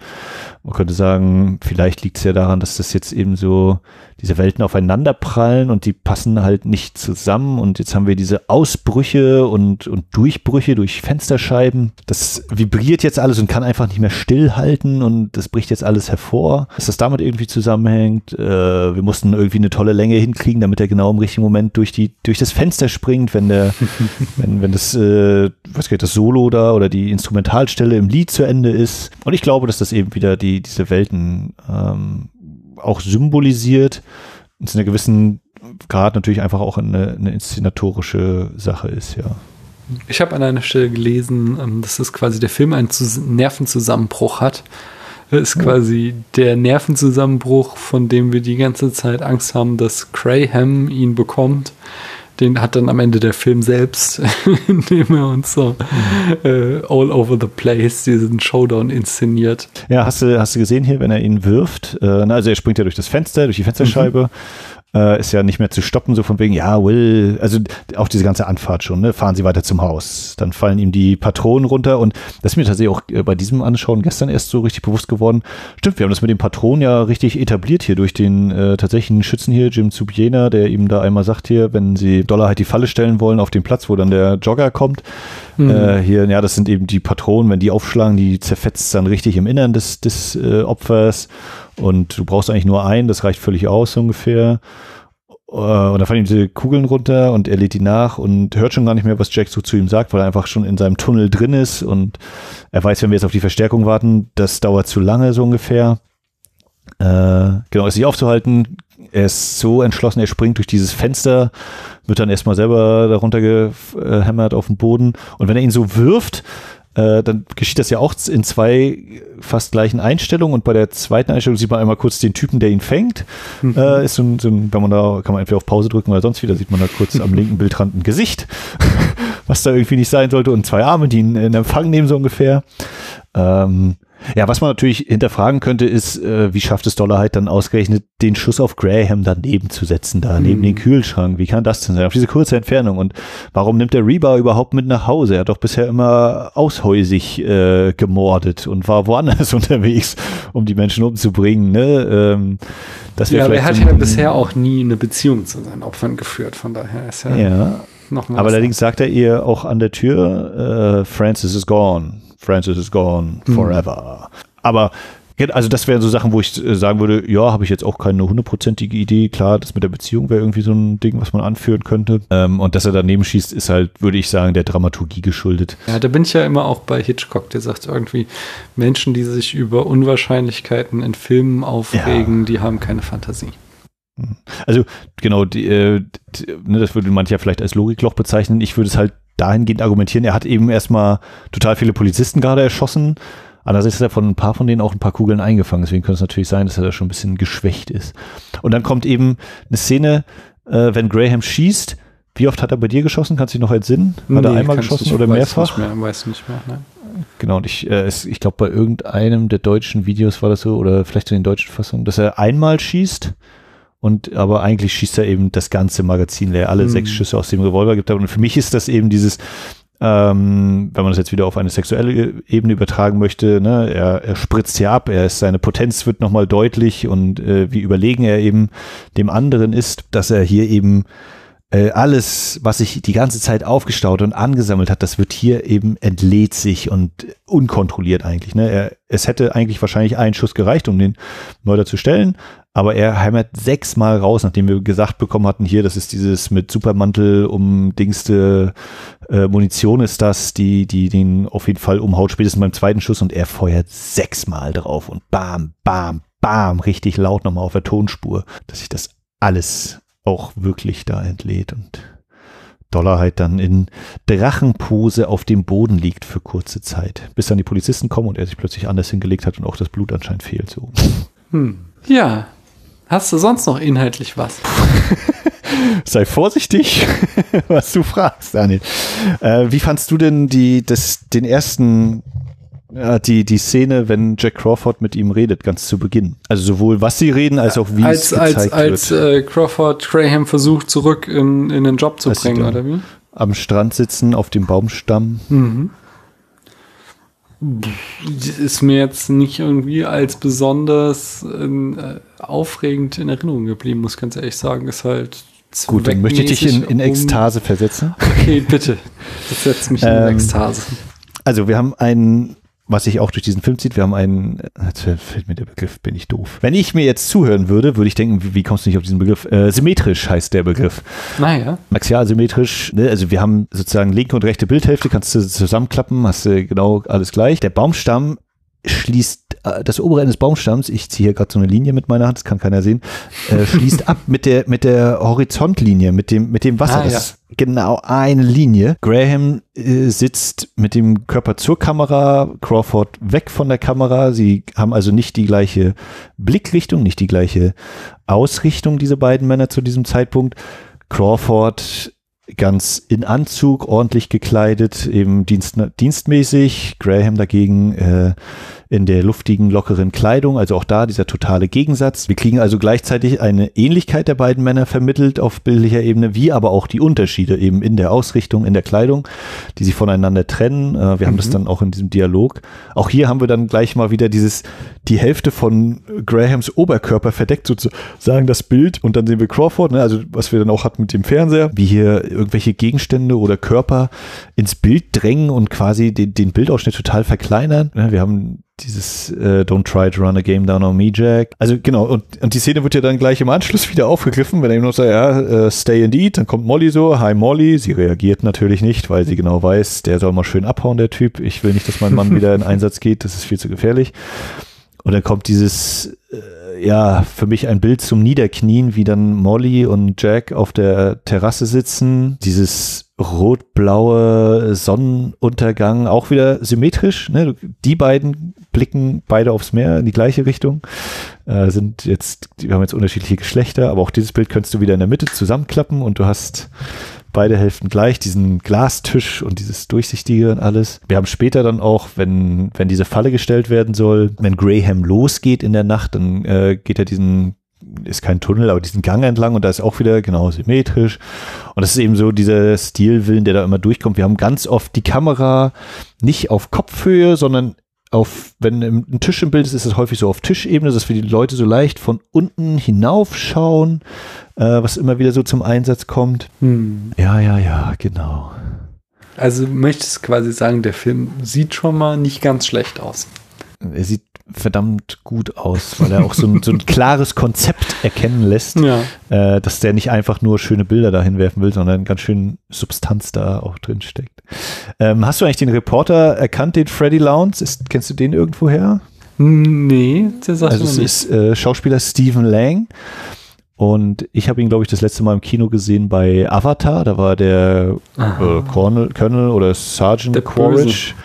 Man könnte sagen, vielleicht liegt es ja daran, dass das jetzt eben so diese Welten aufeinander prallen und die passen halt nicht zusammen und jetzt haben wir diese Ausbrüche und, und Durchbrüche durch Fensterscheiben. Das vibriert jetzt alles und kann einfach nicht mehr stillhalten und das bricht jetzt alles hervor. Dass das damit irgendwie zusammenhängt. Äh, wir mussten irgendwie eine tolle Länge hinkriegen, damit er genau im richtigen Moment durch die, durch das Fenster springt, wenn der, wenn, wenn das, äh, was geht, das Solo da oder die Instrumentalstelle im Lied zu Ende ist. Und ich glaube, dass das eben wieder die, diese Welten ähm, auch symbolisiert und zu einer gewissen Grad natürlich einfach auch eine, eine inszenatorische Sache ist, ja. Ich habe an einer Stelle gelesen, ähm, dass es quasi der Film einen Nervenzusammenbruch hat. Das ist quasi der Nervenzusammenbruch, von dem wir die ganze Zeit Angst haben, dass Graham ihn bekommt den hat dann am Ende der Film selbst, indem er uns so mhm. äh, all over the place diesen Showdown inszeniert. Ja, hast du, hast du gesehen hier, wenn er ihn wirft? Äh, also er springt ja durch das Fenster, durch die Fensterscheibe. Äh, ist ja nicht mehr zu stoppen, so von wegen, ja, Will, also auch diese ganze Anfahrt schon, ne? fahren sie weiter zum Haus. Dann fallen ihm die Patronen runter und das ist mir tatsächlich auch äh, bei diesem Anschauen gestern erst so richtig bewusst geworden. Stimmt, wir haben das mit den Patronen ja richtig etabliert hier durch den äh, tatsächlichen Schützen hier, Jim Zubiena, der ihm da einmal sagt hier, wenn sie Dollar halt die Falle stellen wollen auf den Platz, wo dann der Jogger kommt, mhm. äh, hier, ja, das sind eben die Patronen, wenn die aufschlagen, die zerfetzt dann richtig im Innern des, des äh, Opfers und du brauchst eigentlich nur einen, das reicht völlig aus ungefähr. Äh, und dann fallen ihm diese Kugeln runter und er lädt die nach und hört schon gar nicht mehr, was Jack so zu ihm sagt, weil er einfach schon in seinem Tunnel drin ist und er weiß, wenn wir jetzt auf die Verstärkung warten, das dauert zu lange so ungefähr. Äh, genau, ist nicht aufzuhalten, er ist so entschlossen, er springt durch dieses Fenster, wird dann erstmal selber darunter gehämmert auf den Boden. Und wenn er ihn so wirft, äh, dann geschieht das ja auch in zwei fast gleichen Einstellungen und bei der zweiten Einstellung sieht man einmal kurz den Typen, der ihn fängt. Mhm. Äh, ist so ein, so ein, wenn man da, kann man entweder auf Pause drücken oder sonst wieder, sieht man da kurz am linken Bildrand ein Gesicht, was da irgendwie nicht sein sollte und zwei Arme, die ihn in Empfang nehmen, so ungefähr. Ähm, ja, was man natürlich hinterfragen könnte, ist, äh, wie schafft es Dollarheit dann ausgerechnet, den Schuss auf Graham daneben zu setzen, da neben den mhm. Kühlschrank? Wie kann das denn sein? Auf diese kurze Entfernung. Und warum nimmt der Rebar überhaupt mit nach Hause? Er hat doch bisher immer aushäusig äh, gemordet und war woanders unterwegs, um die Menschen umzubringen. Ne? Ähm, das ja, aber er hat ja bisher auch nie eine Beziehung zu seinen Opfern geführt, von daher ist er ja. noch Aber allerdings sagt er ihr auch an der Tür, äh, Francis is gone. Francis is gone mhm. forever. Mhm. Aber also das wären so Sachen, wo ich äh, sagen würde, ja, habe ich jetzt auch keine hundertprozentige Idee. Klar, das mit der Beziehung wäre irgendwie so ein Ding, was man anführen könnte. Ähm, und dass er daneben schießt, ist halt, würde ich sagen, der Dramaturgie geschuldet. Ja, da bin ich ja immer auch bei Hitchcock, der sagt irgendwie, Menschen, die sich über Unwahrscheinlichkeiten in Filmen aufregen, ja. die haben keine Fantasie. Hm. Also genau, die, äh, die, ne, das würde man ja vielleicht als Logikloch bezeichnen. Ich würde es halt dahingehend argumentieren, er hat eben erstmal total viele Polizisten gerade erschossen. Andererseits ist er von ein paar von denen auch ein paar Kugeln eingefangen. Deswegen könnte es natürlich sein, dass er da schon ein bisschen geschwächt ist. Und dann kommt eben eine Szene, äh, wenn Graham schießt. Wie oft hat er bei dir geschossen? Kannst du dich noch entsinnen? Hat nee, er einmal geschossen nicht, oder mehrfach? Nicht mehr, weiß nicht mehr. Ne? Genau, und ich, äh, ich glaube, bei irgendeinem der deutschen Videos war das so, oder vielleicht in den deutschen Fassungen, dass er einmal schießt und aber eigentlich schießt er eben das ganze Magazin leer, alle mhm. sechs Schüsse aus dem Revolver gibt. Und für mich ist das eben dieses, ähm, wenn man das jetzt wieder auf eine sexuelle Ebene übertragen möchte, ne, er, er spritzt hier ab, er ist, seine Potenz wird nochmal deutlich und äh, wie überlegen er eben dem anderen ist, dass er hier eben äh, alles, was sich die ganze Zeit aufgestaut und angesammelt hat, das wird hier eben entlädt sich und unkontrolliert eigentlich. Ne? Er, es hätte eigentlich wahrscheinlich einen Schuss gereicht, um den Mörder zu stellen, aber er hämmert sechsmal raus, nachdem wir gesagt bekommen hatten, hier, das ist dieses mit Supermantel umdingste äh, Munition ist das, die, die den auf jeden Fall umhaut, spätestens beim zweiten Schuss und er feuert sechsmal drauf und bam, bam, bam, richtig laut nochmal auf der Tonspur, dass sich das alles auch wirklich da entlädt und Dollar halt dann in Drachenpose auf dem Boden liegt für kurze Zeit, bis dann die Polizisten kommen und er sich plötzlich anders hingelegt hat und auch das Blut anscheinend fehlt so. Hm. Ja, Hast du sonst noch inhaltlich was? Sei vorsichtig, was du fragst, Daniel. Äh, wie fandst du denn die, das, den ersten, äh, die, die Szene, wenn Jack Crawford mit ihm redet, ganz zu Beginn? Also sowohl was sie reden, als auch wie als, es gezeigt als, als, wird. Als äh, Crawford Graham versucht, zurück in, in den Job zu als bringen, oder wie? Am Strand sitzen, auf dem Baumstamm. Mhm ist mir jetzt nicht irgendwie als besonders äh, aufregend in Erinnerung geblieben, muss ich ganz ehrlich sagen. Ist halt Gut, dann möchte ich dich in, in Ekstase um versetzen. Okay, bitte. Das setzt mich in ähm, Ekstase. Also wir haben einen was sich auch durch diesen Film zieht. Wir haben einen, jetzt fällt mir der Begriff, bin ich doof. Wenn ich mir jetzt zuhören würde, würde ich denken, wie, wie kommst du nicht auf diesen Begriff? Äh, symmetrisch heißt der Begriff. Naja. Axial symmetrisch, ne? also wir haben sozusagen linke und rechte Bildhälfte, kannst du zusammenklappen, hast du genau alles gleich. Der Baumstamm schließt das obere Ende des Baumstamms, ich ziehe hier gerade so eine Linie mit meiner Hand, das kann keiner sehen, äh, schließt ab mit der mit der Horizontlinie, mit dem mit dem Wasser. Ah, das ist genau eine Linie. Graham äh, sitzt mit dem Körper zur Kamera, Crawford weg von der Kamera. Sie haben also nicht die gleiche Blickrichtung, nicht die gleiche Ausrichtung, diese beiden Männer zu diesem Zeitpunkt. Crawford ganz in Anzug, ordentlich gekleidet, eben dienst, dienstmäßig. Graham dagegen äh, in der luftigen, lockeren Kleidung, also auch da dieser totale Gegensatz. Wir kriegen also gleichzeitig eine Ähnlichkeit der beiden Männer vermittelt auf bildlicher Ebene, wie aber auch die Unterschiede eben in der Ausrichtung, in der Kleidung, die sich voneinander trennen. Äh, wir haben das mhm. dann auch in diesem Dialog. Auch hier haben wir dann gleich mal wieder dieses, die Hälfte von Grahams Oberkörper verdeckt sozusagen das Bild und dann sehen wir Crawford, ne, also was wir dann auch hatten mit dem Fernseher, wie hier irgendwelche Gegenstände oder Körper ins Bild drängen und quasi den, den Bildausschnitt total verkleinern. Wir haben dieses äh, Don't try to run a game down on me, Jack. Also genau, und, und die Szene wird ja dann gleich im Anschluss wieder aufgegriffen, wenn er ihm noch sagt, ja, uh, stay indeed, dann kommt Molly so, hi Molly, sie reagiert natürlich nicht, weil sie genau weiß, der soll mal schön abhauen, der Typ. Ich will nicht, dass mein Mann wieder in Einsatz geht, das ist viel zu gefährlich. Und dann kommt dieses, äh, ja, für mich ein Bild zum Niederknien, wie dann Molly und Jack auf der Terrasse sitzen. Dieses rot-blaue Sonnenuntergang, auch wieder symmetrisch. Ne? Die beiden blicken beide aufs Meer in die gleiche Richtung. Äh, sind jetzt, die haben jetzt unterschiedliche Geschlechter, aber auch dieses Bild könntest du wieder in der Mitte zusammenklappen und du hast beide Hälften gleich, diesen Glastisch und dieses Durchsichtige und alles. Wir haben später dann auch, wenn, wenn diese Falle gestellt werden soll, wenn Graham losgeht in der Nacht, dann äh, geht er diesen ist kein Tunnel, aber diesen Gang entlang und da ist auch wieder genau symmetrisch. Und das ist eben so dieser Stilwillen, der da immer durchkommt. Wir haben ganz oft die Kamera nicht auf Kopfhöhe, sondern auf, wenn ein Tisch im Bild ist, ist es häufig so auf Tischebene, dass wir die Leute so leicht von unten hinaufschauen, äh, was immer wieder so zum Einsatz kommt. Hm. Ja, ja, ja, genau. Also möchtest quasi sagen, der Film sieht schon mal nicht ganz schlecht aus. Er sieht verdammt gut aus, weil er auch so ein, so ein klares Konzept erkennen lässt, ja. äh, dass der nicht einfach nur schöne Bilder dahin werfen will, sondern ganz schön Substanz da auch drin steckt. Ähm, hast du eigentlich den Reporter erkannt, den Freddy Lowndes? Ist, kennst du den irgendwo her? Nee, der sagt Also es nicht. ist äh, Schauspieler Stephen Lang. Und ich habe ihn, glaube ich, das letzte Mal im Kino gesehen bei Avatar. Da war der äh, Colonel, Colonel oder Sergeant Quaritch.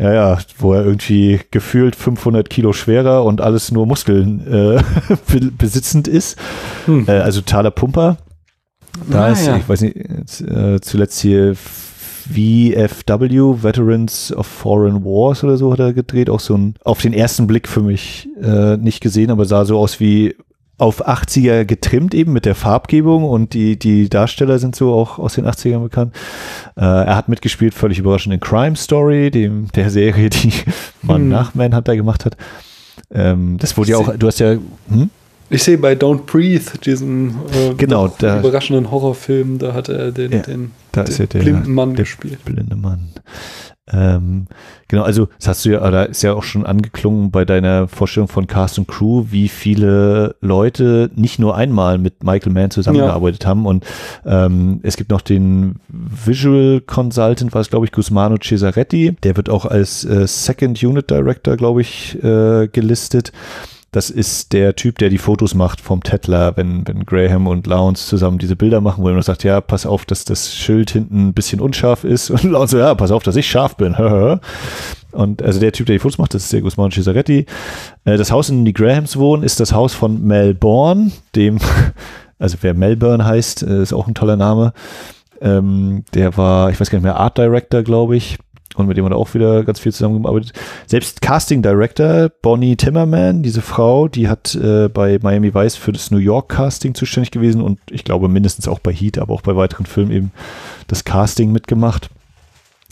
Ja, ja, wo er irgendwie gefühlt 500 Kilo schwerer und alles nur Muskeln äh, besitzend ist. Hm. Äh, also totaler Pumper. Da ah, ist, ja. ich weiß nicht, äh, zuletzt hier VFW, Veterans of Foreign Wars oder so hat er gedreht. Auch so ein, auf den ersten Blick für mich äh, nicht gesehen, aber sah so aus wie auf 80er getrimmt eben mit der Farbgebung und die, die Darsteller sind so auch aus den 80ern bekannt. Äh, er hat mitgespielt, völlig überraschend in Crime Story, dem, der Serie, die man hm. nach Manhunter gemacht hat. Ähm, das wurde ja auch, du hast ja, hm? Ich sehe bei Don't Breathe, diesen äh, genau, da, überraschenden Horrorfilm, da hat er den, ja, den, den, den der, blinden Mann gespielt. Blinde Mann. Ähm, genau, also das hast du ja, oder ist ja auch schon angeklungen bei deiner Vorstellung von Cast und Crew, wie viele Leute nicht nur einmal mit Michael Mann zusammengearbeitet ja. haben. Und ähm, es gibt noch den Visual Consultant, war es glaube ich, Guzmano Cesaretti, der wird auch als äh, Second Unit Director, glaube ich, äh, gelistet. Das ist der Typ, der die Fotos macht vom Tetler, wenn, wenn Graham und Lowndes zusammen diese Bilder machen, wo er sagt, ja, pass auf, dass das Schild hinten ein bisschen unscharf ist. Und Lowndes so, ja, pass auf, dass ich scharf bin. und also der Typ, der die Fotos macht, das ist der Guzman Cesaretti. Äh, das Haus, in dem die Grahams wohnen, ist das Haus von Melbourne, dem, also wer Melbourne heißt, äh, ist auch ein toller Name. Ähm, der war, ich weiß gar nicht mehr, Art Director, glaube ich und mit dem hat er auch wieder ganz viel zusammengearbeitet. Selbst Casting Director Bonnie Timmerman, diese Frau, die hat äh, bei Miami Vice für das New York Casting zuständig gewesen und ich glaube mindestens auch bei Heat, aber auch bei weiteren Filmen eben das Casting mitgemacht.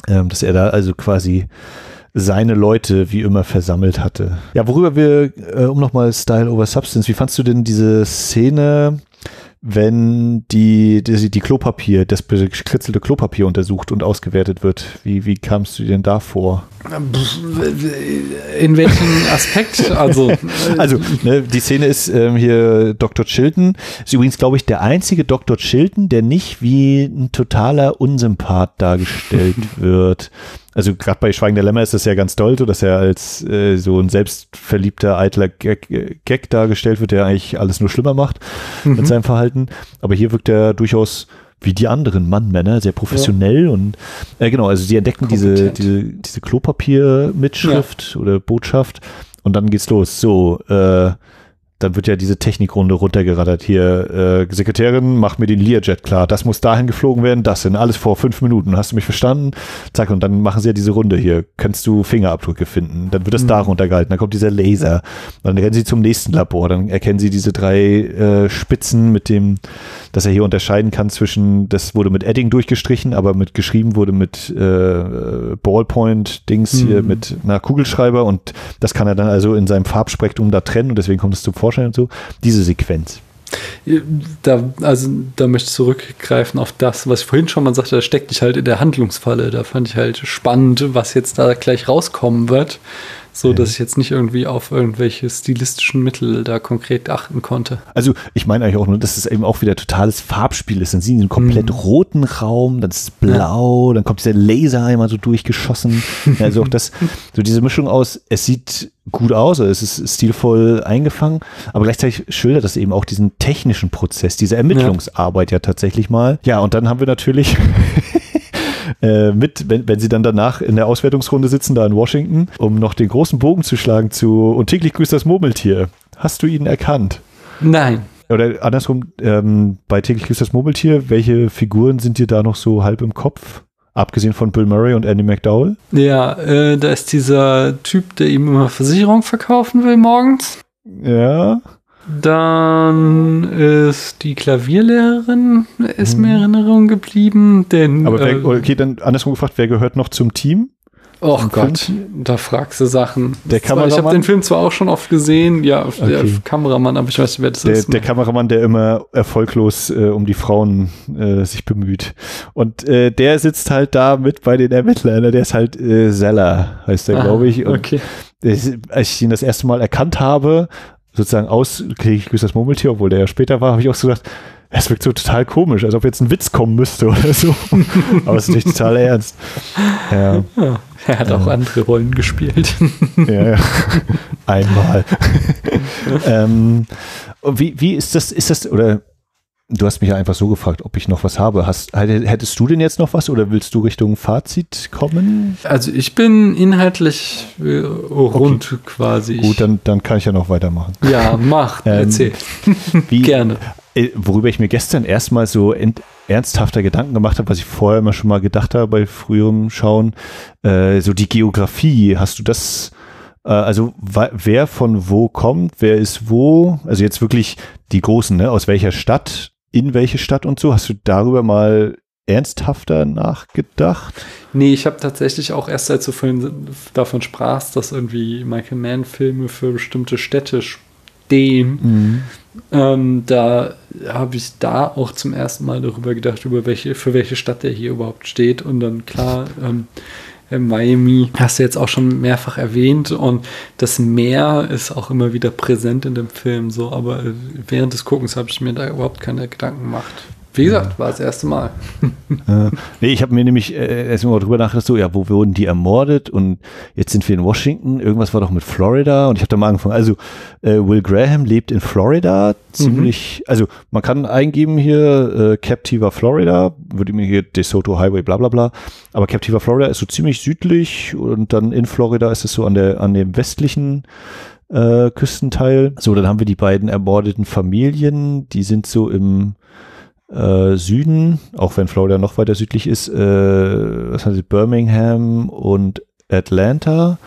Ähm, dass er da also quasi seine Leute wie immer versammelt hatte. Ja, worüber wir, äh, um nochmal Style over Substance, wie fandst du denn diese Szene, wenn die, die, die Klopapier, das gekritzelte Klopapier untersucht und ausgewertet wird. Wie, wie kamst du denn da vor? In welchem Aspekt? Also, also ne, die Szene ist ähm, hier Dr. Chilton. Ist übrigens, glaube ich, der einzige Dr. Chilton, der nicht wie ein totaler Unsympath dargestellt wird. Also gerade bei Schweigen der Lämmer ist das ja ganz toll, so dass er als äh, so ein selbstverliebter, eitler Gag, Gag, dargestellt wird, der eigentlich alles nur schlimmer macht mhm. mit seinem Verhalten. Aber hier wirkt er durchaus wie die anderen Mann-Männer, sehr professionell ja. und äh, genau, also sie entdecken diese, diese, diese Klopapier-Mitschrift ja. oder Botschaft und dann geht's los. So, äh, dann wird ja diese Technikrunde runtergerattert. Hier, äh, Sekretärin, mach mir den Learjet klar. Das muss dahin geflogen werden, das sind alles vor fünf Minuten. Hast du mich verstanden? Zack, und dann machen sie ja diese Runde hier. Kannst du Fingerabdrücke finden? Dann wird das mhm. da runtergehalten. Dann kommt dieser Laser. Dann rennen sie zum nächsten Labor. Dann erkennen sie diese drei äh, Spitzen mit dem, dass er hier unterscheiden kann zwischen, das wurde mit Edding durchgestrichen, aber mit geschrieben wurde mit äh, Ballpoint-Dings mhm. hier mit einer Kugelschreiber und das kann er dann also in seinem Farbspektrum da trennen und deswegen kommt es zum Vorschein vorstellen und so. Diese Sequenz. Da, also, da möchte ich zurückgreifen auf das, was ich vorhin schon mal sagte, da steckt dich halt in der Handlungsfalle. Da fand ich halt spannend, was jetzt da gleich rauskommen wird. So dass ich jetzt nicht irgendwie auf irgendwelche stilistischen Mittel da konkret achten konnte. Also ich meine eigentlich auch nur, dass es eben auch wieder totales Farbspiel ist. Dann sehen sie einen komplett Mhm. roten Raum, dann ist es blau, dann kommt dieser Laser einmal so durchgeschossen. also auch das, so diese Mischung aus, es sieht gut aus, also es ist stilvoll eingefangen, aber gleichzeitig schildert das eben auch diesen technischen Prozess, diese Ermittlungsarbeit ja tatsächlich mal. Ja, und dann haben wir natürlich äh, mit, wenn, wenn sie dann danach in der Auswertungsrunde sitzen, da in Washington, um noch den großen Bogen zu schlagen zu Und täglich grüßt das Murmeltier. Hast du ihn erkannt? Nein. Oder andersrum, ähm, bei täglich grüßt das Murmeltier, welche Figuren sind dir da noch so halb im Kopf? Abgesehen von Bill Murray und Andy McDowell? Ja, äh, da ist dieser Typ, der ihm immer Versicherung verkaufen will morgens. Ja. Dann ist die Klavierlehrerin, ist mir in Erinnerung geblieben. Denn. Aber wer, äh, okay, dann andersrum gefragt, wer gehört noch zum Team? oh Gott, da fragst du Sachen. Der war- Ich habe Kameramann? den Film zwar auch schon oft gesehen, ja, der Okay. Kameramann, aber ich weiß nicht, wer das Der, ist. der Kameramann, der immer erfolglos äh, um die Frauen äh, sich bemüht. Und äh, der sitzt halt da mit bei den Ermittlern. Der ist halt äh, Zeller, heißt der, Ah, glaube ich. Und Okay. das, als ich ihn das erste Mal erkannt habe, sozusagen aus kriege ich das Murmeltier, obwohl der ja später war, habe ich auch so gedacht, es wirkt so total komisch, als ob jetzt ein Witz kommen müsste oder so. Aber es ist nicht total ernst. Ja, Ja, er hat auch andere Rollen gespielt. ja, ja. Einmal. ähm, wie, wie ist das, ist das, oder du hast mich ja einfach so gefragt, ob ich noch was habe. Hast, hättest du denn jetzt noch was oder willst du Richtung Fazit kommen? Also ich bin inhaltlich äh, rund quasi. Ich- Gut, dann, dann kann ich ja noch weitermachen. Ja, mach, Ähm, erzähl. Wie, Gerne. Äh, worüber ich mir gestern erstmal so ernsthafter Gedanken gemacht habe, was ich vorher immer schon mal gedacht habe bei früherem Schauen, äh, so die Geografie, hast du das, äh, also wer von wo kommt, wer ist wo, also jetzt wirklich die Großen, ne, aus welcher Stadt, in welche Stadt und so, hast du darüber mal ernsthafter nachgedacht? Nee, ich habe tatsächlich auch erst, als du vorhin davon sprachst, dass irgendwie Michael Mann-Filme für bestimmte Städte stehen, ähm, da habe ich da auch zum ersten Mal darüber gedacht, über welche, für welche Stadt der hier überhaupt steht. Und dann klar, ähm, äh, Miami hast du jetzt auch schon mehrfach erwähnt und das Meer ist auch immer wieder präsent in dem Film so, aber äh, während des Guckens habe ich mir da überhaupt keine Gedanken gemacht. Wie gesagt, war das erste Mal. Äh, nee, ich habe mir nämlich äh, erst mal drüber nachgedacht, so, ja, wo wurden die ermordet? Und jetzt sind wir in Washington. Irgendwas war doch mit Florida. Und ich habe da mal angefangen. Also, äh, Will Graham lebt in Florida. Ziemlich, also, man kann eingeben hier äh, Captiva Florida. Würde mir hier DeSoto Highway, bla, bla, bla. Aber Captiva Florida ist so ziemlich südlich. Und dann in Florida ist es so an der, an dem westlichen äh, Küstenteil. So, dann haben wir die beiden ermordeten Familien. Die sind so im äh, Süden, auch wenn Florida noch weiter südlich ist, äh, was heißt Birmingham und Atlanta.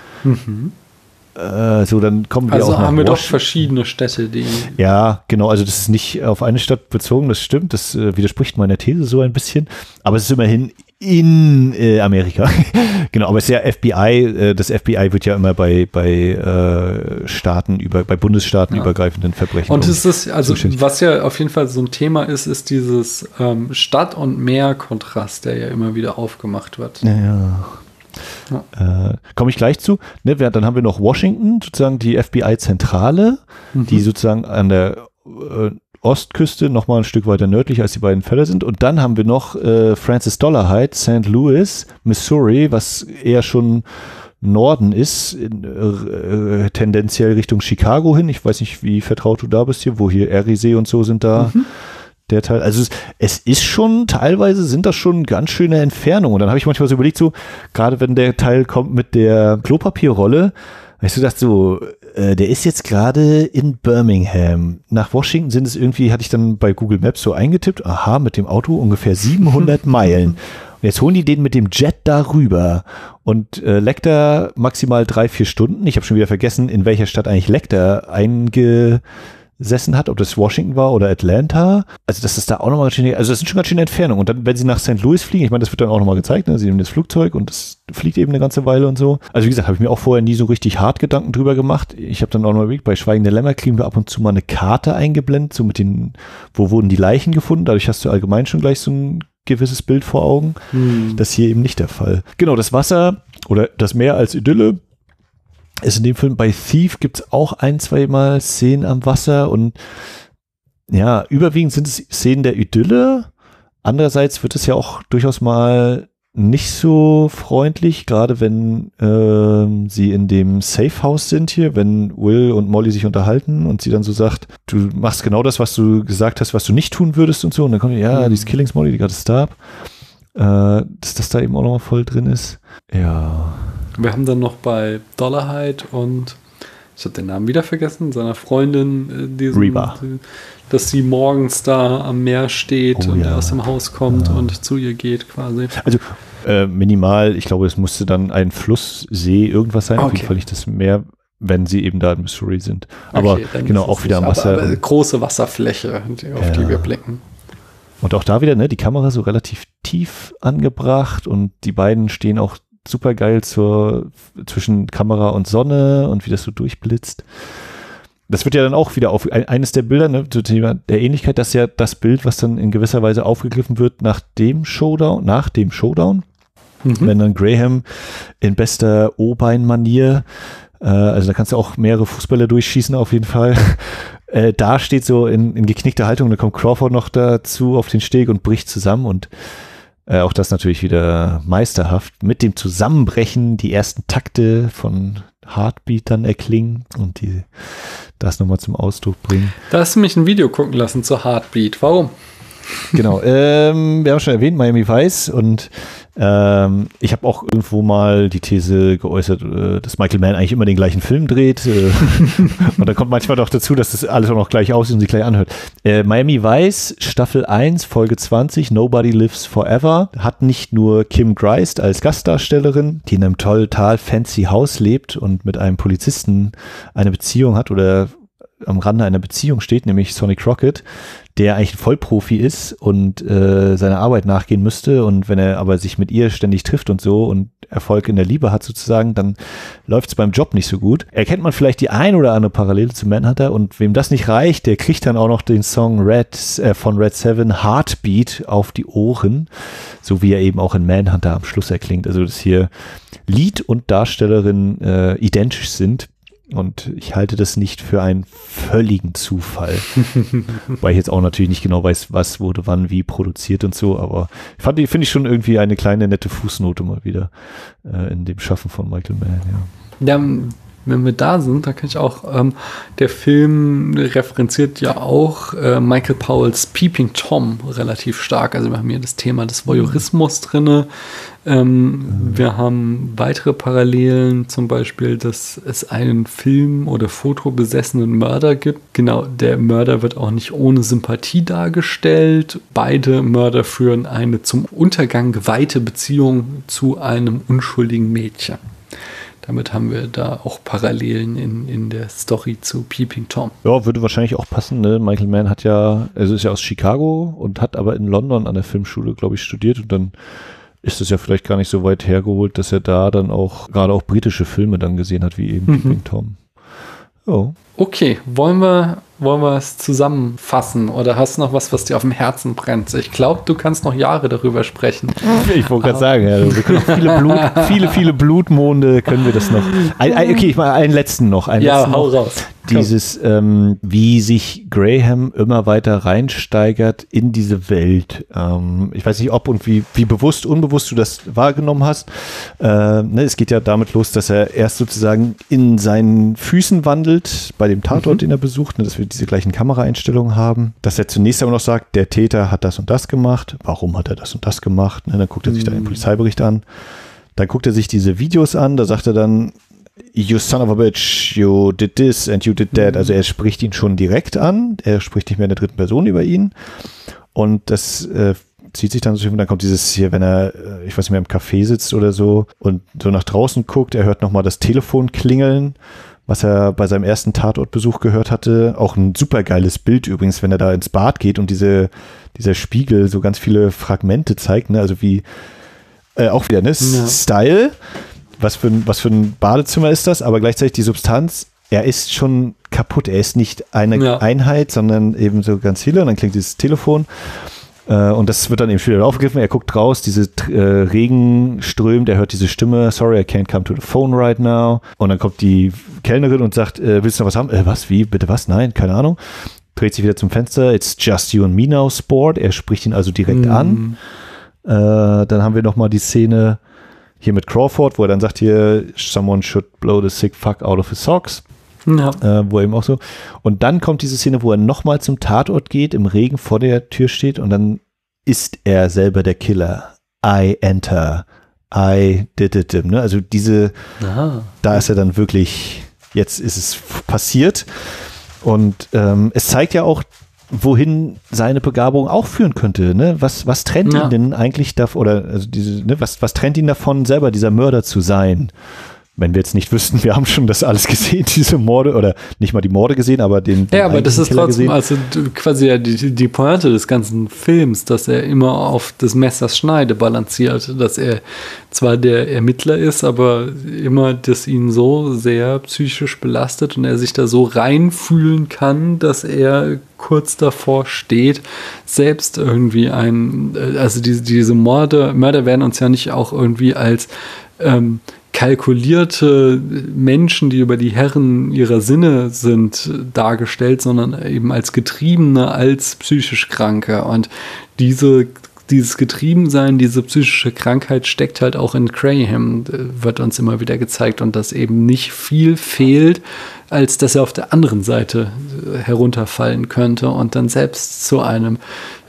Äh, so, dann kommen wir Also auch nach haben wir doch Wash- verschiedene Städte, die. Ja, genau, also das ist nicht auf eine Stadt bezogen, das stimmt, das äh, widerspricht meiner These so ein bisschen, aber es ist immerhin in äh, Amerika. genau, aber es ist ja FBI, äh, das FBI wird ja immer bei, bei äh, Staaten über, bei Bundesstaaten Ja. übergreifenden Verbrechen. Und es ist, also zuständig. was ja auf jeden Fall so ein Thema ist, ist dieses ähm, Stadt- und Meer-Kontrast, der ja immer wieder aufgemacht wird. Ja. Äh, Komme ich gleich zu. Ne, dann haben wir noch Washington, sozusagen die FBI-Zentrale, die sozusagen an der äh, Ostküste nochmal ein Stück weiter nördlich als die beiden Fälle sind. Und dann haben wir noch äh, Francis Dollarhide, St. Louis, Missouri, was eher schon Norden ist, äh, tendenziell Richtung Chicago hin. Ich weiß nicht, wie vertraut du da bist hier, wo hier Erisee und so sind da. Der Teil, also es, es ist schon, teilweise sind das schon ganz schöne Entfernungen. Und dann habe ich manchmal so überlegt, so, gerade wenn der Teil kommt mit der Klopapierrolle, weißt du, dachte so, äh, der ist jetzt gerade in Birmingham. Nach Washington sind es irgendwie, hatte ich dann bei Google Maps so eingetippt, aha, mit dem Auto ungefähr 700 Meilen. Und jetzt holen die den mit dem Jet darüber und äh, Lecter maximal drei, vier Stunden. Ich habe schon wieder vergessen, in welcher Stadt eigentlich Lecter eingesessen hat, ob das Washington war oder Atlanta. Also das ist da auch nochmal ganz schön, also das sind schon ganz schöne Entfernungen. Und dann, wenn sie nach St. Louis fliegen, ich meine, das wird dann auch nochmal gezeigt, ne? sie nehmen das Flugzeug und das fliegt eben eine ganze Weile und so. Also wie gesagt, habe ich mir auch vorher nie so richtig hart Gedanken drüber gemacht. Ich habe dann auch überlegt, bei Schweigende Lämmer kriegen wir ab und zu mal eine Karte eingeblendet, so mit den, wo wurden die Leichen gefunden. Dadurch hast du allgemein schon gleich so ein gewisses Bild vor Augen. Hm. Das ist hier eben nicht der Fall. Genau, das Wasser oder das Meer als Idylle ist in dem Film bei Thief gibt es auch ein, zwei Mal Szenen am Wasser und ja, überwiegend sind es Szenen der Idylle. Andererseits wird es ja auch durchaus mal nicht so freundlich, gerade wenn ähm, sie in dem Safe House sind hier, wenn Will und Molly sich unterhalten und sie dann so sagt, du machst genau das, was du gesagt hast, was du nicht tun würdest und so. Und dann kommt ja, mhm. dieses Killings Molly, die gerade starb. Äh, dass das da eben auch nochmal voll drin ist. Ja. Wir haben dann noch bei Dollarhide und ich habe den Namen wieder vergessen, seiner Freundin, äh, diesen, Reba. dass sie morgens da am Meer steht oh, und ja. aus dem Haus kommt ja. und zu ihr geht quasi. Also äh, minimal, ich glaube, es musste dann ein Fluss, See, irgendwas sein, okay. auf jeden Fall nicht das Meer, wenn sie eben da in Missouri sind. Aber okay, genau, auch wieder am Wasser. Aber, aber große Wasserfläche, auf ja. die wir blicken. Und auch da wieder, ne, die Kamera so relativ tief angebracht und die beiden stehen auch super geil zur, zwischen Kamera und Sonne und wie das so durchblitzt. Das wird ja dann auch wieder auf eines der Bilder, ne, zu Thema der Ähnlichkeit, das ist ja das Bild, was dann in gewisser Weise aufgegriffen wird nach dem Showdown, nach dem Showdown. Mhm. Wenn dann Graham in bester O-Bein-Manier, äh, also da kannst du auch mehrere Fußballer durchschießen auf jeden Fall, äh, da steht so in, in geknickter Haltung, da kommt Crawford noch dazu auf den Steg und bricht zusammen und äh, auch das natürlich wieder meisterhaft. Mit dem Zusammenbrechen die ersten Takte von Heartbeat dann erklingen und die das nochmal zum Ausdruck bringen. Da hast du mich ein Video gucken lassen zu Heartbeat. Warum? Genau, ähm, wir haben schon erwähnt, Miami Vice und ähm, ich habe auch irgendwo mal die These geäußert, äh, dass Michael Mann eigentlich immer den gleichen Film dreht. Äh, und da kommt manchmal doch dazu, dass das alles auch noch gleich aussieht und sich gleich anhört. Äh, Miami Vice, Staffel 1, Folge 20, Nobody Lives Forever, hat nicht nur Kim Greist als Gastdarstellerin, die in einem total fancy Haus lebt und mit einem Polizisten eine Beziehung hat oder am Rande einer Beziehung steht, nämlich Sonny Crockett, der eigentlich ein Vollprofi ist und äh, seiner Arbeit nachgehen müsste. Und wenn er aber sich mit ihr ständig trifft und so und Erfolg in der Liebe hat sozusagen, dann läuft es beim Job nicht so gut. Erkennt man vielleicht die ein oder andere Parallele zu Manhunter und wem das nicht reicht, der kriegt dann auch noch den Song Red äh, von Red Seven Heartbeat auf die Ohren, so wie er eben auch in Manhunter am Schluss erklingt. Also dass hier Lied und Darstellerin äh, identisch sind. Und ich halte das nicht für einen völligen Zufall. Weil ich jetzt auch natürlich nicht genau weiß, was wurde wann wie produziert und so, aber fand die, finde ich schon irgendwie eine kleine nette Fußnote mal wieder äh, in dem Schaffen von Michael Mann, ja. Ja, wenn wir da sind, da kann ich auch, ähm, der Film referenziert ja auch äh, Michael Powells Peeping Tom relativ stark. Also wir haben hier das Thema des Voyeurismus drinne. Ähm, mhm. Wir haben weitere Parallelen, zum Beispiel, dass es einen Film- oder Fotobesessenen Mörder gibt. Genau, der Mörder wird auch nicht ohne Sympathie dargestellt. Beide Mörder führen eine zum Untergang geweihte Beziehung zu einem unschuldigen Mädchen. Damit haben wir da auch Parallelen in, in der Story zu Peeping Tom. Ja, würde wahrscheinlich auch passen. Ne? Michael Mann hat ja, also ist ja aus Chicago und hat aber in London an der Filmschule, glaube ich, studiert und dann ist es ja vielleicht gar nicht so weit hergeholt, dass er da dann auch gerade auch britische Filme dann gesehen hat, wie eben mhm. Peeping Tom. Oh. Okay, wollen wir wollen wir es zusammenfassen oder hast du noch was, was dir auf dem Herzen brennt? Ich glaube, du kannst noch Jahre darüber sprechen. Ich wollte gerade sagen, ja, wir können viele, Blut, viele, viele Blutmonde können wir das noch. Ein, ein, okay, ich mal einen letzten noch. Einen ja, letzten hau noch. raus. Dieses, ähm, wie sich Graham immer weiter reinsteigert in diese Welt. Ähm, ich weiß nicht, ob und wie, wie bewusst, unbewusst du das wahrgenommen hast. Äh, ne, es geht ja damit los, dass er erst sozusagen in seinen Füßen wandelt, bei dem Tatort, mhm. den er besucht, ne, dass wir diese gleichen Kameraeinstellungen haben, dass er zunächst aber noch sagt, der Täter hat das und das gemacht, warum hat er das und das gemacht, ne, dann guckt er sich mhm. dann den Polizeibericht an, dann guckt er sich diese Videos an, da sagt er dann, you son of a bitch, you did this and you did that, also er spricht ihn schon direkt an, er spricht nicht mehr in der dritten Person über ihn und das äh, zieht sich dann so, und dann kommt dieses hier, wenn er, äh, ich weiß nicht mehr, im Café sitzt oder so und so nach draußen guckt, er hört nochmal das Telefon klingeln was er bei seinem ersten Tatortbesuch gehört hatte. Auch ein super geiles Bild übrigens, wenn er da ins Bad geht und diese, dieser Spiegel so ganz viele Fragmente zeigt, ne? also wie äh, auch wieder, ne? Ja. Style. Was für, ein, was für ein Badezimmer ist das, aber gleichzeitig die Substanz, er ist schon kaputt. Er ist nicht eine ja. Einheit, sondern eben so ganz viele. Und dann klingt dieses Telefon. Äh, und das wird dann eben wieder aufgegriffen. Er guckt raus, diese äh, Regen strömt, er hört diese Stimme, sorry, I can't come to the phone right now. Und dann kommt die Kellnerin und sagt, äh, willst du noch was haben? Äh, was, wie, bitte was? Nein, keine Ahnung. Dreht sich wieder zum Fenster, it's just you and me now, Sport. Er spricht ihn also direkt Mhm. an. Äh, dann haben wir nochmal die Szene hier mit Crawford, wo er dann sagt hier, someone should blow the sick fuck out of his socks Ja. äh, wo er eben auch so. Und dann kommt diese Szene, wo er nochmal zum Tatort geht, im Regen vor der Tür steht und dann ist er selber der Killer. I enter. I did it. Ne? Also diese, Aha. da ist er dann wirklich, jetzt ist es passiert. Und ähm, es zeigt ja auch, wohin seine Begabung auch führen könnte. Ne? Was, was trennt Ja. ihn denn eigentlich davon, oder also diese, ne? was, was trennt ihn davon, selber dieser Mörder zu sein? Wenn wir jetzt nicht wüssten, wir haben schon das alles gesehen, diese Morde, oder nicht mal die Morde gesehen, aber den. den Ja, aber das ist Killer trotzdem gesehen. also quasi ja die, die Pointe des ganzen Films, dass er immer auf des Messers Schneide balanciert, dass er zwar der Ermittler ist, aber immer das ihn so sehr psychisch belastet und er sich da so reinfühlen kann, dass er kurz davor steht, selbst irgendwie ein, äh, also diese, diese Morde, Mörder werden uns ja nicht auch irgendwie als ähm, kalkulierte Menschen, die über die Herren ihrer Sinne sind, dargestellt, sondern eben als Getriebene, als psychisch Kranke. Und diese, dieses Getriebensein, diese psychische Krankheit steckt halt auch in Graham, äh, wird uns immer wieder gezeigt und dass eben nicht viel fehlt, als dass er auf der anderen Seite äh, herunterfallen könnte und dann selbst zu einem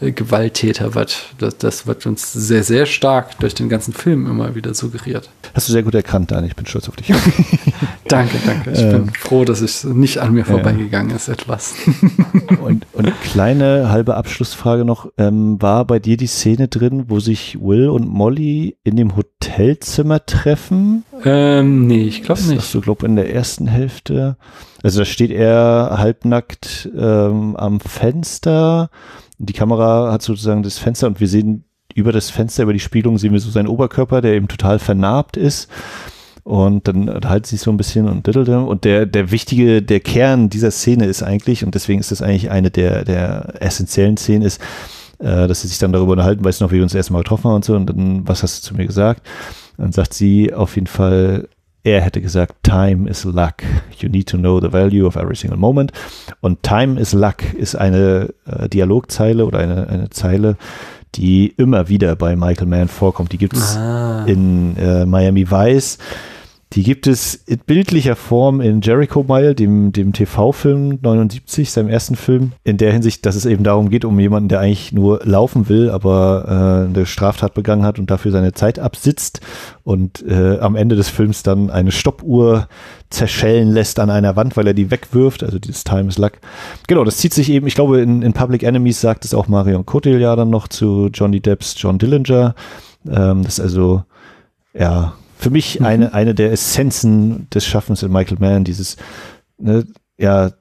äh, Gewalttäter wird. Das, das wird uns sehr, sehr stark durch den ganzen Film immer wieder suggeriert. Hast du sehr gut erkannt, Daniel. Ich bin stolz auf dich. Danke, danke. Ich Ähm. bin froh, dass es nicht an mir vorbeigegangen ist, etwas. und, und kleine halbe Abschlussfrage noch. Ähm, war bei dir die Szene drin, wo sich Will und Molly in dem Hotelzimmer treffen? Ähm, nee, ich glaube nicht. hast du, glaub in der ersten Hälfte. Also da steht er halbnackt ähm, am Fenster. Die Kamera hat sozusagen das Fenster und wir sehen über das Fenster, über die Spiegelung sehen wir so seinen Oberkörper, der eben total vernarbt ist. Und dann sie sich so ein bisschen und. Und der, der wichtige, der Kern dieser Szene ist eigentlich, und deswegen ist das eigentlich eine der, der essentiellen Szenen, ist, äh, dass sie sich dann darüber unterhalten, weißt du noch, wie wir uns das erste Mal getroffen haben und so. Und dann, was hast du zu mir gesagt? Dann sagt sie auf jeden Fall, er hätte gesagt, time is luck. You need to know the value of every single moment. Und time is luck ist eine äh, Dialogzeile oder eine, eine Zeile, die immer wieder bei Michael Mann vorkommt. Die gibt es Ah. in äh, Miami Vice. Die gibt es in bildlicher Form in Jericho Mile, dem, dem TV-Film 79, seinem ersten Film, in der Hinsicht, dass es eben darum geht, um jemanden, der eigentlich nur laufen will, aber äh, eine Straftat begangen hat und dafür seine Zeit absitzt und äh, am Ende des Films dann eine Stoppuhr zerschellen lässt an einer Wand, weil er die wegwirft, also dieses Time is Luck. Genau, das zieht sich eben, ich glaube, in, in Public Enemies sagt es auch Marion Cotillard dann noch zu Johnny Depps John Dillinger. Ähm, das ist also, ja, für mich Mhm. eine, eine der Essenzen des Schaffens in Michael Mann, dieses, ne, ja,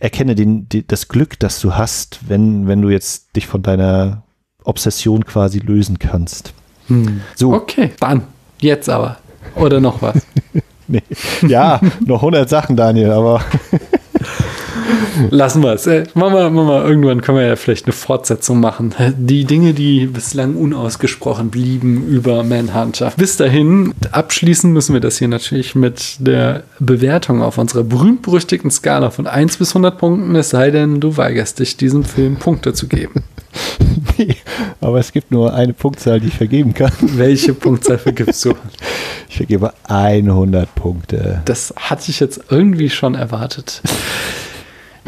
erkenne den, die, das Glück, das du hast, wenn, wenn du jetzt dich von deiner Obsession quasi lösen kannst. Hm. So, Okay, dann. Jetzt aber. Oder noch was. nee. ja, noch 100 Sachen, Daniel, aber Lassen wir es. Äh, machen wir, irgendwann können wir ja vielleicht eine Fortsetzung machen. Die Dinge, die bislang unausgesprochen blieben über Manhunter. Bis dahin, abschließen müssen wir das hier natürlich mit der Bewertung auf unserer berühmt-berüchtigten Skala von 1 bis 100 Punkten, es sei denn, du weigerst dich, diesem Film Punkte zu geben. nee, aber es gibt nur eine Punktzahl, die ich vergeben kann. Welche Punktzahl vergibst du? Ich vergebe 100 Punkte. Das hatte ich jetzt irgendwie schon erwartet.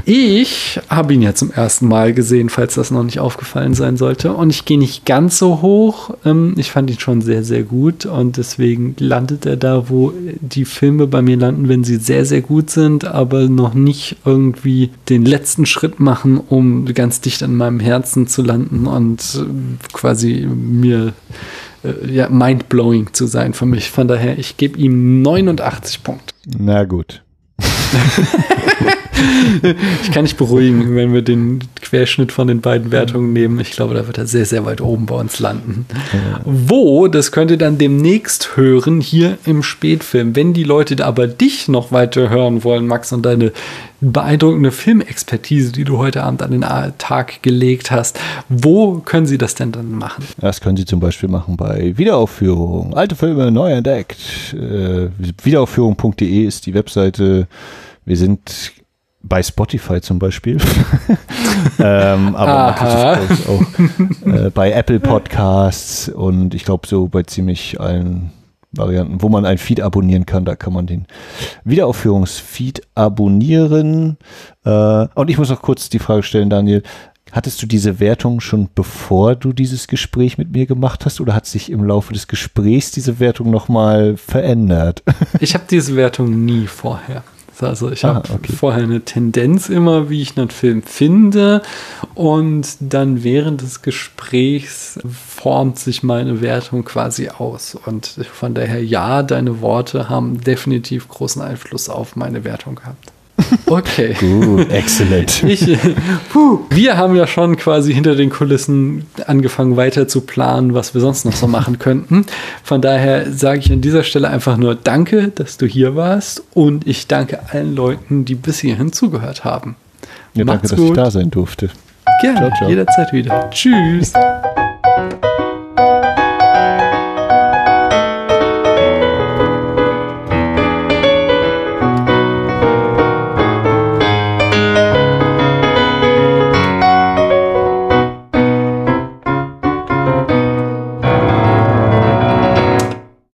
Ich habe ihn ja zum ersten Mal gesehen, falls das noch nicht aufgefallen sein sollte. Und ich gehe nicht ganz so hoch. Ähm, Ich fand ihn schon sehr, sehr gut. Und deswegen landet er da, wo die Filme bei mir landen, wenn sie sehr, sehr gut sind, aber noch nicht irgendwie den letzten Schritt machen, um ganz dicht an meinem Herzen zu landen und äh, quasi mir äh, ja, mindblowing zu sein für mich. Von daher, ich gebe ihm 89 Punkte. Na gut. ich kann dich beruhigen, wenn wir den Querschnitt von den beiden Wertungen nehmen. Ich glaube, da wird er sehr, sehr weit oben bei uns landen. Ja. Wo, das könnt ihr dann demnächst hören, hier im Spätfilm. Wenn die Leute aber dich noch weiter hören wollen, Max, und deine beeindruckende Filmexpertise, die du heute Abend an den Tag gelegt hast, wo können sie das denn dann machen? Das können sie zum Beispiel machen bei Wiederaufführung. Alte Filme neu entdeckt. Äh, wiederaufführung.de ist die Webseite. Wir sind bei Spotify zum Beispiel. ähm, aber natürlich auch äh, bei Apple Podcasts und ich glaube so bei ziemlich allen Varianten, wo man ein Feed abonnieren kann. Da kann man den Wiederaufführungsfeed abonnieren. Äh, und ich muss noch kurz die Frage stellen, Daniel. Hattest du diese Wertung schon bevor du dieses Gespräch mit mir gemacht hast oder hat sich im Laufe des Gesprächs diese Wertung nochmal verändert? Ich habe diese Wertung nie vorher. Also ich habe okay. vorher eine Tendenz immer, wie ich einen Film finde und dann während des Gesprächs formt sich meine Wertung quasi aus. Und von daher ja, deine Worte haben definitiv großen Einfluss auf meine Wertung gehabt. Okay. Gut, excellent. Ich, puh, wir haben ja schon quasi hinter den Kulissen angefangen weiter zu planen, was wir sonst noch so machen könnten. Von daher sage ich an dieser Stelle einfach nur Danke, dass du hier warst und ich danke allen Leuten, die bis hierhin zugehört haben. Ja, danke, dass ich da sein durfte. Gerne, ciao, ciao. jederzeit wieder. Tschüss.